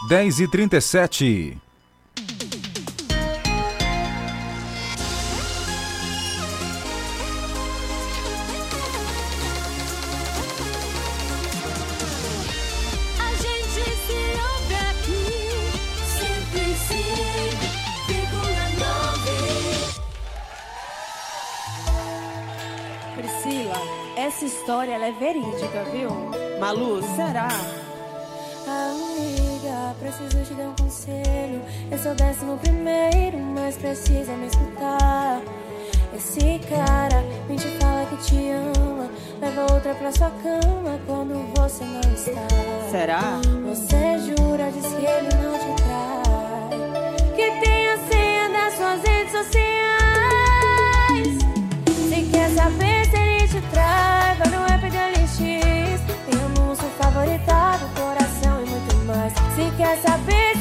10 e 37 é verídica, viu? Malu, será? Amiga, preciso te dar um conselho. Eu sou décimo primeiro, mas precisa me escutar. Esse cara mente fala que te ama, leva outra pra sua cama quando você não está. Será? Você jura, diz que ele não te trai. Que tem a senha das suas redes sociais. Se quer saber se ele te trai, favoritado, coração e muito mais. Se quer saber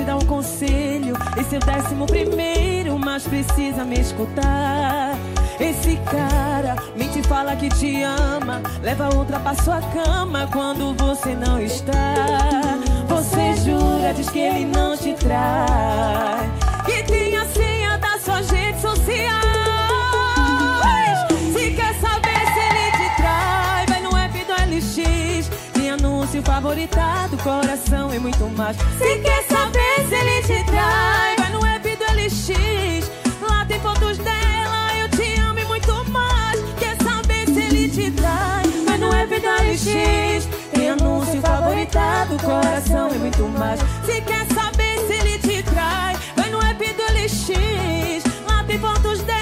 te dar um conselho. Esse é o décimo primeiro, mas precisa me escutar. Esse cara mente fala que te ama, leva outra pra sua cama quando você não está. Você jura, diz que ele não te trai. Anúncio favoritado, coração e muito mais. Se quer saber se ele te trai, vai no app do LX. Lá tem fotos dela, eu te amo e muito mais. Quer saber se ele te trai, vai no app do LX. Tem anúncio favoritado, coração e muito mais. Se quer saber se ele te trai, vai no app do LX. Lá tem fotos dela,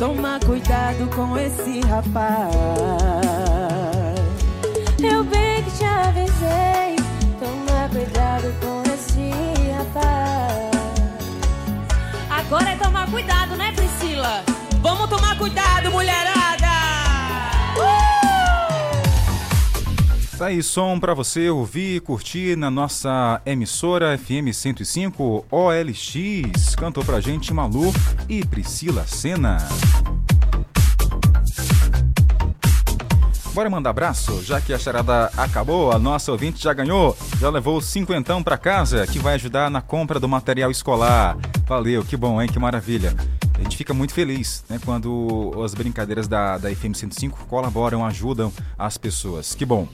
Toma cuidado com esse rapaz. Eu bem que te avisei. Toma cuidado com esse rapaz. Agora é tomar cuidado, né, Priscila? Vamos tomar cuidado, mulherada! Tá aí som pra você ouvir e curtir na nossa emissora FM 105 OLX. Cantou pra gente Malu e Priscila Senna. Bora mandar abraço, já que a charada acabou, a nossa ouvinte já ganhou, já levou cinquentão pra casa, que vai ajudar na compra do material escolar. Valeu, que bom, hein? Que maravilha. A gente fica muito feliz né, quando as brincadeiras da, da FM 105 colaboram, ajudam as pessoas. Que bom.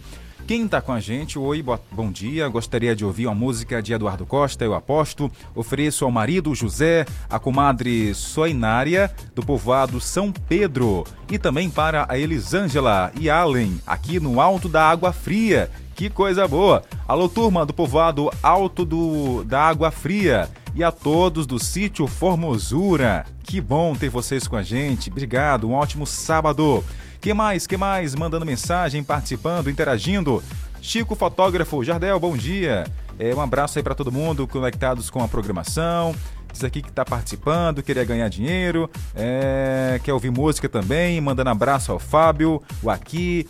Quem tá com a gente, oi, bo- bom dia. Gostaria de ouvir uma música de Eduardo Costa, eu aposto. Ofereço ao marido José, a comadre Soinária, do povoado São Pedro. E também para a Elisângela e Allen, aqui no Alto da Água Fria. Que coisa boa! Alô, turma do povoado Alto do, da Água Fria. E a todos do sítio Formosura. Que bom ter vocês com a gente. Obrigado, um ótimo sábado. Que mais, que mais? Mandando mensagem, participando, interagindo. Chico Fotógrafo, Jardel, bom dia. É, um abraço aí para todo mundo conectados com a programação. Diz aqui que está participando, queria ganhar dinheiro, é, quer ouvir música também. Mandando abraço ao Fábio, o Aqui,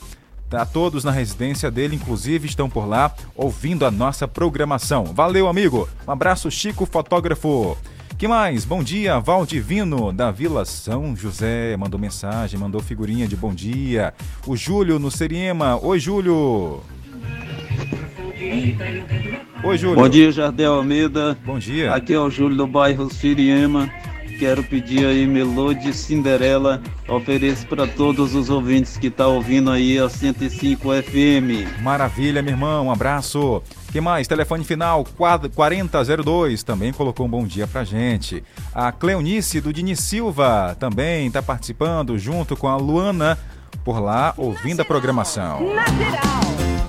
Tá, todos na residência dele, inclusive, estão por lá ouvindo a nossa programação. Valeu, amigo. Um abraço, Chico Fotógrafo. Que mais? Bom dia, Valdivino, da Vila São José. Mandou mensagem, mandou figurinha de bom dia. O Júlio no Seriema. Oi, Júlio. Oi, Júlio. Bom dia, Jardel Almeida. Bom dia. Aqui é o Júlio do bairro Siriema. Quero pedir aí Melody Cinderela. Ofereço para todos os ouvintes que estão ouvindo aí a 105 FM. Maravilha, meu irmão. Um abraço. Que mais? Telefone final 4002 também colocou um bom dia pra gente. A Cleonice do Dini Silva também está participando junto com a Luana por lá ouvindo a programação.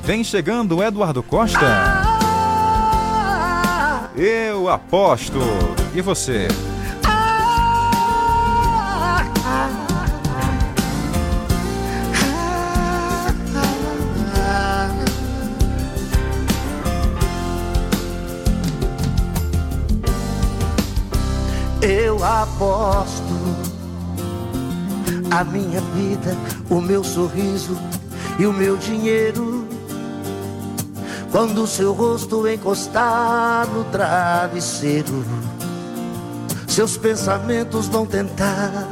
Vem chegando o Eduardo Costa. Eu aposto. E você? Eu aposto a minha vida, o meu sorriso e o meu dinheiro. Quando o seu rosto encostar no travesseiro, seus pensamentos vão tentar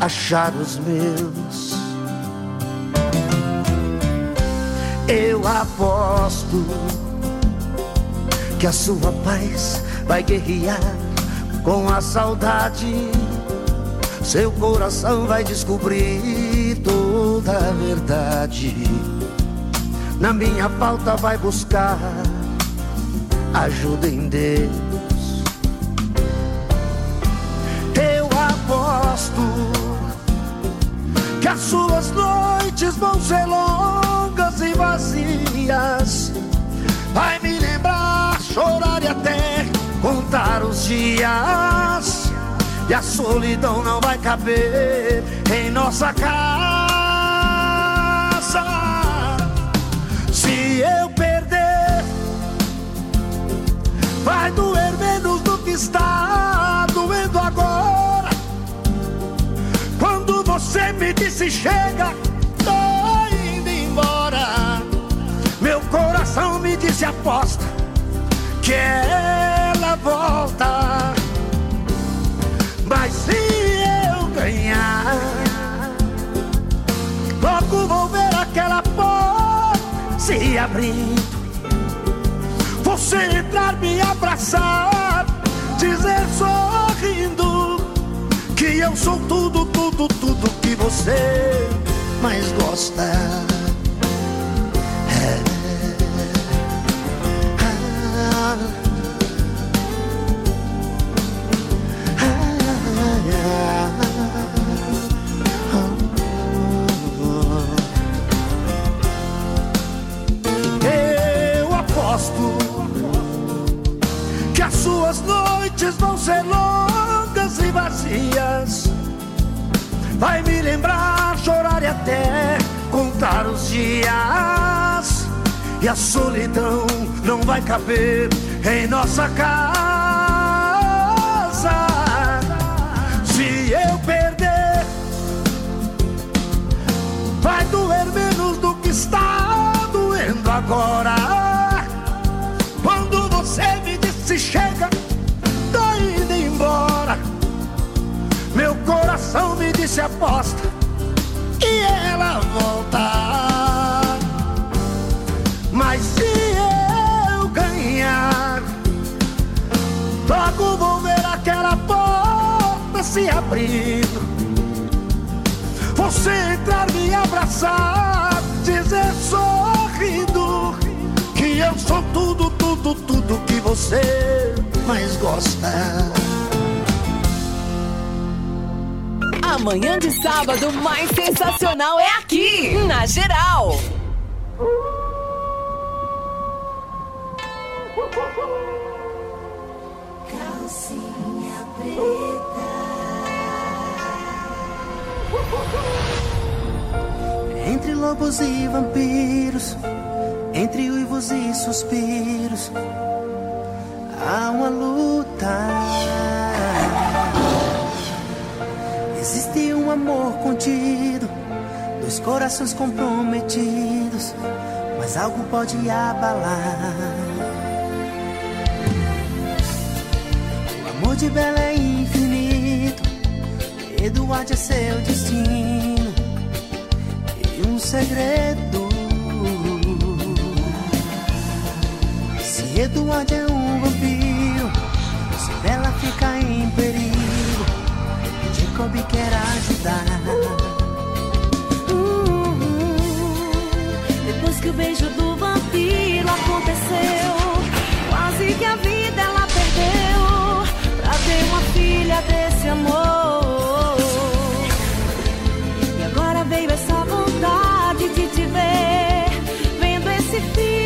achar os meus. Eu aposto que a sua paz vai guerrear com a saudade. Seu coração vai descobrir toda a verdade. Na minha falta vai buscar ajuda em Deus. Eu aposto que as suas noites vão ser longas e vazias. Dias. E a solidão não vai caber em nossa casa. Se eu perder, vai doer menos do que está doendo agora. Quando você me disse chega, tô indo embora. Meu coração me disse aposta que ela se abrindo. Você entrar, me abraçar, dizer sorrindo que eu sou tudo, tudo, tudo que você mais gosta. E a solidão não vai caber em nossa casa. Se eu perder, vai doer menos do que está doendo agora. Quando você me disse chega, tô indo embora. Meu coração me disse aposta e ela volta. Logo vou ver aquela porta se abrindo. Você entrar, me abraçar, dizer sorrindo E eu sou tudo, tudo, tudo que você mais gosta. Amanhã de sábado mais sensacional é aqui, na Geral. Lobos e vampiros, entre uivos e suspiros, há uma luta. Existe um amor contido, dois corações comprometidos, mas algo pode abalar. O amor de Bela é infinito, Eduardo é seu destino um segredo. Se Eduardo é um vampiro, se Bela fica em perigo, Jacob quer ajudar. Depois que o beijo do vampiro aconteceu, quase que a vida ela perdeu pra ter uma filha desse amor. E agora veio essa de te ver, vendo esse filme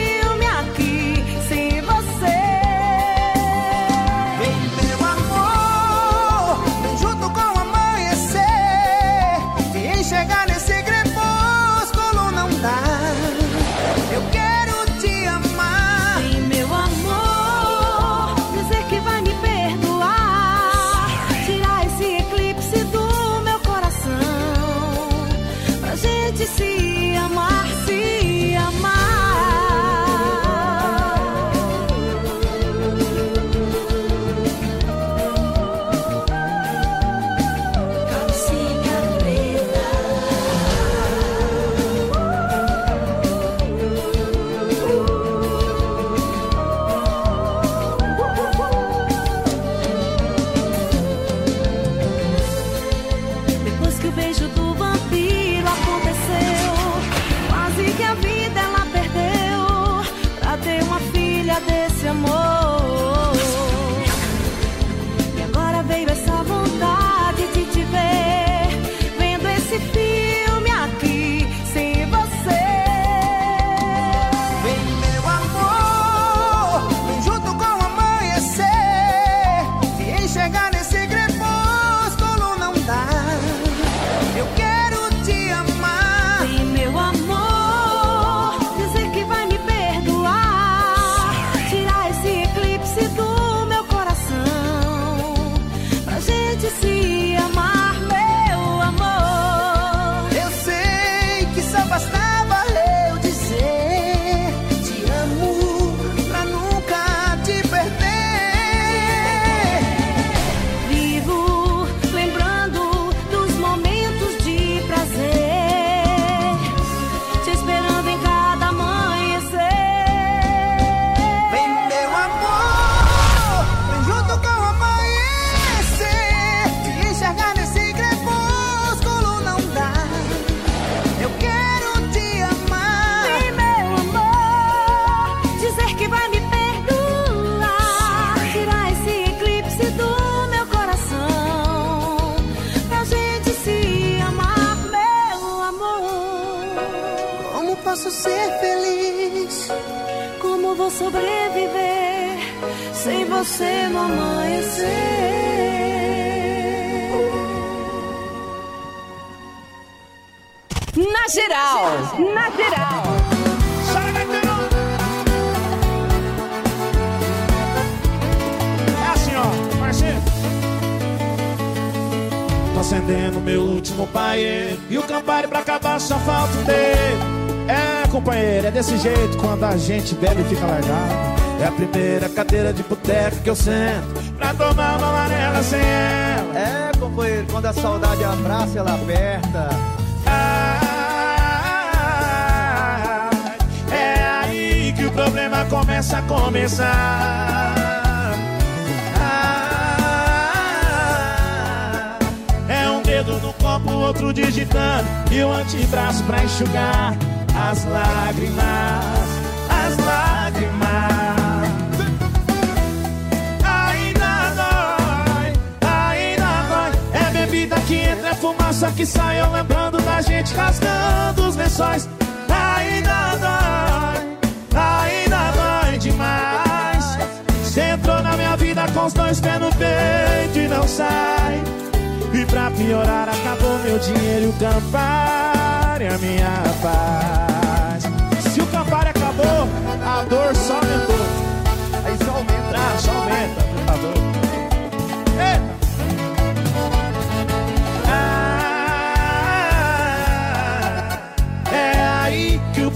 você no amanhecer? Na Geral. Na Geral. É assim, ó. Tô acendendo meu último paê E o Campari pra acabar só falta um dedo É, companheiro, é desse jeito Quando a gente bebe fica largado É a primeira cadeira de boteco que eu sento Pra tomar uma amarela sem ela É, companheiro, quando a saudade abraça, ela aperta. É aí que o problema começa a começar. Ah, é um dedo no copo, outro digitando e o antebraço pra enxugar as lágrimas. Fumaça que sai eu lembrando da gente rasgando os lençóis. Ainda dói, ainda dói demais. Você entrou na minha vida com os dois pés no peito e não sai. E pra piorar, acabou meu dinheiro e o Campari, a minha paz. Se o Campari acabou, a dor só aumentou. Aí só aumenta, só aumenta,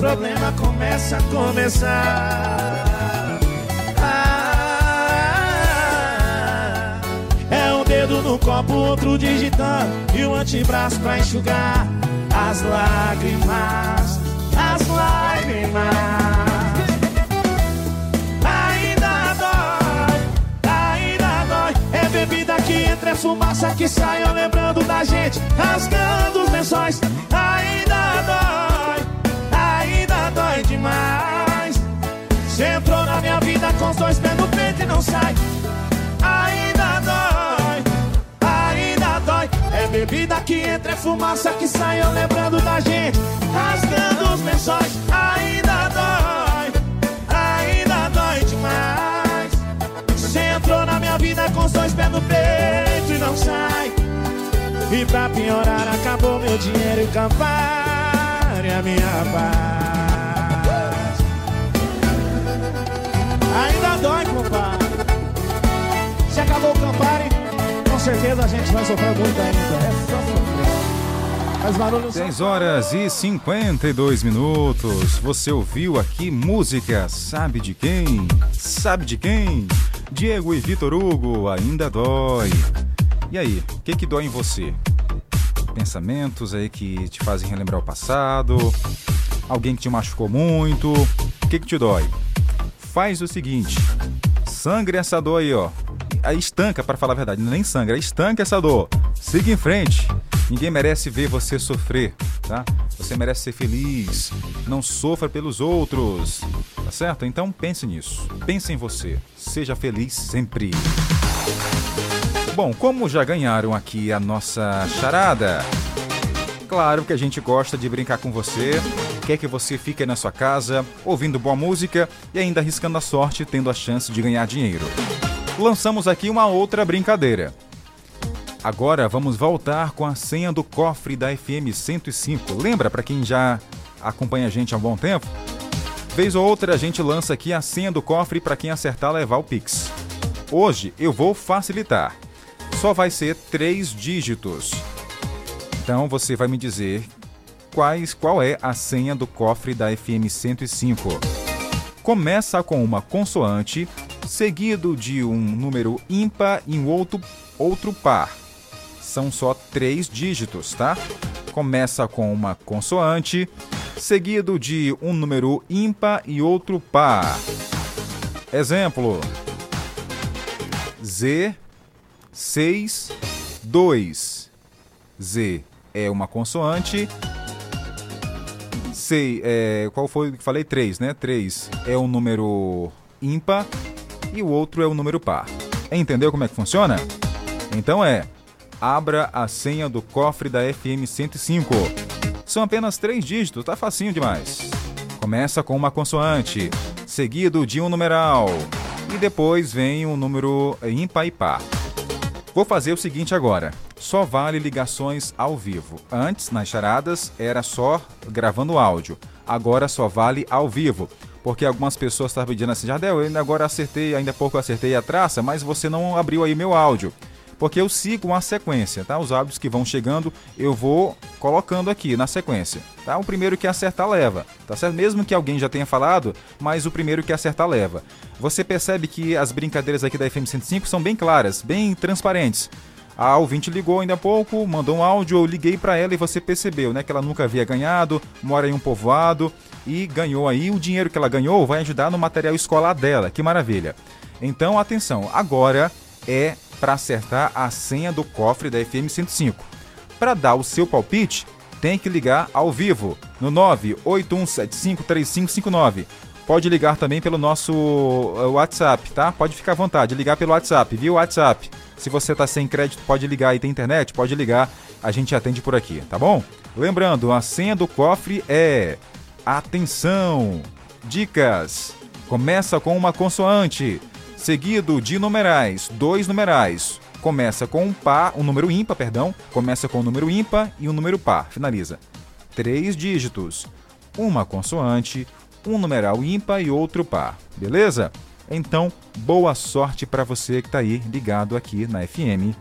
problema começa a começar. Ah, é um dedo no copo, outro digitando e o antebraço pra enxugar as lágrimas, as lágrimas. É bebida que entra, é fumaça que sai, lembrando da gente, rasgando os lençóis. Ainda dói, demais. Você entrou na minha vida com os dois pés no peito e não sai. Ainda dói, ainda dói. É bebida que entra, é fumaça que sai, eu lembrando da gente, rasgando os lençóis. Ainda dói, ainda dói demais. Você entrou na minha vida com os dois pés no peito e não sai. E pra piorar, acabou meu dinheiro e o Campari, a minha paz. Dói, compadre. Se acabou o Campari, com certeza a gente vai sofrer muito ainda. É só sofrer. Faz barulho só. 10 horas e 52 minutos. Você ouviu aqui música Sabe de quem? Sabe de quem? Diego e Vitor Hugo, ainda dói. E aí, o que que dói em você? Pensamentos aí que te fazem relembrar o passado? Alguém que te machucou muito? O que que te dói? Faz o seguinte, sangre essa dor aí, ó. Aí estanca, para falar a verdade, nem sangra, estanca essa dor. Siga em frente. Ninguém merece ver você sofrer, tá? Você merece ser feliz. Não sofra pelos outros, tá certo? Então pense nisso. Pense em você. Seja feliz sempre. Bom, como já ganharam aqui a nossa charada, claro que a gente gosta de brincar com você, quer que você fique na sua casa, ouvindo boa música e ainda arriscando a sorte, tendo a chance de ganhar dinheiro. Lançamos aqui uma outra brincadeira. Agora vamos voltar com a senha do cofre da FM 105. Lembra para quem já acompanha a gente há um bom tempo? Vez ou outra a gente lança aqui a senha do cofre para quem acertar levar o Pix. Hoje eu vou facilitar. Só vai ser três dígitos. Então você vai me dizer quais, qual é a senha do cofre da FM 105. Começa com uma consoante, seguido de um número ímpar e um outro, outro par. São só três dígitos, tá? Começa com uma consoante, seguido de um número ímpar e outro par. Exemplo: Z 6 2. Z é uma consoante. Sei, é, qual foi que falei? 3, né? 3 é um número ímpar e o outro é um número par. Entendeu como é que funciona? Então é: abra a senha do cofre da FM 105. São apenas três dígitos, tá facinho demais. Começa com uma consoante, seguido de um numeral, e depois vem um número ímpar e par. Vou fazer o seguinte agora. Só vale ligações ao vivo. Antes, nas charadas, era só gravando áudio. Agora só vale ao vivo. Porque algumas pessoas estavam pedindo assim, Jardel, eu agora acertei, ainda há pouco acertei a traça, mas você não abriu aí meu áudio. Porque eu sigo uma sequência, tá? Os áudios que vão chegando, eu vou colocando aqui na sequência, tá? O primeiro que acertar leva, tá certo? Mesmo que alguém já tenha falado, mas o primeiro que acertar leva. Você percebe que as brincadeiras aqui da FM 105 são bem claras, bem transparentes. A ouvinte ligou ainda há pouco, mandou um áudio, eu liguei para ela e você percebeu, né, que ela nunca havia ganhado, mora em um povoado e ganhou aí o dinheiro que ela ganhou vai ajudar no material escolar dela. Que maravilha. Então, atenção, agora é para acertar a senha do cofre da FM 105. Para dar o seu palpite, tem que ligar ao vivo no 981753559. Pode ligar também pelo nosso uh, WhatsApp, tá? Pode ficar à vontade, ligar pelo WhatsApp, viu? WhatsApp. Se você está sem crédito, pode ligar e tem internet, pode ligar a gente atende por aqui, tá bom? Lembrando, a senha do cofre é atenção. Dicas. Começa com uma consoante, seguido de numerais, dois numerais. Começa com um par, um número ímpar, perdão. Começa com um número ímpar e um número par. Finaliza. Três dígitos. Uma consoante, um numeral ímpar e outro par. Beleza? Então, boa sorte para você que está aí ligado aqui na FM.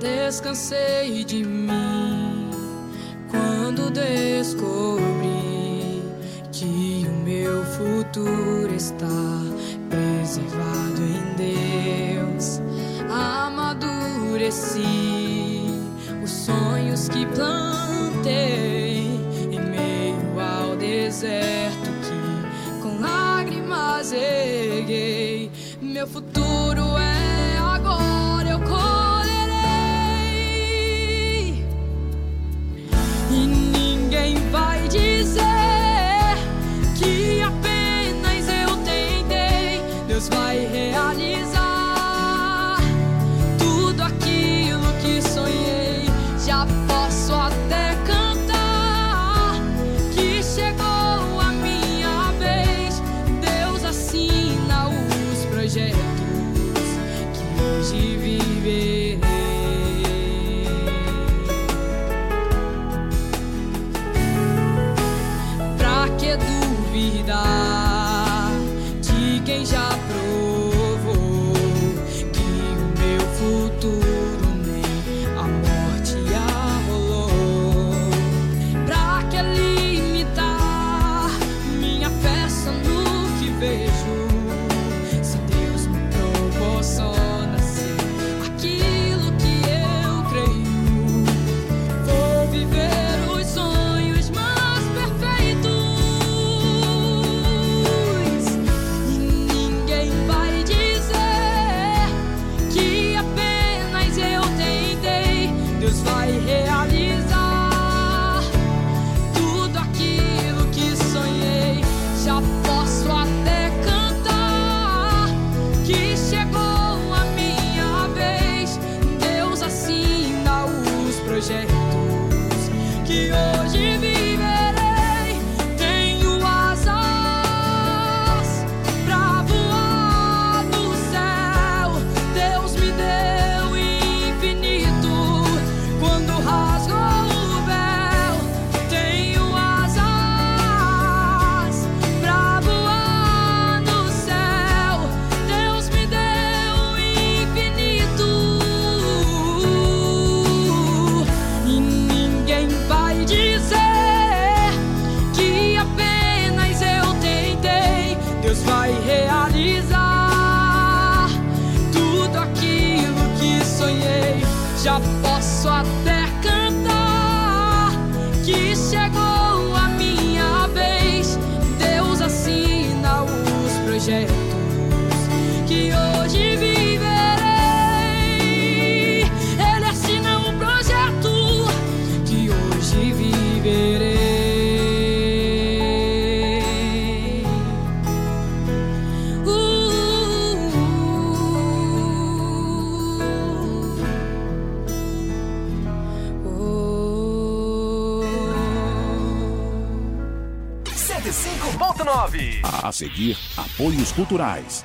Descansei de mim quando descobri futuro está preservado em Deus. Amadureci os sonhos que plantei em meio ao deserto que com lágrimas erguei. Meu futuro é A seguir, apoios culturais.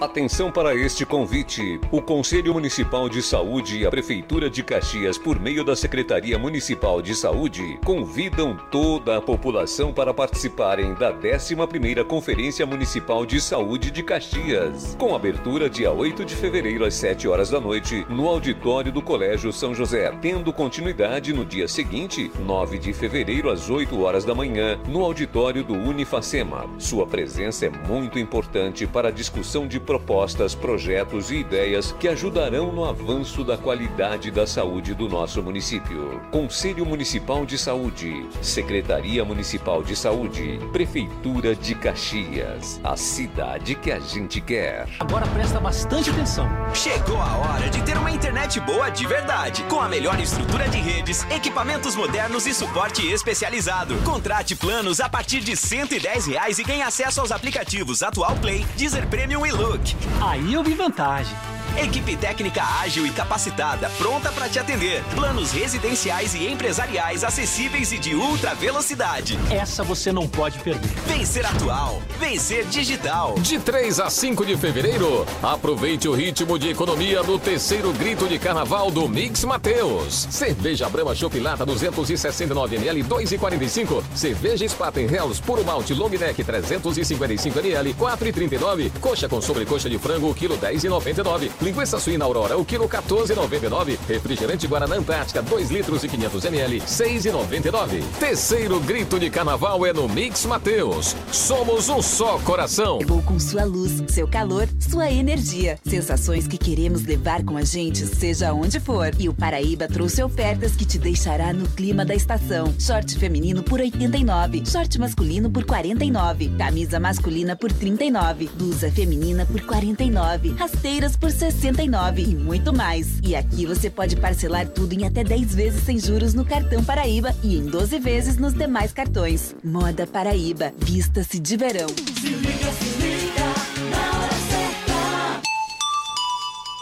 Atenção para este convite. O Conselho Municipal de Saúde e a Prefeitura de Caxias, por meio da Secretaria Municipal de Saúde, convidam toda a população para participarem da 11ª Conferência Municipal de Saúde de Caxias, com abertura dia 8 de fevereiro às 7 horas da noite, no auditório do Colégio São José, tendo continuidade no dia seguinte, 9 de fevereiro às 8 horas da manhã, no auditório do Unifacema. Sua presença é muito importante para a discussão de propostas, projetos e ideias que ajudarão no avanço da qualidade da saúde do nosso município. Conselho Municipal de Saúde, Secretaria Municipal de Saúde, Prefeitura de Caxias, a cidade que a gente quer. Agora presta bastante atenção. Chegou a hora de ter uma internet boa de verdade, com a melhor estrutura de redes, equipamentos modernos e suporte especializado. Contrate planos a partir de 110 reais e ganhe acesso aos aplicativos Atual Play, Deezer Premium e Look. Aí eu vi vantagem. Equipe técnica ágil e capacitada, pronta para te atender. Planos residenciais e empresariais acessíveis e de ultra velocidade. Essa você não pode perder. Vencer atual, vencer digital. De 3 a 5 de fevereiro, aproveite o ritmo de economia do terceiro grito de carnaval do Mix Mateus. Cerveja Brahma Chopilata 269ml 2,45. Cerveja Spaten Hells Puro Malte Long Neck 355ml 4,39. Coxa com sobrecoxa de frango, quilo 10,99. Linguiça suína Aurora, o quilo 14,99. Refrigerante Guaraná Antártica, 2 litros e 500 ml, 6,99. Terceiro grito de carnaval é no Mix Mateus. Somos um só coração. Chegou com sua luz, seu calor, sua energia. Sensações que queremos levar com a gente, seja onde for. E o Paraíba trouxe ofertas que te deixará no clima da estação. Short feminino por 89, short masculino por 49, camisa masculina por 39, blusa feminina por 49, rasteiras por 69 e muito mais. E aqui você pode parcelar tudo em até 10 vezes sem juros no cartão Paraíba e em 12 vezes nos demais cartões. Moda Paraíba, vista-se de verão. Se liga, se liga, na hora certa.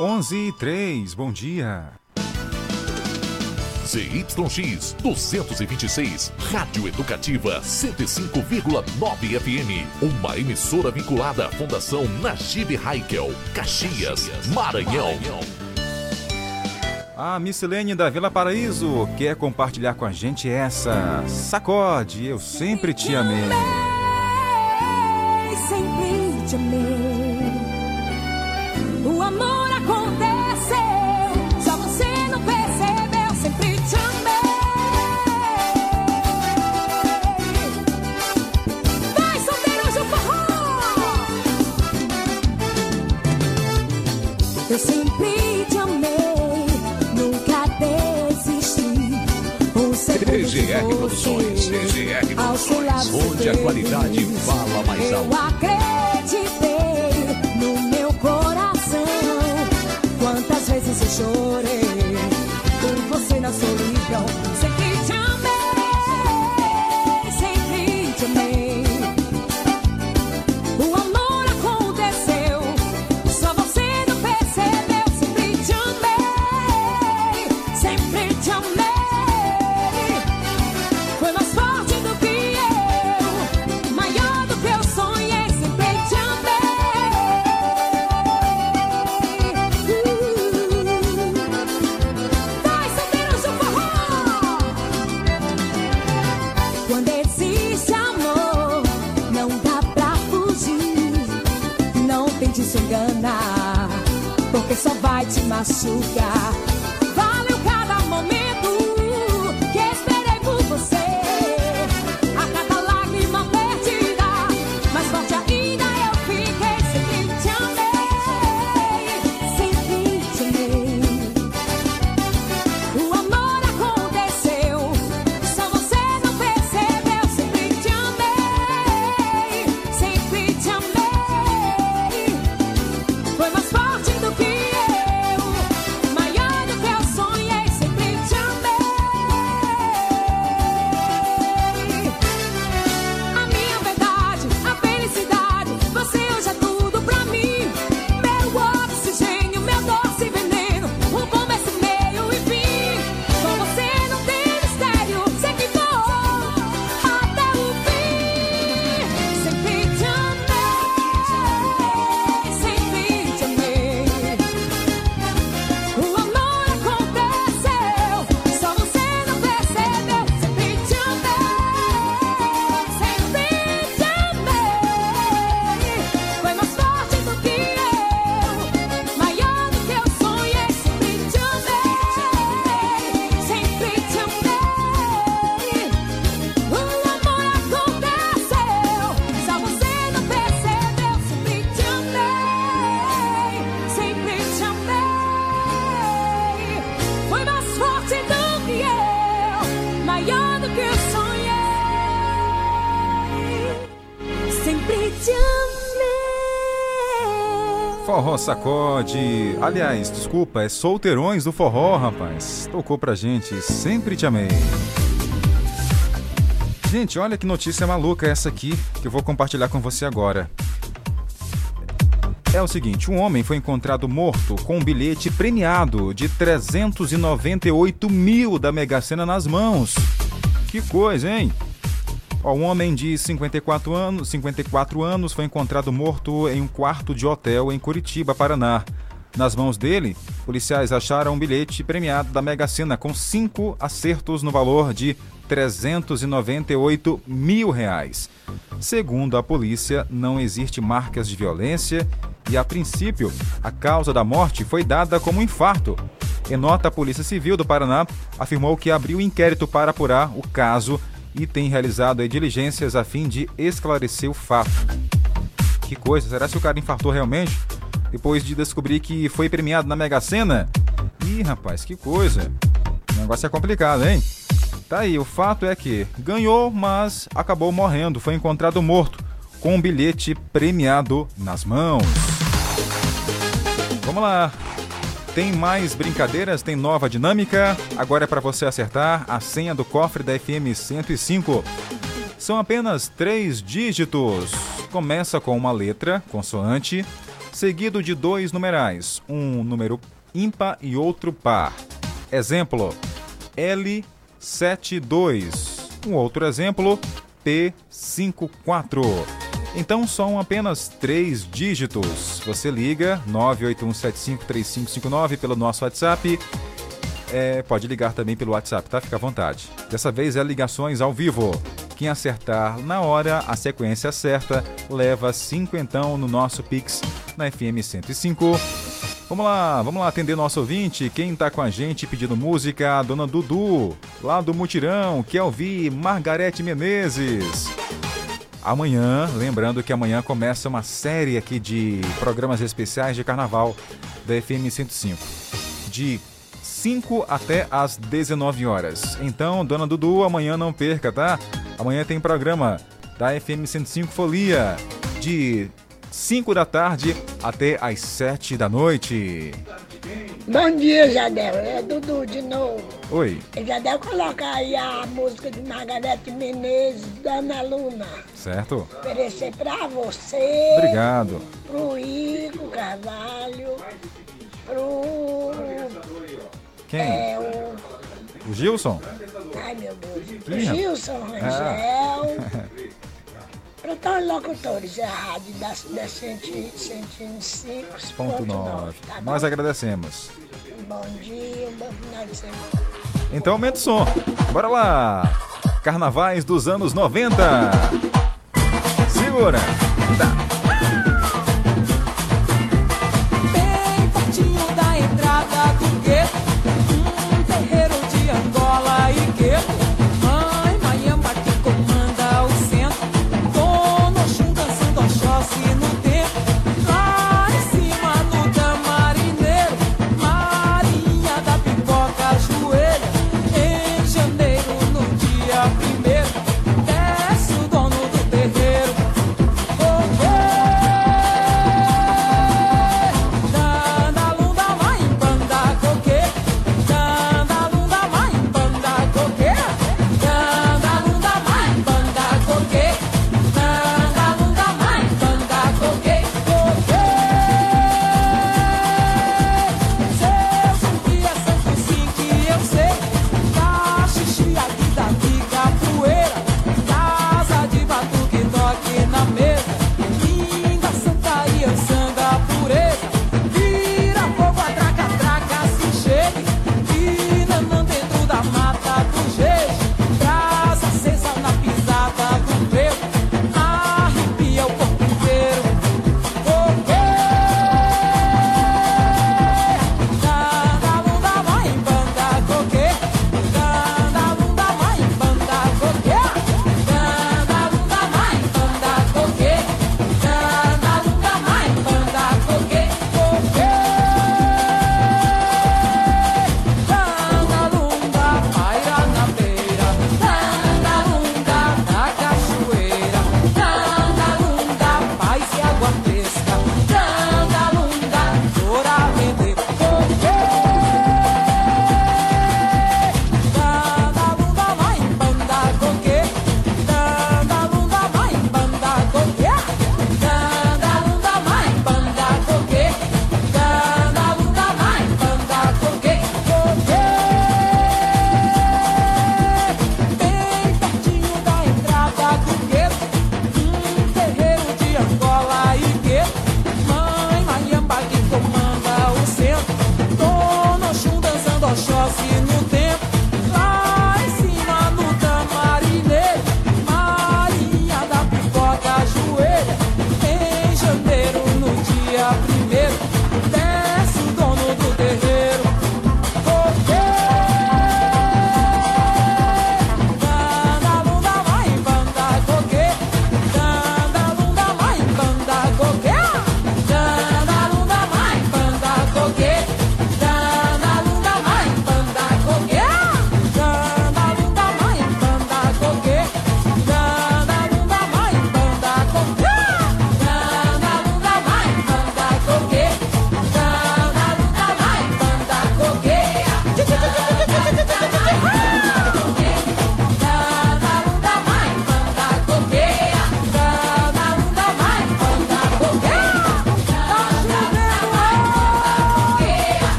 11 e 3, bom dia. ZYX 226, Rádio Educativa 105,9 FM. Uma emissora vinculada à Fundação Najib Haikel, Caxias, Maranhão. A Missilene da Vila Paraíso quer compartilhar com a gente essa. Sacode, eu sempre te amei. EGR Produções, EGR Produções, onde a qualidade fala mais Eu alto. acreditei no meu coração. Quantas vezes eu chorei por você na solidão. Só vai te machucar. Sacode. Aliás, desculpa, é solteirões do forró, rapaz. Tocou pra gente, sempre te amei. Gente, olha que notícia maluca essa aqui que eu vou compartilhar com você agora. É o seguinte, um homem foi encontrado morto com um bilhete premiado de 398 mil da Mega Sena nas mãos. Que coisa, hein? Um homem de 54 anos, 54 anos foi encontrado morto em um quarto de hotel em Curitiba, Paraná. Nas mãos dele, policiais acharam um bilhete premiado da Mega Sena com cinco acertos no valor de 398 mil reais. Segundo a polícia, não existe marcas de violência e, a princípio, a causa da morte foi dada como infarto. Em nota, a Polícia Civil do Paraná afirmou que abriu inquérito para apurar o caso e tem realizado diligências a fim de esclarecer o fato. Que coisa, será que o cara infartou realmente? Depois de descobrir que foi premiado na Mega Sena? Ih, rapaz, que coisa. O negócio é complicado, hein? Tá aí, o fato é que ganhou, mas acabou morrendo. Foi encontrado morto, com um bilhete premiado nas mãos. Vamos lá. Tem mais brincadeiras, tem nova dinâmica. Agora é para você acertar a senha do cofre da FM 105. São apenas três dígitos. Começa com uma letra, consoante, seguido de dois numerais, um número ímpar e outro par. Exemplo: L72. Um outro exemplo: P54. Então são apenas três dígitos. Você liga 981753559 pelo nosso WhatsApp. É, pode ligar também pelo WhatsApp, tá? Fica à vontade. Dessa vez é ligações ao vivo. Quem acertar na hora, a sequência certa, leva cinquentão no nosso Pix na FM 105. Vamos lá, vamos lá atender nosso ouvinte. Quem tá com a gente pedindo música, a dona Dudu, lá do Mutirão, quer ouvir Margarete Menezes. Amanhã, lembrando que amanhã começa uma série aqui de programas especiais de carnaval da FM 105. De 5 até às 19 horas. Então, dona Dudu, amanhã não perca, tá? Amanhã tem programa da FM 105 Folia de 5 da tarde até às 7 da noite. Bom dia, Jadel. É Dudu de novo. Oi, Jadel, coloca aí a música de Margarete Menezes, Dana Luna. certo? Oferecer pra você. Obrigado. Pro Igor Carvalho. Pro. Quem? É, o. O Gilson? Ai, meu Deus. Quem? Gilson Rangel. Para todos os locutores da rádio da, da 105.9. Ponto 9. Tá Nós agradecemos. Bom dia, um bom final de semana. Então aumenta o som. Bora lá. Carnavais dos anos 90. Segura. Bem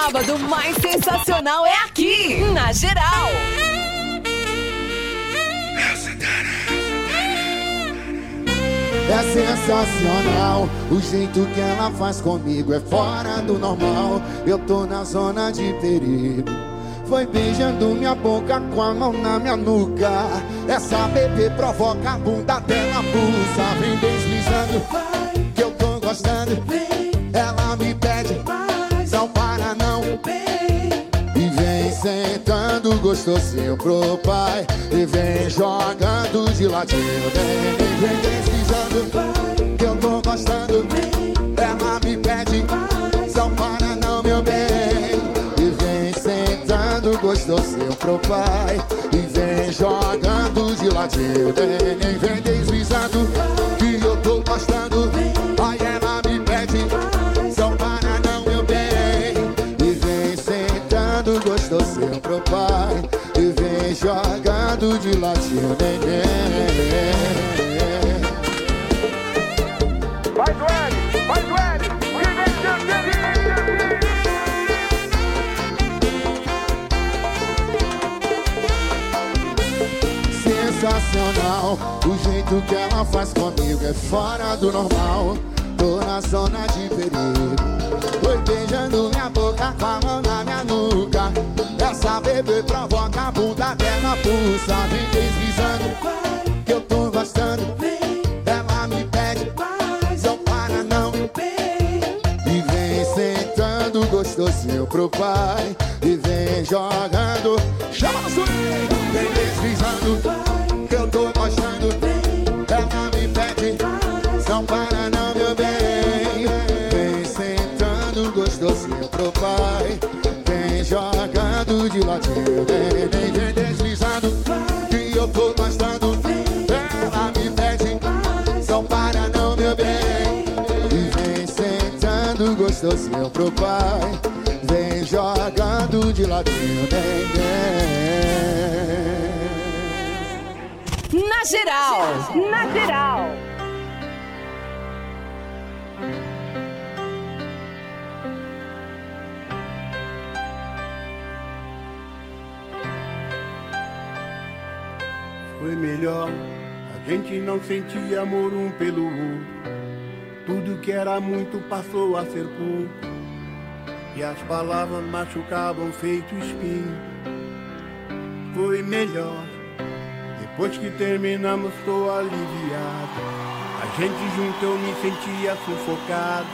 sábado mais sensacional é aqui, na Geral. É sensacional, o jeito que ela faz comigo é fora do normal. Eu tô na zona de perigo. Foi beijando minha boca com a mão na minha nuca. Essa bebê provoca a bunda dela pulsa. Vem deslizando, que eu tô gostando. Gostosinho pro pai. E vem jogando de ladinho. Vem, vem, vem que eu tô gostando. Ela me pede, não para não, meu bem. E vem sentando gostosinho pro pai. E vem jogando de ladinho. Vem, vem, vem deslizando, de ladinho, neném. Vai, Duane! Vai! Sensacional, o jeito que ela faz comigo é fora do normal. Tô na zona de perigo. Foi beijando minha boca com a mão na minha nuca. Essa bebê provoca a bunda dela pulsa. Vem deslizando, que eu tô gostando. Ela me pede, não para não. E vem sentando gostosinho pro pai. E vem jogando. Chama no swing! Vem de ladinho. Vem, vem, deslizando, que eu tô gostando. Ela me pede, não para não, meu bem. E vem sentando gostosinho pro pai. Vem jogando de ladinho, vem, vem. Na Geral. Na Geral. Gente não sentia amor um pelo outro. Tudo que era muito passou a ser pouco. E as palavras machucavam feito espinho. Foi melhor, depois que terminamos, tô aliviado. A gente junto eu me sentia sufocado.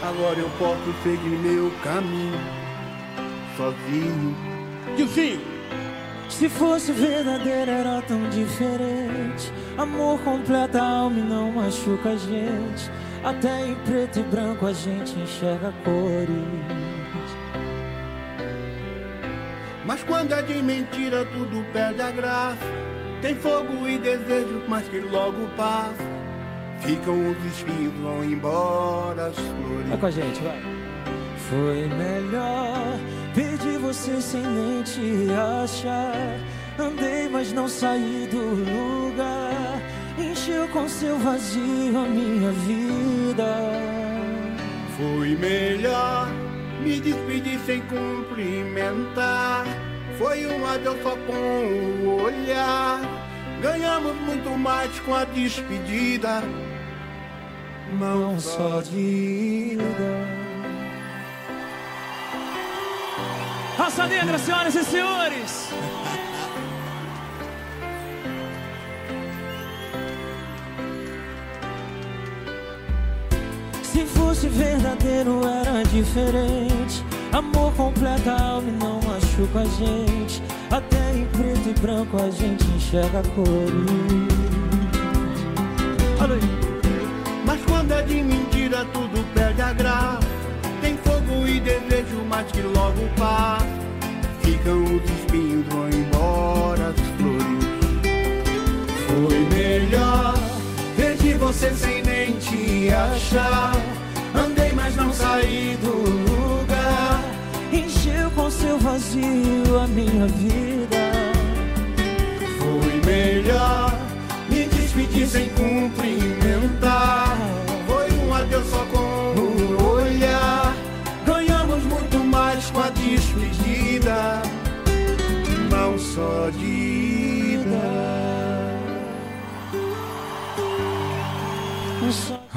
Agora eu posso seguir meu caminho, sozinho. Gilzinho! Se fosse verdadeiro era tão diferente. Amor completa a alma e não machuca a gente. Até em preto e branco a gente enxerga cores. Mas quando é de mentira tudo perde a graça. Tem fogo e desejo, mas que logo passa. Ficam os espinhos, vão embora as flores. Vai com a gente, vai. Foi melhor Perdi você sem nem te achar Andei, mas não saí do lugar Encheu com seu vazio a minha vida Foi melhor me despedir sem cumprimentar. Foi um adeus só com o olhar. Ganhamos muito mais com a despedida. Não só de ida Raça Negra, senhoras e senhores Se fosse verdadeiro era diferente Amor completa a alma e não machuca a gente Até em preto e branco a gente enxerga cores. Mas quando é de mentira tudo perde a graça. E desejo, mas que logo passa. Ficam os espinhos, vão embora as flores. Foi melhor Perdi você sem nem te achar Andei, mas não saí do lugar Encheu com seu vazio a minha vida Foi melhor me despedir sem cumprimentar.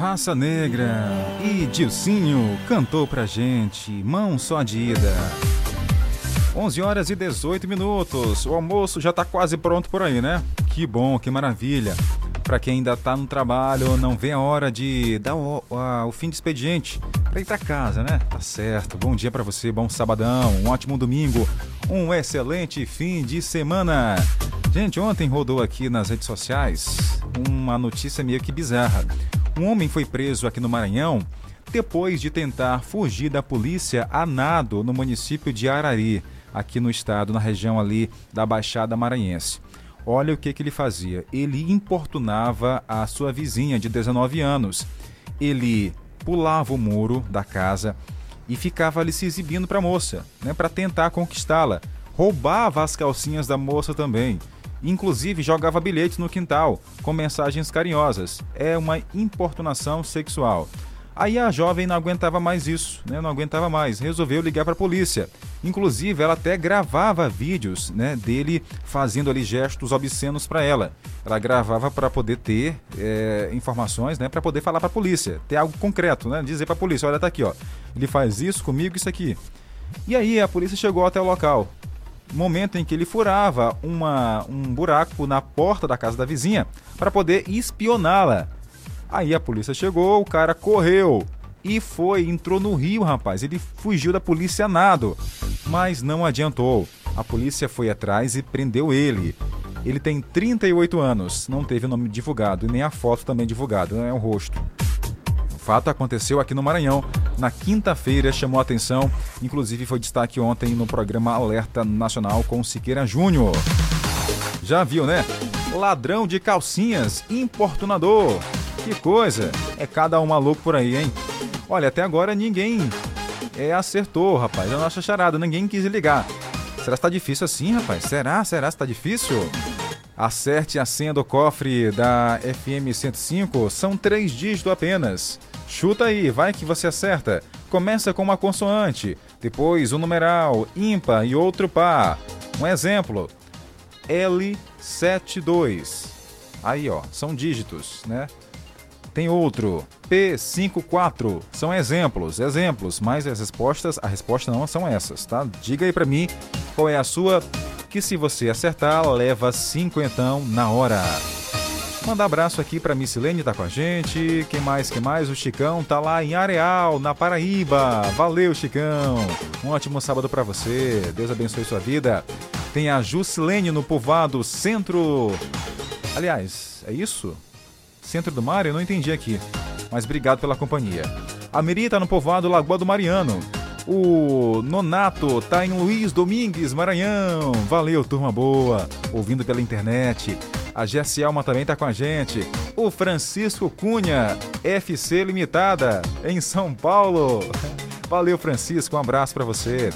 Raça Negra e Dilcinho cantou pra gente Mão Só de Ida. 11 horas e 18 minutos. O almoço já tá quase pronto por aí, né? Que bom, que maravilha. Pra quem ainda tá no trabalho, não vê a hora de dar o, o fim de expediente pra ir pra casa, né? Tá certo. Bom dia pra você, bom sabadão, um ótimo domingo, um excelente fim de semana. Gente, ontem rodou aqui nas redes sociais uma notícia meio que bizarra. Um homem foi preso aqui no Maranhão depois de tentar fugir da polícia a nado no município de Arari, aqui no estado, na região ali da Baixada Maranhense. Olha o que, que ele fazia. Ele importunava a sua vizinha de 19 anos. Ele pulava o muro da casa e ficava ali se exibindo para a moça, né, para tentar conquistá-la. Roubava as calcinhas da moça também. Inclusive jogava bilhetes no quintal com mensagens carinhosas. É uma importunação sexual. Aí a jovem não aguentava mais isso, né? Não aguentava mais, resolveu ligar para a polícia. Inclusive, ela até gravava vídeos, né, dele fazendo ali gestos obscenos para ela. Ela gravava para poder ter é, informações, né, para poder falar para a polícia, ter algo concreto, né, dizer para a polícia, olha tá aqui, ó, ele faz isso comigo, isso aqui. E aí a polícia chegou até o local. Momento em que ele furava uma, um buraco na porta da casa da vizinha para poder espioná-la. Aí a polícia chegou, o cara correu e foi, entrou no rio, rapaz. Ele fugiu da polícia nado, mas não adiantou. A polícia foi atrás e prendeu ele. Ele tem 38 anos, não teve o nome divulgado e nem a foto também divulgada, é o rosto. Fato aconteceu aqui no Maranhão. Na quinta-feira chamou atenção, inclusive foi destaque ontem no programa Alerta Nacional com Siqueira Júnior. Já viu, né? Ladrão de calcinhas, importunador. Que coisa! É cada um maluco por aí, hein? Olha, até agora ninguém é, acertou, rapaz. A nossa charada, ninguém quis ligar. Será que tá difícil assim, rapaz? Será? Será que tá difícil? Acerte a senha do cofre da FM 105. São três dígitos apenas. Chuta aí, vai que você acerta. Começa com uma consoante, depois um numeral, ímpar e outro par. Um exemplo: L72. Aí, ó, são dígitos, né? Tem outro, P54. São exemplos, exemplos, mas as respostas, a resposta não são essas, tá? Diga aí pra mim qual é a sua, que se você acertar, leva cinquentão na hora. Mandar abraço aqui pra Missilene, tá com a gente. Quem mais, quem mais? O Chicão tá lá em Areal, na Paraíba. Valeu, Chicão. Um ótimo sábado pra você. Deus abençoe sua vida. Tem a Jusilene no povoado Centro. Aliás, é isso? Centro do Mar? Eu não entendi aqui. Mas obrigado pela companhia. A Miri tá no povoado Lagoa do Mariano. O Nonato tá em Luiz Domingues, Maranhão. Valeu, turma boa. Ouvindo pela internet. A Jessi Alma também tá com a gente. O Francisco Cunha, FC Limitada, em São Paulo. Valeu, Francisco. Um abraço para você.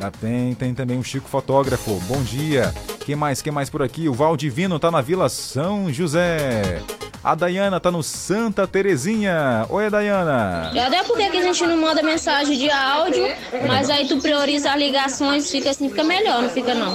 Ah, Tem, tem também o Chico Fotógrafo. Bom dia. Quem mais? Quem mais por aqui? O Valdivino tá na Vila São José. A Dayana tá no Santa Terezinha. Oi, Dayana. E até porque que a gente não manda mensagem de áudio, mas aí tu prioriza as ligações, fica assim, fica melhor, não fica não.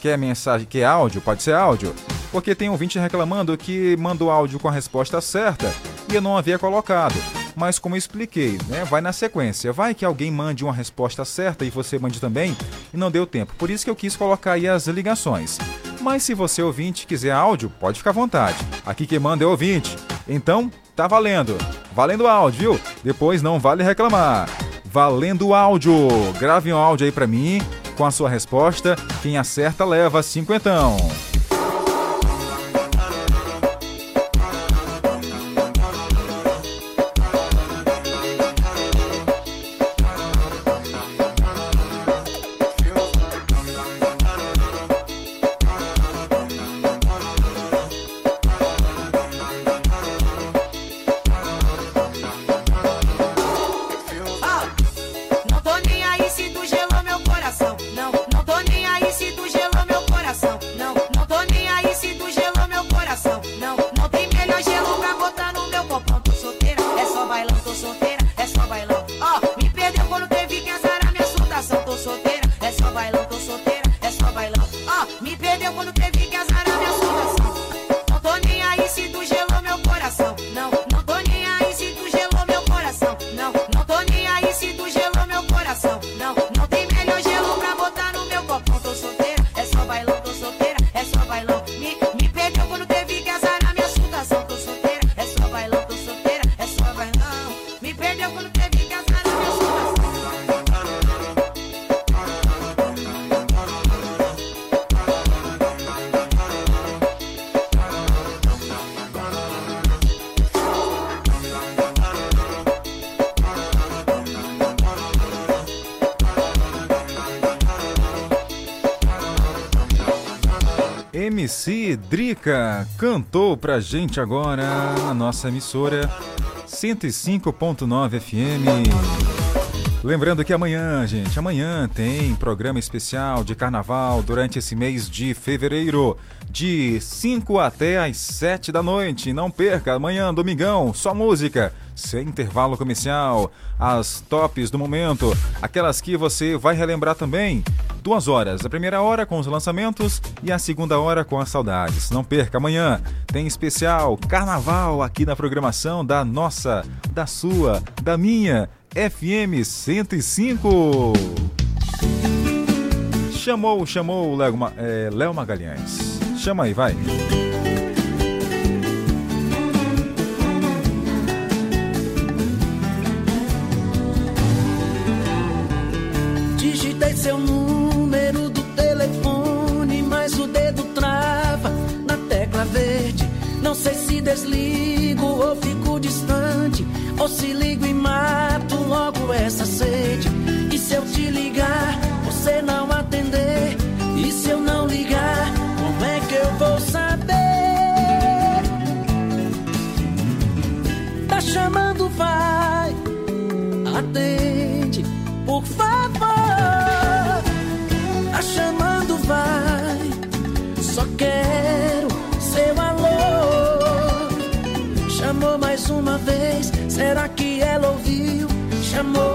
Quer mensagem? Quer áudio? Pode ser áudio. Porque tem ouvinte reclamando que mandou áudio com a resposta certa e eu não havia colocado. Mas como eu expliquei, né, vai na sequência. Vai que alguém mande uma resposta certa e você mande também e não deu tempo. Por isso que eu quis colocar aí as ligações. Mas se você ouvinte quiser áudio, pode ficar à vontade. Aqui quem manda é ouvinte. Então, tá valendo. Valendo áudio, viu? Depois não vale reclamar. Valendo áudio. Grave um áudio aí pra mim com a sua resposta. Quem acerta leva cinquentão. MC Drica cantou pra gente agora na nossa emissora 105.9 FM. Lembrando que amanhã, gente, amanhã tem programa especial de carnaval durante esse mês de fevereiro, de 5 até às 7 da noite. Não perca, amanhã, domingão, só música, sem intervalo comercial, as tops do momento, aquelas que você vai relembrar também. Duas horas, a primeira hora com os lançamentos e a segunda hora com as saudades. Não perca, amanhã tem especial carnaval aqui na programação da nossa, da sua, da minha FM 105. Chamou, chamou o Léo, é, Léo Magalhães. Chama aí, vai. Digitei seu número desligo ou fico distante, ou se ligo e mato logo essa sede. Será que ela ouviu? Chamou